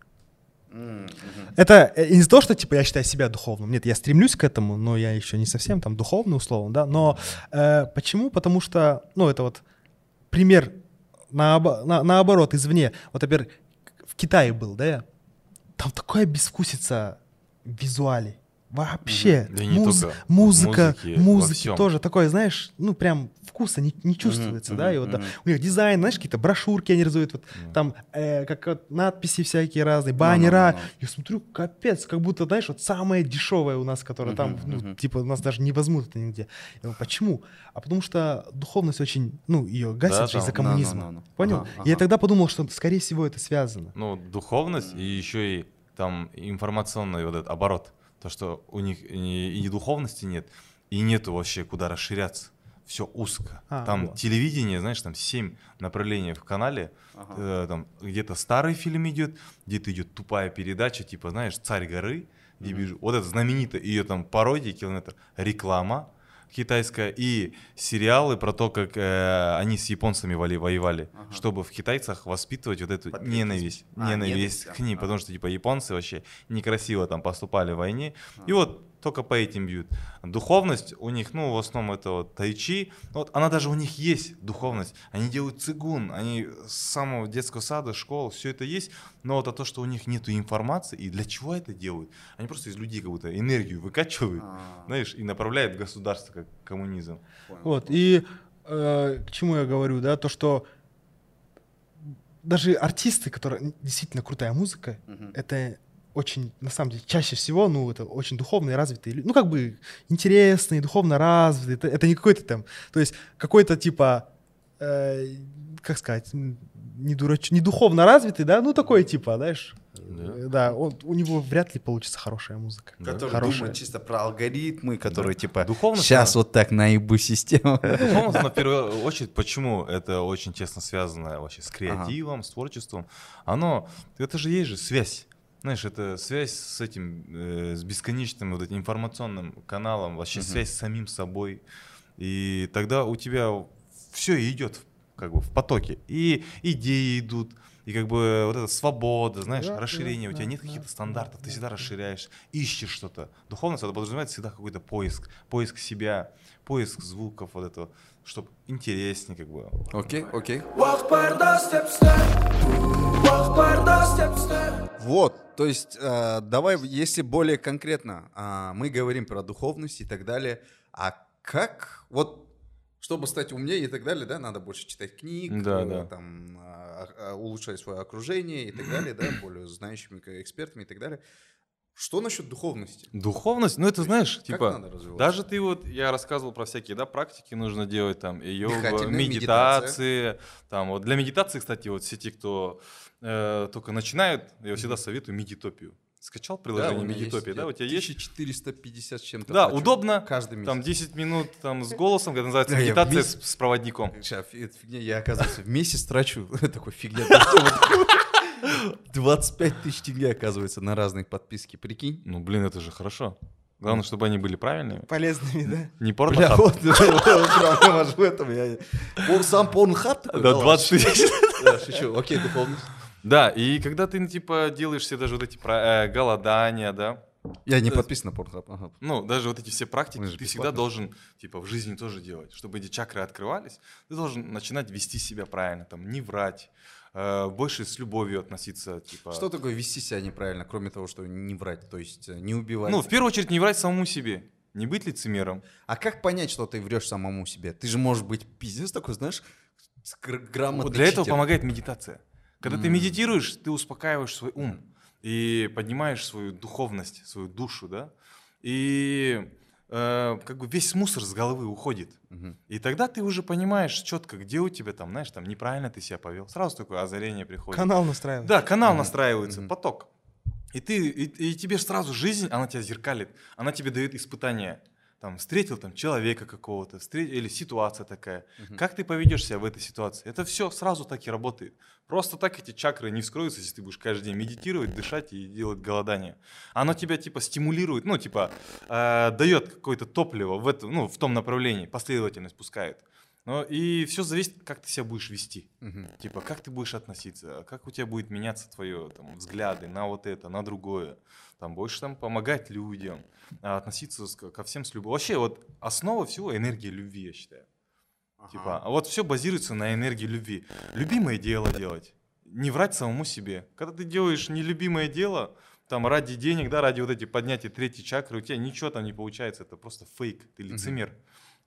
Это э, не то, что типа я считаю себя духовным. Нет, я стремлюсь к этому, но я еще не совсем там духовный условно, да. Но э, почему? Потому что, ну, это вот пример наобо- на- наоборот извне. Вот, например, в Китае был, да? Там такая безвкусица в визуале. Вообще. Да Муз- только. Музыка, музыки всем. тоже такое, знаешь, ну прям вкуса не, не чувствуется, да, и вот да, мгм. у них дизайн, знаешь, какие-то брошюрки они рисуют, вот там э, как вот надписи всякие разные, баннера. ну, ну. Я смотрю, капец, как будто, знаешь, вот самое дешевое у нас, которое там, Мгм, ну, мгм. типа, у нас даже не возьмут это нигде. Я говорю, почему? А потому что духовность очень, ну, ее гасят Да, из-за коммунизма. ну, ну, ну. Понял? Ага, Я ага. тогда подумал, что, скорее всего, это связано. Ну, духовность и еще и там информационный вот этот оборот. То, что у них и, и духовности нет, и нету вообще куда расширяться. Все узко. А, там вот. телевидение, знаешь, там семь направлений в канале. Ага. Э, там где-то старый фильм идет, где-то идет тупая передача, типа, знаешь, «Царь горы», где вижу, вот это знаменитая ее там пародия, километр, реклама китайская и сериалы про то, как э, они с японцами воли- воевали, Ага. чтобы в китайцах воспитывать вот эту Патриотизм. ненависть, А, ненависть ненависть, к ним, ага. потому что типа японцы вообще некрасиво там поступали в войне, и вот только по этим бьют. Духовность у них, ну, в основном это вот тайчи, вот она даже у них есть, духовность. Они делают цигун, они с самого детского сада, школ, все это есть, но вот а то, что у них нету информации, и для чего это делают? Они просто из людей как будто энергию выкачивают, А, знаешь, и направляют в государство, как коммунизм. понял. Вот, и э, к чему я говорю, да, то, что даже артисты, которые действительно крутая музыка, Мгм. это очень, на самом деле, чаще всего, ну, это очень духовные, развитые люди. Ну, как бы интересные, духовно развитые. Это, это не какой-то там, то есть какой-то типа, э, как сказать, не, дурач, не духовно развитый, да, ну, такой типа, знаешь, Да. э, да, он, у него вряд ли получится хорошая музыка. Который Хорошая. думает чисто про алгоритмы, которые типа Духовность, сейчас вот так наебу систему. Духовность, на первую очередь, почему это очень тесно связано вообще с креативом, с творчеством? Оно, это же есть же связь. Знаешь, это связь с этим, э, с бесконечным вот этим информационным каналом, вообще Мгм. связь с самим собой. И тогда у тебя все идет как бы в потоке. И идеи идут, и как бы вот эта свобода, знаешь, Да, расширение. да, у тебя да, нет да, каких-то да, стандартов, ты да, всегда да. расширяешь, ищешь что-то. Духовность это подразумевает всегда какой-то поиск, поиск себя, поиск звуков вот этого, чтобы интереснее как бы. Окей, окей. Вот, то есть, э, давай, если более конкретно, а, мы говорим про духовность и так далее, а как, вот, чтобы стать умнее и так далее, да, надо больше читать книг, Да, э, да. там, а, а, улучшать свое окружение и так далее, да, более знающими экспертами и так далее. Что насчет духовности? Духовность, ну это знаешь, Как типа, надо развиваться? даже ты вот, я рассказывал про всякие, да, практики нужно делать, там, и йога, медитации, там, вот для медитации, кстати, вот все те, кто э, только начинают, я всегда советую медитопию. Скачал Да, приложение есть, медитопия, да, я у тебя есть? 1450 с чем-то. Да, плачу удобно, Каждый месяц. там 10 минут там с голосом, это называется Да, медитация с, с проводником. Это фигня, я, оказывается, в месяц трачу такой фигня. Да, вот. 25 тысяч тенге, оказывается, на разные подписки, прикинь. Ну, блин, это же хорошо. Главное, чтобы они были правильными. Полезными, да? Не Бля, порно вот, в этом. я- Он сам порнхаб такой? Да, ладно, 20 тысяч. Да, шучу, окей, духовность. Да, и когда ты, типа, делаешь все даже вот эти про- э, голодания, да, Я не подписан на порнхаб. ага. ну, даже вот эти все практики ты всегда должен, типа, в жизни тоже делать. Чтобы эти чакры открывались, ты должен начинать вести себя правильно, там, не врать, э, больше с любовью относиться, типа. Что такое вести себя неправильно, кроме того, что не врать, то есть э, не убивать? Ну, в первую очередь, не врать самому себе, не быть лицемером. А как понять, что ты врешь самому себе? Ты же можешь быть пиздец такой, знаешь, гр- грамотный Вот для этого читер. помогает медитация. Когда ты М. медитируешь, ты успокаиваешь свой ум и поднимаешь свою духовность, свою душу, да, и э, как бы весь мусор с головы уходит. Мгм. И тогда ты уже понимаешь четко, где у тебя там, знаешь, там неправильно ты себя повел. Сразу такое озарение приходит. Канал настраивать. Да, канал Мгм. настраивается, Мгм. поток. И ты, и, и тебе сразу жизнь, она тебя зеркалит, она тебе дает испытания. Там встретил там человека какого-то, встретил, или ситуация такая. Мгм. Как ты поведешь себя в этой ситуации? Это все сразу так и работает. Просто так эти чакры не вскроются, если ты будешь каждый день медитировать, дышать и делать голодание. Оно тебя типа стимулирует, ну типа э, дает какое-то топливо в, это, ну, в том направлении, последовательность пускает. Но и все зависит, как ты себя будешь вести. Мгм. Типа, как ты будешь относиться, как у тебя будет меняться твое там, взгляды на вот это, на другое. Там больше там помогать людям, относиться с- ко всем с любовью. Вообще, вот основа всего энергия любви, я считаю. Типа, а вот все базируется на энергии любви. Любимое дело делать, не врать самому себе. Когда ты делаешь нелюбимое дело, там ради денег, да, ради вот эти поднятия третьей чакры, у тебя ничего там не получается, это просто фейк, ты лицемер.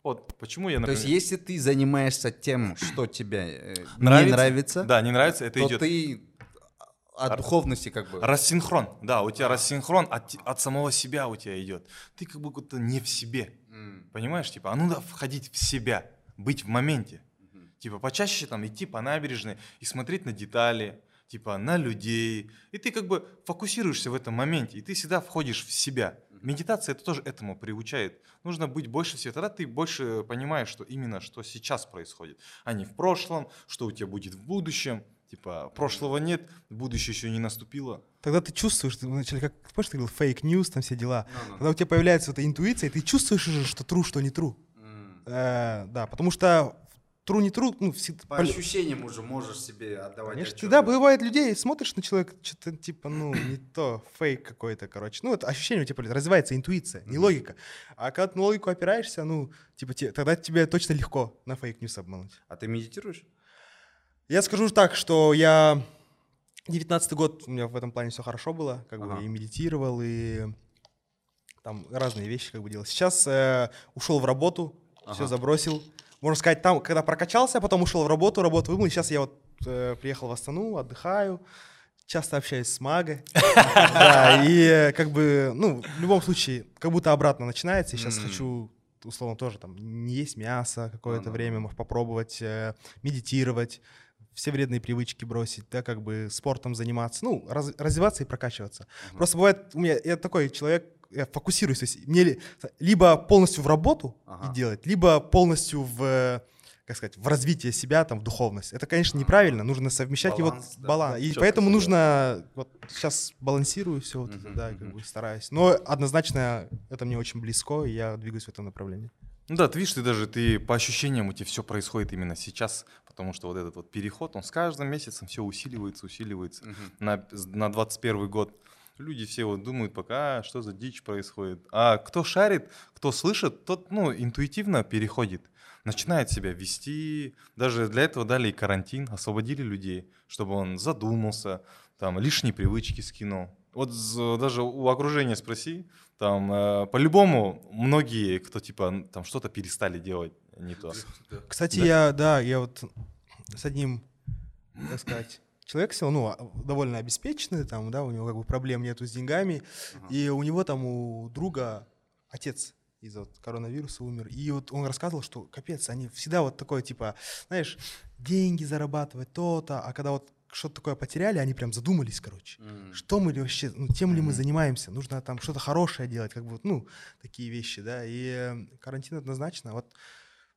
Вот почему я, То например... есть, если ты занимаешься тем, что тебе э, не Нравится? нравится, Да, не нравится, это то идет. ты от Р- духовности как бы... Рассинхрон, да, у тебя рассинхрон от, от самого себя у тебя идет. Ты как будто не в себе, М. понимаешь? Типа, а ну да, входить в себя, быть в моменте. Типа, почаще там идти по набережной и смотреть на детали, типа, на людей. И ты как бы фокусируешься в этом моменте, и ты всегда входишь в себя. Медитация это тоже этому приучает. Нужно быть больше всего. Тогда ты больше понимаешь, что именно что сейчас происходит, а не в прошлом, что у тебя будет в будущем. Типа, прошлого нет, будущее еще не наступило. Тогда ты чувствуешь, ты вначале, как помнишь, ты говорил, fake news, там все дела. Ну-ну. Когда у тебя появляется эта интуиция, и ты чувствуешь уже, что true, что не true. М. Э, да, потому что true, не true, ну, все, По ощущениям уже можешь себе отдавать Конечно, отчет. да, бывает людей, смотришь на человека, что-то типа, ну, не то, фейк какой-то, короче. Ну, это ощущение у тебя развивается, интуиция, не логика. А когда ты на логику опираешься, ну, типа, те- тогда тебе точно легко на fake news обмануть. А ты медитируешь? Я скажу так, что я... 19 год у меня в этом плане все хорошо было, как Ага. бы и медитировал, и там разные вещи как бы делал. Сейчас э, ушел в работу, все Ага. забросил. Можно сказать, там, когда прокачался, потом ушел в работу, работу вымыл. Сейчас я вот э, приехал в Астану, отдыхаю, часто общаюсь с Магой. Да, и э, как бы, ну, в любом случае, как будто обратно начинается. И сейчас хочу, условно, тоже там не есть мясо какое-то время, попробовать э, медитировать, все вредные привычки бросить, да, как бы спортом заниматься, ну, раз- развиваться и прокачиваться. Просто бывает, у меня, я такой человек, я фокусируюсь, то есть мне ли- либо полностью в работу Ага. и делать, либо полностью в, как сказать, в развитие себя, там, в духовность. Это, конечно, неправильно, нужно совмещать его Баланс, да. баланс. И Чётко поэтому нужно, вот сейчас балансирую все, вот это, Мгм, да, мгм. как бы стараюсь. Но однозначно это мне очень близко, и я двигаюсь в этом направлении. Ну да, ты видишь, ты даже ты по ощущениям у тебя все происходит именно сейчас, потому что вот этот вот переход, он с каждым месяцем все усиливается, усиливается. Мгм. На, на 21 год люди все вот думают пока, а, что за дичь происходит. А кто шарит, кто слышит, тот, ну, интуитивно переходит, начинает себя вести. Даже для этого дали и карантин, освободили людей, чтобы он задумался, там, лишние привычки скинул. Вот даже у окружения спроси, там, э, по-любому многие, кто, типа, там, что-то перестали делать не то. Кстати, Да. я, да, я вот с одним, как сказать, человек сел, ну, а, довольно обеспеченный, там, да, у него как бы проблем нету с деньгами, и у него там у друга отец из-за вот коронавируса умер, и вот он рассказывал, что капец, они всегда вот такое, типа, знаешь, деньги зарабатывать, то-то, а когда вот что-то такое потеряли, они прям задумались, короче. М. Что мы ли вообще, ну, тем ли мы занимаемся? Нужно там что-то хорошее делать, как бы, вот, ну, такие вещи, да. И э, карантин однозначно. Вот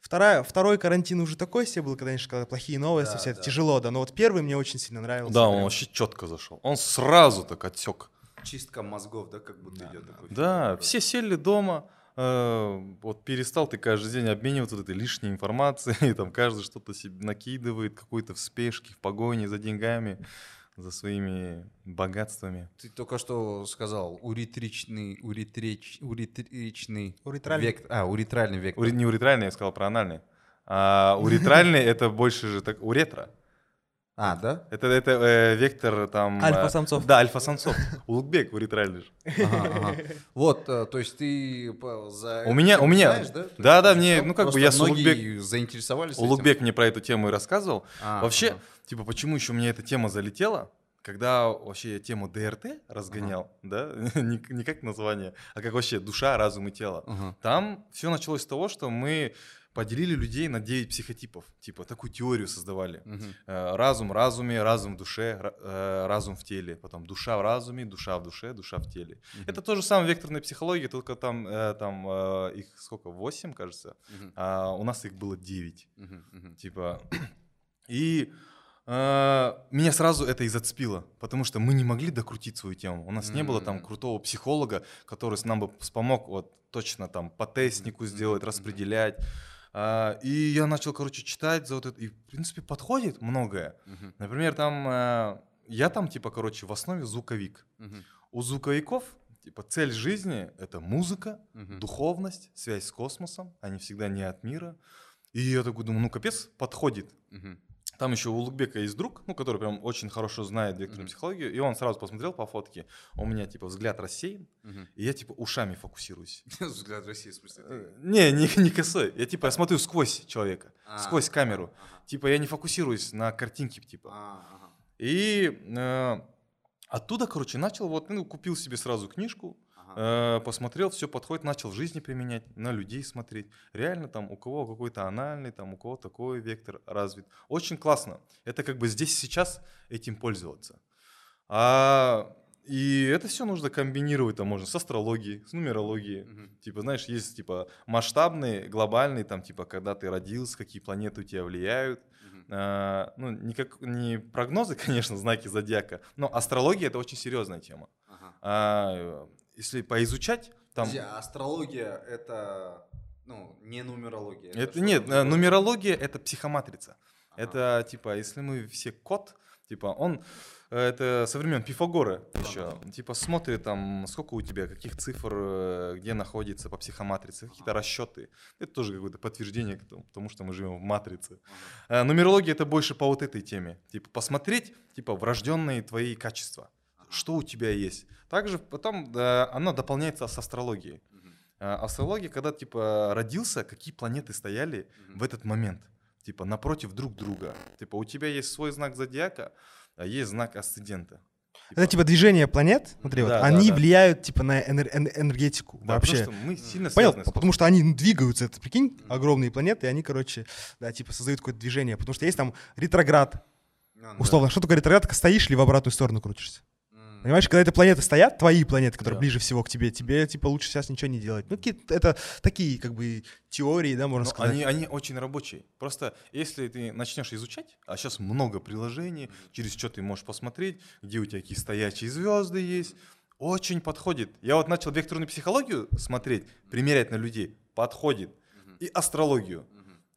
вторая, второй карантин уже такой себе был, конечно, когда плохие новости, Да, все это да. тяжело, да. Но вот первый мне очень сильно нравился. Да, он прям. вообще четко зашел. Он сразу так отсек. Чистка мозгов, да, как будто идет такой. Да, фильм. все сели дома, вот перестал ты каждый день обмениваться вот этой лишней информацией, там каждый что-то себе накидывает, какой-то в спешке, в погоне за деньгами, за своими богатствами. Ты только что сказал уретричный, уретреч, уретричный Уретральный. вектор. А, уретральный вектор. Уре- Не уретральный, я сказал про анальный. А уретральный это больше же так уретра. А, да? Это, это э, вектор там... э, Альфа-самцов. Да, альфа-самцов. Улугбек говорит же. Ага, ага. Вот, э, то есть ты за У меня- у меня- знаешь, да? Да, мне, ну, как бы я с многие заинтересовались этим. Улугбек мне про эту тему и рассказывал. А, Вообще, ага. типа, почему еще мне эта тема залетела? Когда вообще я тему ДРТ разгонял, да, не, не как название, а как вообще душа, разум и тело. Ага. Там все началось с того, что мы поделили людей на 9 психотипов. Типа такую теорию создавали. Э, Разум в разуме, разум в душе, э, разум в теле. Потом душа в разуме, душа в душе, душа в теле. Это то же самое векторная психология, только там, э, там э, их сколько, 8, кажется, Мгм. а у нас их было 9. Мгм. Мгм. Типа. И меня сразу это и зацепило, потому что мы не могли докрутить свою тему. У нас не было там крутого психолога, который нам бы помог вот точно там по тестнику сделать, распределять. А, И я начал, короче, читать за вот это. И, в принципе, подходит многое. Мгм. Например, там э, я там, типа, короче, в основе звуковик. Мгм. У звуковиков, типа, цель жизни — это музыка, Мгм. духовность, связь с космосом. Они всегда не от мира. И я такой думаю, ну, капец, подходит. Мгм. Там еще у Улугбека есть друг, ну, который прям очень хорошо знает векторную Мгм. психологию, и он сразу посмотрел по фотке, у меня, типа, взгляд рассеян, Мгм. и я, типа, ушами фокусируюсь. Взгляд России, в смысле. Э, Не, не, косой. Я, типа, я смотрю сквозь человека, А, сквозь камеру. Типа, я не фокусируюсь на картинке, типа. А. И э, оттуда, короче, начал вот, ну, купил себе сразу книжку, Ага. э, посмотрел, все подходит, начал в жизни применять, на людей смотреть. Реально там у кого какой-то анальный, там у кого такой вектор развит. Очень классно. Это как бы здесь сейчас этим пользоваться. А, и это все нужно комбинировать, там можно с астрологией, с нумерологией. Мгм. Типа, знаешь, есть типа масштабный, глобальный, там типа, когда ты родился, какие планеты у тебя влияют. Мгм. А, ну, никак, не прогнозы, конечно, знаки зодиака, но астрология это очень серьезная тема. Ага. А, если поизучать, там... Подожди, а астрология это, ну, не нумерология. Это, что нет, такое? нумерология это психоматрица. Ага. Это типа, если мы все кот, типа он э, это со времен Пифагора еще, типа смотрит там, сколько у тебя, каких цифр, э, где находится по психоматрице, какие-то расчеты. Это тоже какое-то подтверждение к тому, потому что мы живем в матрице. Э, Нумерология это больше по вот этой теме. Типа посмотреть, типа врожденные твои качества, что у тебя есть. Также потом э, оно дополняется с астрологией. Э, Астрология, когда типа родился, какие планеты стояли в этот момент, типа напротив друг друга. Типа у тебя есть свой знак зодиака, а есть знак асцендента. Это типа движение планет, смотри, вот, Да, да, они да. влияют типа на энер- эн- энергетику Да, вообще. потому что мы сильно Понял? Потому что они двигаются, это прикинь, огромные планеты, и они, короче, да, типа создают какое-то движение. Потому что есть там ретроград. А, да. Условно, что такое ретроград? Стоишь или в обратную сторону крутишься. Понимаешь, когда эти планеты стоят, твои планеты, которые Да. ближе всего к тебе, тебе типа лучше сейчас ничего не делать. Ну, какие-то это такие, как бы, теории, да, можно Но сказать. они, они очень рабочие. Просто если ты начнешь изучать, а сейчас много приложений, через что ты можешь посмотреть, где у тебя какие стоячие звезды есть, очень подходит. Я вот начал векторную психологию смотреть, примерять на людей, подходит. И астрологию.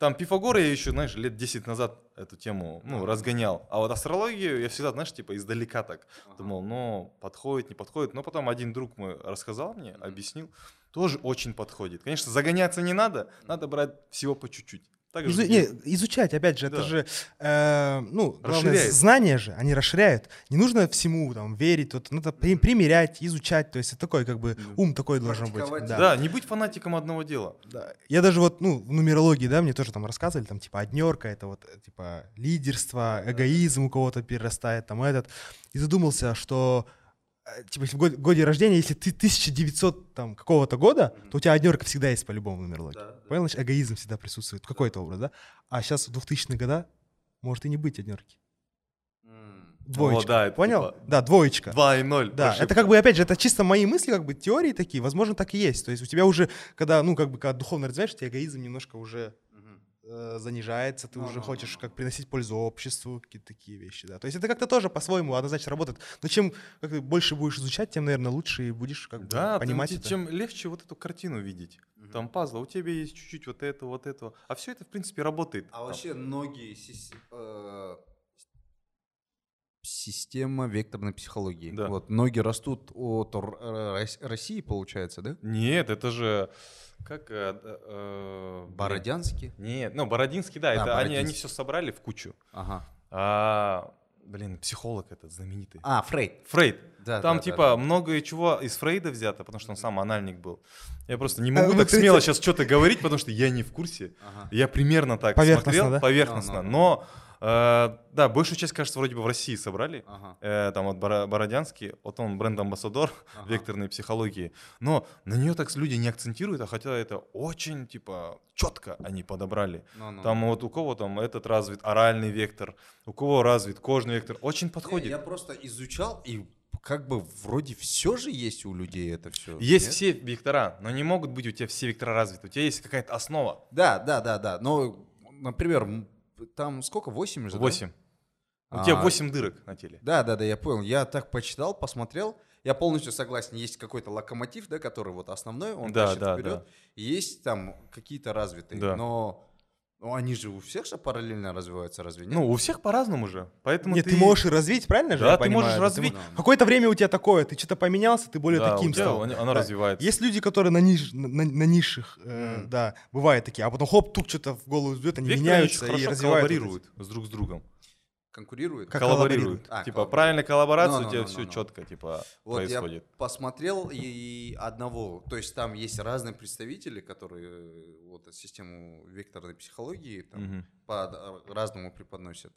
Там Пифагора я еще, знаешь, лет 10 назад эту тему, ну, разгонял. А вот астрологию я всегда, знаешь, типа издалека так думал, ну, подходит, не подходит. Но потом один друг мой рассказал мне, объяснил, тоже очень подходит. Конечно, загоняться не надо, надо брать всего по чуть-чуть. Так Изу- не, изучать, опять же, это Да. же, э, ну, главное, Расширяет. знания же, они расширяют. Не нужно всему там верить, вот, надо при- примерять, изучать, то есть это такой, как бы, ум такой должен быть. Да. Да, не быть фанатиком одного дела. Да. Я даже вот, ну, в нумерологии, да, мне тоже там рассказывали, там, типа, однерка, это вот, типа, лидерство, эгоизм у кого-то перерастает, там, этот. И задумался, что, э, типа, в год- годе рождения, если ты 1900, там, какого-то года, то у тебя однерка всегда есть по-любому в нумерологии. Да, да. Понял, значит, эгоизм всегда присутствует, какой-то образ, да? А сейчас в 2000-е года может и не быть однерки. Двоечка. да, это Понял? типа Да, двоечка. 2 и 0. Да, это как бы, опять же, это чисто мои мысли, как бы теории такие, возможно, так и есть. То есть у тебя уже, когда, ну, как бы, когда духовно развиваешься, у тебя эгоизм немножко уже. Э, занижается, ты Ну, уже хочешь как приносить пользу обществу, какие-то такие вещи, да. То есть это как-то тоже по-своему однозначно работает. Но чем как ты больше будешь изучать, тем, наверное, лучше и будешь как бы Да, понимать тем, это. чем легче вот эту картину видеть. Там пазл, у тебя есть чуть-чуть вот этого, вот этого. А все это, в принципе, работает. А Там. вообще ноги сис- э, система векторной психологии. Да. Вот ноги растут от России, получается, да? Нет, это же... Как... э, э. Бородянский. Нет, ну, Бородинский, да, А, это они, они Бородинский. все собрали в кучу. Ага. А, блин, психолог этот знаменитый. А, Фрейд. Фрейд. Да, Там да, типа да, да. многое чего из Фрейда взято, потому что он сам анальник был. Я просто не А, могу так ты- смело сейчас что-то говорить, потому что я не в курсе. Ага. Я примерно так Поверхностно, смотрел, да? поверхностно. Ну, ну, ну. Но э, да, большую часть, кажется, вроде бы в России собрали. Э, там вот Бородянский, вот он бренд-амбассадор векторной психологии. Но на нее так люди не акцентируют, а хотя это очень типа четко они подобрали. Там вот у кого там этот развит оральный вектор, у кого развит кожный вектор, очень подходит. Я просто изучал, и как бы вроде все же есть у людей это все. Есть все вектора, но не могут быть у тебя все вектора развиты. У тебя есть какая-то основа. Да, да, да, да. Но, например, там сколько? 8 же? да? 8. У тебя А, 8 дырок на теле. Да, да, да, я понял. Я так почитал, посмотрел. Я полностью согласен. Есть какой-то локомотив, да, который вот основной, он Да, тащит да, вперед. да. Есть там какие-то развитые. Да. Но ну, они же у всех же параллельно развиваются, разве нет? Ну, у всех по-разному же. Поэтому Нет, ты... ты можешь и развить, правильно же? Да, я ты понимаю? можешь развить. мо- Какое-то время у тебя такое, ты что-то поменялся, ты более Да, у таким тебя стал. оно- оно Да. развивается. Есть люди, которые на, ниж- на, на- на низших, э, Мгм. да, бывают такие, а потом хоп, тук что-то в голову бьет, они Векторы, они меняются и развивают. вот эти- коллаборируют с друг с другом. Конкурируют? Как коллаборируют. А, типа, правильная коллаборация, Ну, у тебя ну, все ну, ну. четко, типа, Вот происходит. я посмотрел и одного, то есть там есть разные представители, которые э, вот систему векторной психологии там, Мгм. по-разному преподносят.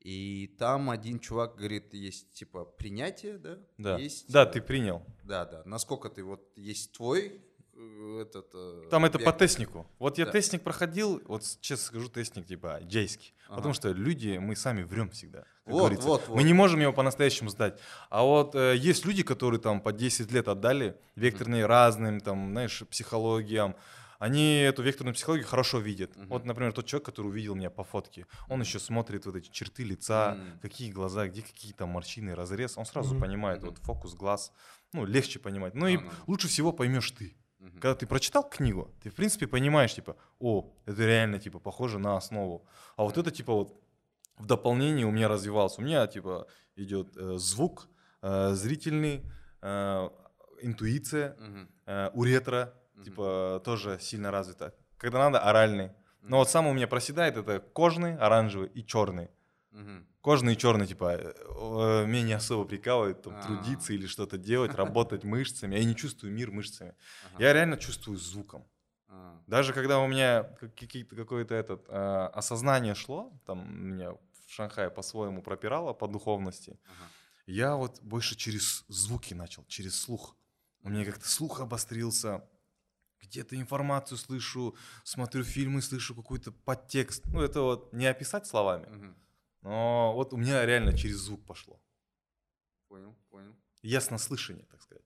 И там один чувак говорит, есть типа принятие, да? Да. Есть, да, э, ты принял. Да, да. Насколько ты вот есть твой э, этот. э, Там это по тестнику. Вот я Да. тестник проходил, вот честно скажу, тестник типа джейский. Ага. Потому что люди, мы сами врем всегда. как Вот, говорится. вот, вот. Мы не можем его по-настоящему сдать. А вот э, есть люди, которые там по 10 лет отдали векторные разным, там, знаешь, психологиям. Они эту векторную психологию хорошо видят. Мгм. Вот, например, тот человек, который увидел меня по фотке, он еще смотрит вот эти черты лица, Мгм. какие глаза, где какие там морщины, разрез. Он сразу Мгм. понимает, вот фокус глаз. Ну, легче понимать. Ну и Ну-ну. лучше всего поймешь ты. Мгм. Когда ты прочитал книгу, ты в принципе понимаешь, типа, о, это реально типа похоже на основу. А вот это типа вот в дополнение у меня развивался. У меня типа идет э, звук, э, зрительный, э, интуиция, Мгм. э, уретра, Мгм. типа тоже сильно развита. Когда надо, оральный. Но вот сам у меня проседает это кожный, оранжевый и черный. Мгм. Кожный и черный, типа, э, э, меня не особо прикалывает там, А. трудиться или что-то делать, работать мышцами. Я не чувствую мир мышцами. Ага. Я реально чувствую звуком. А. Даже когда у меня какое-то этот э, осознание шло, там меня в Шанхае по-своему пропирало по духовности, Ага. я вот больше через звуки начал, через слух. У меня как-то слух обострился, где-то информацию слышу, смотрю фильмы, слышу какой-то подтекст. Ну, это вот не описать словами, Мгм. Но вот у меня реально через звук пошло. Понял, понял. Яснослышание, так сказать.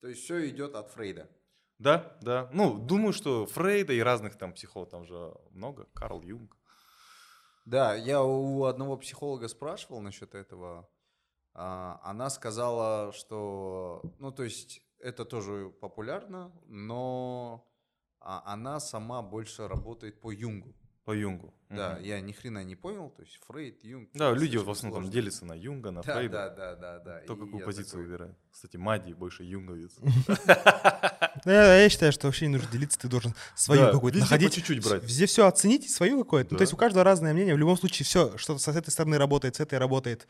То есть все идет от Фрейда. Да, да. Ну, думаю, что Фрейда и разных там психологов, там же много, Карл Юнг. Да, я у одного психолога спрашивал насчет этого. А, Она сказала, что, ну, то есть это тоже популярно, но а, она сама больше работает по Юнгу. По Юнгу. Да, Мгм. я ни хрена не понял, то есть Фрейд, Юнг. Да, люди в основном сложно. делятся на Юнга, на Да, Фрейда. да, да, да, да. Кто какую позицию такой, выбирает. Кстати, Мади больше юнговец. Ну, я, считаю, что вообще не нужно делиться, ты должен свою какую-то находить. чуть-чуть брать. Везде все оценить, свою какое-то. Ну, то есть у каждого разное мнение. В любом случае, все, что с этой стороны работает, с этой работает.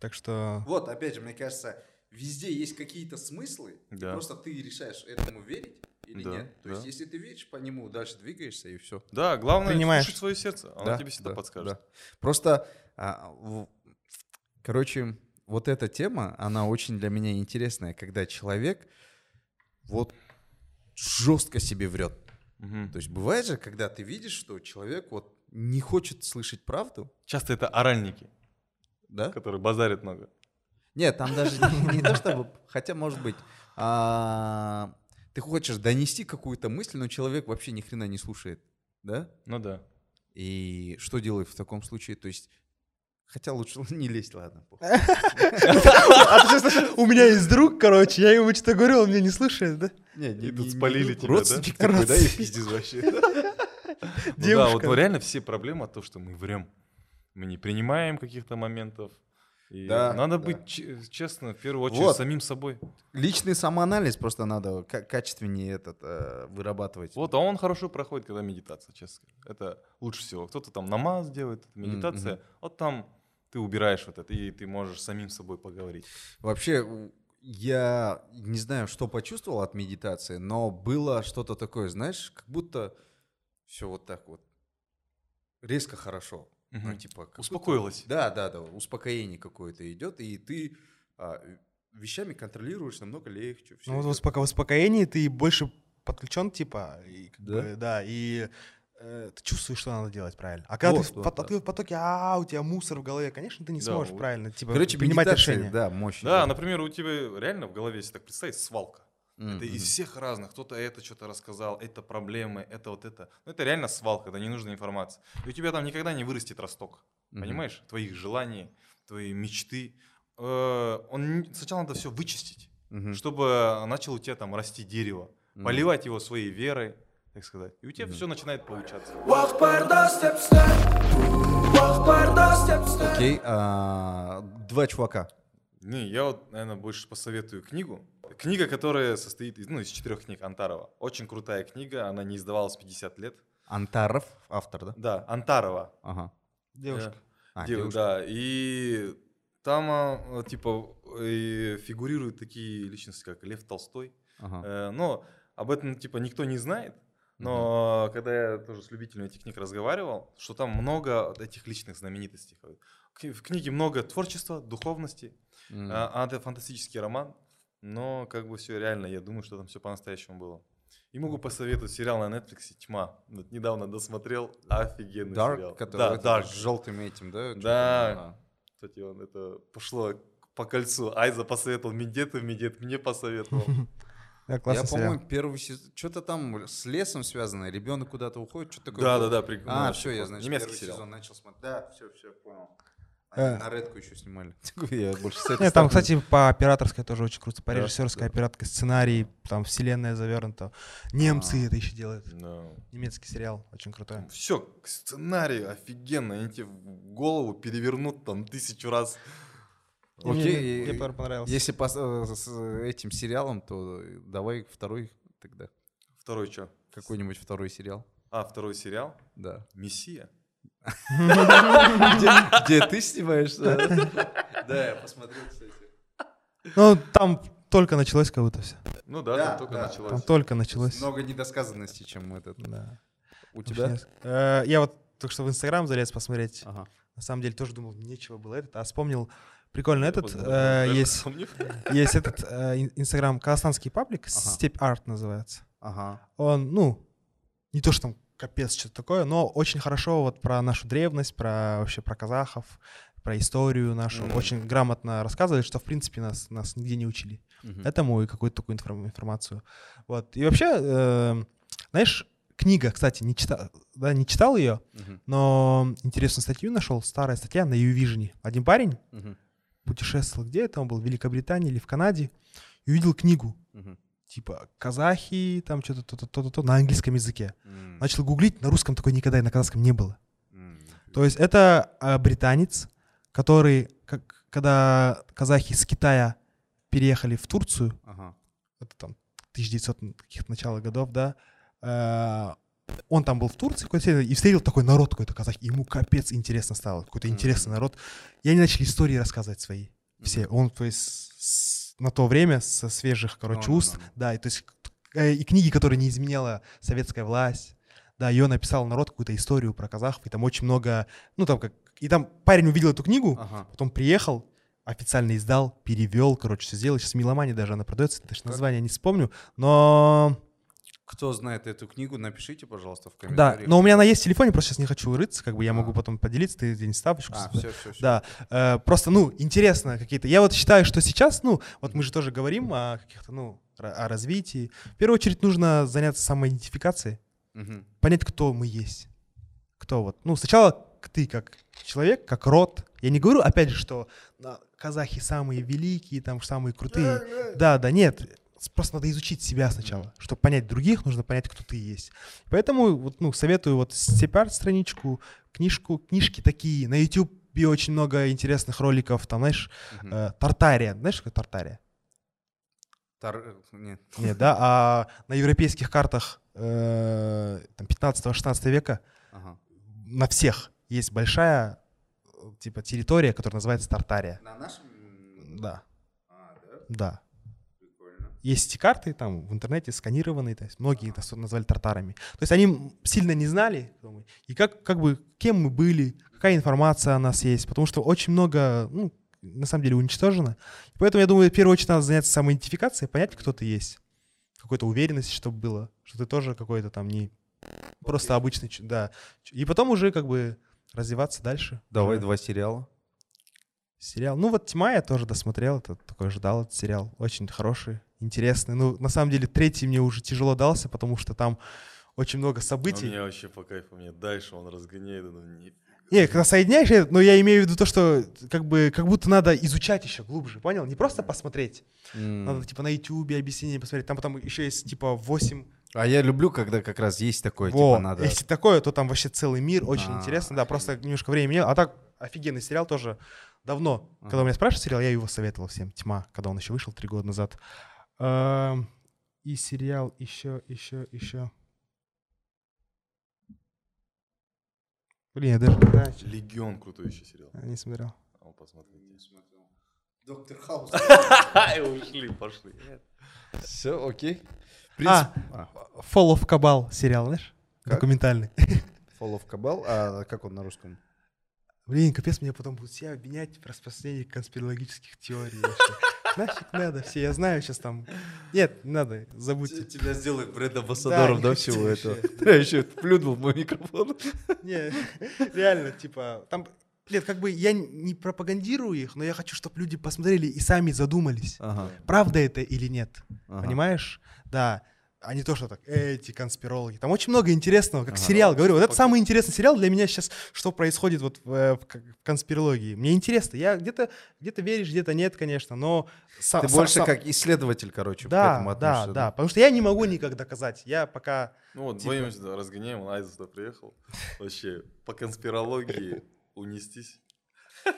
Так что... Вот, опять же, мне кажется, везде есть какие-то смыслы, просто ты решаешь этому верить или Да, нет. То есть, да. если ты веришь по нему, дальше двигаешься и все. Да, главное Принимаешь. слушать свое сердце. Оно тебе всегда подскажет. Просто, а, в- короче, вот эта тема, она очень для меня интересная, когда человек вот жестко себе врет. Мгм. То есть бывает же, когда ты видишь, что человек вот не хочет слышать правду, Часто это оральники, да? которые базарят много. Нет, там даже не, не то чтобы, хотя может быть, а, ты хочешь донести какую-то мысль, но человек вообще ни хрена не слушает, да? Ну да. И что делать в таком случае? То есть, хотя лучше не лезть, ладно. у меня есть друг, короче, я ему что-то говорю, он меня не слушает, да? Не, И тут спалили тебя, да? Родственник такой, да, и пиздец вообще. Ну да, вот реально все проблемы от того, что мы врем. Мы не принимаем каких-то моментов. И Да, надо да. быть че- честно, в первую очередь, Вот. самим собой. Личный самоанализ просто надо ка- качественнее этот э, вырабатывать. Вот, а он хорошо проходит, когда медитация, честно. Это лучше всего. Кто-то там намаз делает, медитация. мгм. Вот там ты убираешь вот это, и ты можешь самим собой поговорить. Вообще, я не знаю, что почувствовал от медитации, но было что-то такое, знаешь, как будто все вот так вот резко хорошо. Ну, Мгм. типа, Успокоилась. Да, да, да, успокоение какое-то идет, и ты а, вещами контролируешь намного легче. Ну, вот в успоко- в успокоении ты больше подключен, типа, и, как Да? бы, да, и э, ты чувствуешь, что надо делать правильно. А когда Вот, ты, в, вот, пот- да. ты в потоке, а у тебя мусор в голове, конечно, ты не Да, сможешь вот. правильно, типа, Короче, принимать решения. да, мощь. Да, идёт. например, у тебя реально в голове, если так представить, свалка. М, Это из всех разных. Кто-то это что-то рассказал, это проблемы, это вот это. Ну, это реально свалка, да, ненужная информация. И у тебя там никогда не вырастет росток. Мгм. Понимаешь? Твоих желаний, твои мечты. Э, Он сначала надо все вычистить, Мгм. чтобы начал у тебя там расти дерево. Мгм. Поливать его своей верой, так сказать. И у тебя Мгм. все начинает получаться. Окей, а, два чувака. Не, я вот, наверное, больше посоветую книгу. Книга, которая состоит из, ну, из четырех книг Антарова. Очень крутая книга, она не издавалась 50 лет. Антаров, автор, да? Да, Антарова. Ага. Девушка. А, Дев- девушка. Да, и там, а, типа, и фигурируют такие личности, как Лев Толстой. Ага. Э, Но об этом, типа, никто не знает. Но когда я тоже с любителями этих книг разговаривал, что там много этих личных знаменитостей. В книге много творчества, духовности. А, а это фантастический роман, но как бы все реально, я думаю, что там все по-настоящему было. И могу посоветовать сериал на Netflix «Тьма». Вот недавно досмотрел, офигенный Dark, сериал. который да, Dark. с желтым этим, да? Да. Кстати, он это пошло по кольцу. Айза посоветовал Медету, Медет мне посоветовал. Да, Я, классный по-моему, первый сезон... Что-то там с лесом связано, ребенок куда-то уходит, что такое Да, было? да, да. при- ну, А, все, я, значит, первый сезон начал смотреть. Да, все, все, понял. Э. Они на редку еще снимали. Я больше с Нет, там, кстати, по операторской тоже очень круто. По режиссерской операторской сценарий, там вселенная завернута. Немцы А. это еще делают. Немецкий сериал, очень крутой. Все, сценарий офигенно. Они тебе в голову перевернут там тысячу раз. Мне- Окей, Мне, понравился. Если по- э, с этим сериалом, то давай второй тогда. Второй что? Какой-нибудь второй сериал. А, второй сериал? Да. Мессия. Где, ты снимаешься? Да, я посмотрел, кстати. Ну, там только началось как будто все. Ну да, там только началось. Там только началось. Много недосказанностей, чем этот. Да. У тебя? Э, Я вот только что в Инстаграм залез посмотреть. Ага. На самом деле тоже думал, нечего было этот, а вспомнил прикольно этот. Вот, э, Есть есть этот э, ин- Инстаграм казахстанский паблик. Степь Арт называется. Ага. Он, ну, не то, что там капец что-то такое, но очень хорошо вот про нашу древность, про вообще про казахов, про историю нашу. Мгм. Очень грамотно рассказывает, что в принципе нас, нас нигде не учили Мгм. этому и какую-то такую информ- информацию. Вот. И вообще, э, знаешь, книга, кстати, не читал, да, не читал ее, Мгм. но интересную статью нашел, старая статья на YouVision. Один парень Мгм. путешествовал, где это он был, в Великобритании или в Канаде, и увидел книгу, Мгм. Типа казахи, там что-то то-то, то-то, то, на английском языке. М. Начал гуглить, на русском такой никогда и на казахском не было. М. То есть это а, британец, который, как, когда казахи с Китая переехали в Турцию, Ага. это там 1900 каких-то начала годов, да, э, он там был в Турции какой-то, и встретил такой народ какой-то казахи, ему капец интересно стало, какой-то интересный народ, и они начали истории рассказывать свои, все, он, то есть, на то время со свежих, короче, Ну, ну, уст, ну, ну. да, и то есть, э, и книги, которые не изменяла советская власть, да, ее написал народ какую-то историю про казахов, и там очень много, ну, там как, и там парень увидел эту книгу, Ага. Потом приехал, официально издал, перевел, короче, все сделал. Сейчас в Меломане даже она продается, даже название не вспомню. Но Кто знает эту книгу, напишите, пожалуйста, в да, комментариях. но у меня она есть в телефоне, просто сейчас не хочу рыться, как бы я А. могу потом поделиться, ты где-нибудь ставочку. А, все, все, все. Да, э, просто, ну, интересно какие-то. Я вот считаю, что сейчас, ну, вот мы же тоже говорим о каких-то, ну, о развитии. В первую очередь нужно заняться самоидентификацией, понять, кто мы есть. Кто вот. Ну, сначала ты как человек, как род. Я не говорю, опять же, что казахи самые великие, там самые крутые. Да, да, нет. Просто надо изучить себя сначала. Чтобы понять других, нужно понять, кто ты есть. Поэтому вот, ну, советую вот Степарт страничку, книжку, книжки такие. На YouTube очень много интересных роликов. Там, знаешь, Мгм. э, Тартария. Знаешь, что такое Тартария? Тар- э, Нет. Нет, да, а на европейских картах э, там 15-16 века Ага. на всех есть большая э, типа территория, которая называется Тартария. На нашем... Да, А, да? да. Есть эти карты там в интернете сканированные, то есть многие это назвали тартарами. То есть они сильно не знали, и как, как бы, кем мы были, какая информация о нас есть, потому что очень много, ну, на самом деле уничтожено. Поэтому я думаю, в первую очередь надо заняться самоидентификацией, понять, кто ты есть. Какой-то уверенности, чтобы было, что ты тоже какой-то там не просто обычный, да. И потом уже как бы развиваться дальше. Давай Уже. два сериала. Сериал. Ну вот «Тьма» я тоже досмотрел, это такой ждал этот сериал. Очень хороший, интересный. Ну, на самом деле, третий мне уже тяжело дался, потому что там очень много У событий. меня вообще по кайфу, мне дальше он разгоняет, ну, не... Не, когда соединяешь, это, но я имею в виду то, что как бы как будто надо изучать еще глубже, понял? Не просто посмотреть. М. Надо типа на ютубе объяснение посмотреть. Там потом еще есть типа 8 А я люблю, когда как раз есть такое, Во, типа, надо... Если такое, то там вообще целый мир, очень А, интересно. Да, просто немножко времени. А так, офигенный сериал тоже давно. Когда у меня спрашивают сериал, я его советовал всем. Тьма, когда он еще вышел три года назад. И сериал еще, еще, еще. Блин, я даже не знаю. Легион крутой еще сериал. а, Не смотрел. А, посмотрите. Доктор Хаус. Ай, ушли, пошли. Все, окей. А, а, Fall of Cabal сериал, знаешь? Как? Документальный. Fall of Cabal, а как он на русском? Блин, капец, меня потом будут все обвинять в распространении конспирологических теорий. Нафиг надо, все, я знаю сейчас там. Нет, не надо, забудьте. Тебя сделают Да, бренд-амбассадором, да, всего этого. Я еще плюнул в мой микрофон. Не, реально, типа, там, нет, как бы я не пропагандирую их, но я хочу, чтобы люди посмотрели и сами задумались, Ага. правда это или нет. ага. Понимаешь? Да. А не то, что так, эти конспирологи. Там очень много интересного, как Ага. сериал. Говорю, вот это самый интересный сериал для меня сейчас, что происходит вот в, э, в к- в конспирологии. Мне интересно. Я где-то где веришь, где-то нет, конечно, но... са- Ты са- больше са- как исследователь, короче, к Да, этому да, относишься. да. Потому что я не могу никак доказать. Я пока... Ну вот, Типа. боимся, да, разгоняем, он Айза сюда приехал. Вообще, по конспирологии унестись.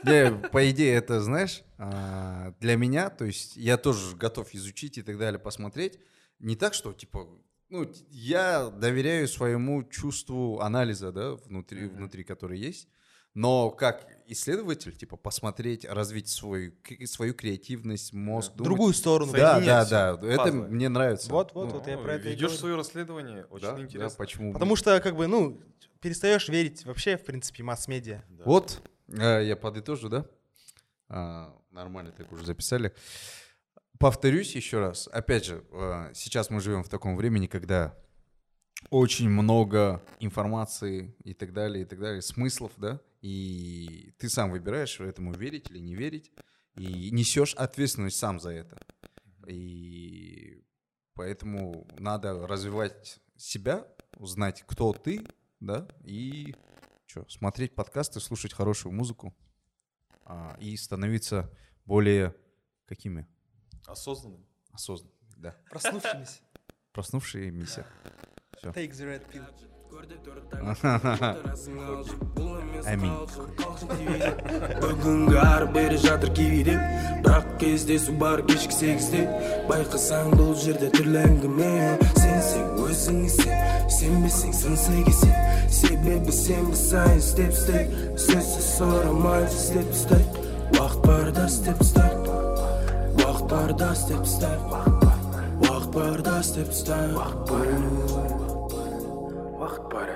Не, по идее, это, знаешь, а, для меня, то есть я тоже готов изучить и так далее, посмотреть. Не так, что, типа, ну, я доверяю своему чувству анализа, да, внутри, внутри который есть. Но как исследователь, типа, посмотреть, развить свой, к- свою креативность, мозг, думать. Другую сторону. Да, да, да, это пазлы. мне нравится. Вот, вот, Ну, вот я про это Ведешь свое расследование, очень Да, да, интересно. почему бы Потому что, как бы, ну, перестаешь верить вообще, в принципе, масс-медиа. Да. Вот, э, я подытожу, да? А, нормально так уже записали. Повторюсь еще раз. Опять же, э, сейчас мы живем в таком времени, когда очень много информации и так далее, и так далее, смыслов, да? И ты сам выбираешь, этому верить или не верить, и несешь ответственность сам за это. И поэтому надо развивать себя, узнать, кто ты, да, и что, смотреть подкасты, слушать хорошую музыку а, и становиться более какими? Осознанным. Осознанными, да. Проснувшимися. Проснувшиеся. Все. Take the red pill. Аминь. бүгінгі ары бері жатыр кивиде бірақ кездесу бар кешкі сегізде байқасаң бұл жерде түрлі әңгіме сенсең өзіңе сен сенбесең себебі сенбі сайын істеп істейік сөзсіз сұрамай істеп істейік уақыт барда істеп бар істеп тастайық уақыт бар да істеп тастайық уақыт бар уақыт бар